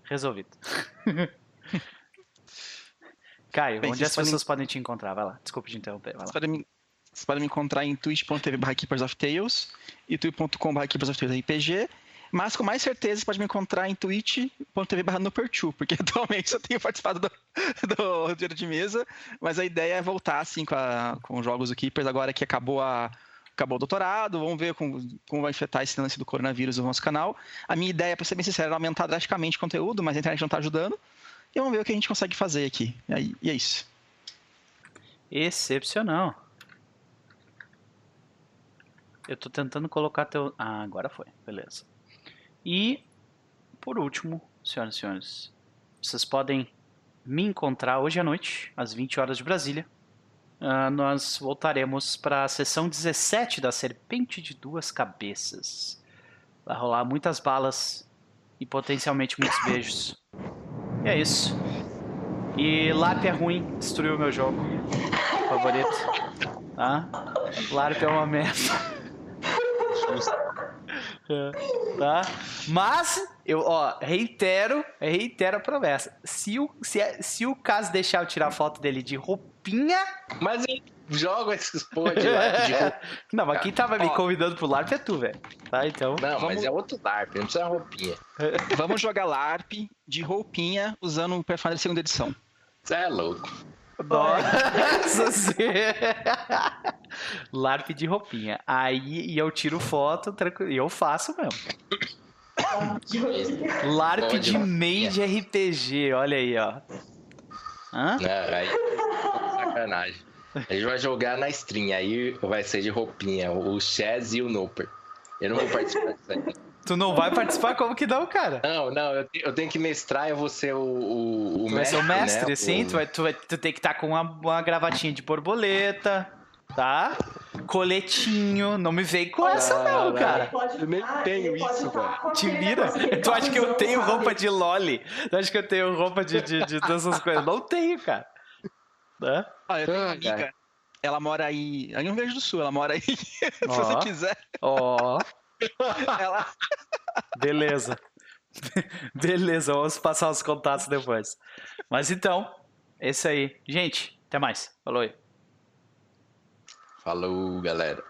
A: Resolvido. Caio,
B: Bem,
A: onde as pessoas podem te encontrar? Vai lá. Desculpa te interromper. Vai
B: Vocês
A: lá.
B: podem me, vocês podem me encontrar em twitch.tv barra Keepers of Tales, youtube.com barra Keepers of Tales RPG, mas com mais certeza você pode me encontrar em twitch.tv barra Nupertu, porque atualmente eu tenho participado do, do roteiro de mesa, mas a ideia é voltar assim com, a- com os jogos do Keepers agora que acabou a acabou o doutorado, vamos ver como, como vai afetar esse lance do coronavírus no nosso canal. A minha ideia, para ser bem sincero, era aumentar drasticamente o conteúdo, mas a internet não está ajudando. E vamos ver o que a gente consegue fazer aqui. E é isso.
A: Excepcional. Eu tô tentando colocar teu. Ah, agora foi. Beleza. E, por último, senhoras e senhores, vocês podem me encontrar hoje à noite, às 20 horas de Brasília. Ah, nós voltaremos para a sessão 17 da Serpente de Duas Cabeças. Vai rolar muitas balas e potencialmente muitos beijos. E é isso. E LARP é ruim, destruiu o meu jogo favorito. Tá? LARP é uma merda. É, tá? Mas, eu, ó, reitero, reitero a promessa. Se o, se, é- se o caso deixar eu tirar foto dele de roupinha.
C: Mas eu jogo esses porra de LARP de roupa.
A: Não, mas quem tava me convidando pro LARP é tu, velho. Tá? Então.
C: Não, mas
B: Vamos-
C: é outro LARP, não precisa roupinha.
B: Vamos jogar LARP de roupinha usando o Pathfinder segunda edição.
C: Você é louco.
A: Nossa senhora. LARP de roupinha. Aí e eu tiro foto tranquilo. E eu faço mesmo. LARP de
C: roupinha.
A: main de RPG, olha aí, ó. Hã?
C: Não, aí sacanagem. A gente vai jogar na stream, aí vai ser de roupinha, o Chaz e o Noper. Eu não vou participar disso aí.
A: Tu não vai participar? Como que não, cara?
C: Não, não, eu, te- eu tenho que mestrar, eu vou ser o, o, o
A: Tu vai ser o mestre,
C: né?
A: sim.
C: O-
A: Tu, vai, tu, vai, tu tem que estar com uma, uma gravatinha de borboleta, tá? Coletinho. Não me vem com essa, não, cara.
C: Eu nem tenho isso, velho.
A: Te vira. Tu acha que eu tenho roupa de loli? Tu acha que eu tenho roupa de, de, de dessas coisas? Não tenho, cara. Né?
B: Olha, eu tenho uma
C: Ah,
B: amiga,
C: cara.
B: ela mora aí, aí no Rio Grande do Sul, ela mora aí, se você quiser,
A: Ó,
B: ela...
A: beleza. Beleza, vamos passar os contatos depois. Mas então, esse aí. Gente, até mais. Falou aí.
C: Falou, galera.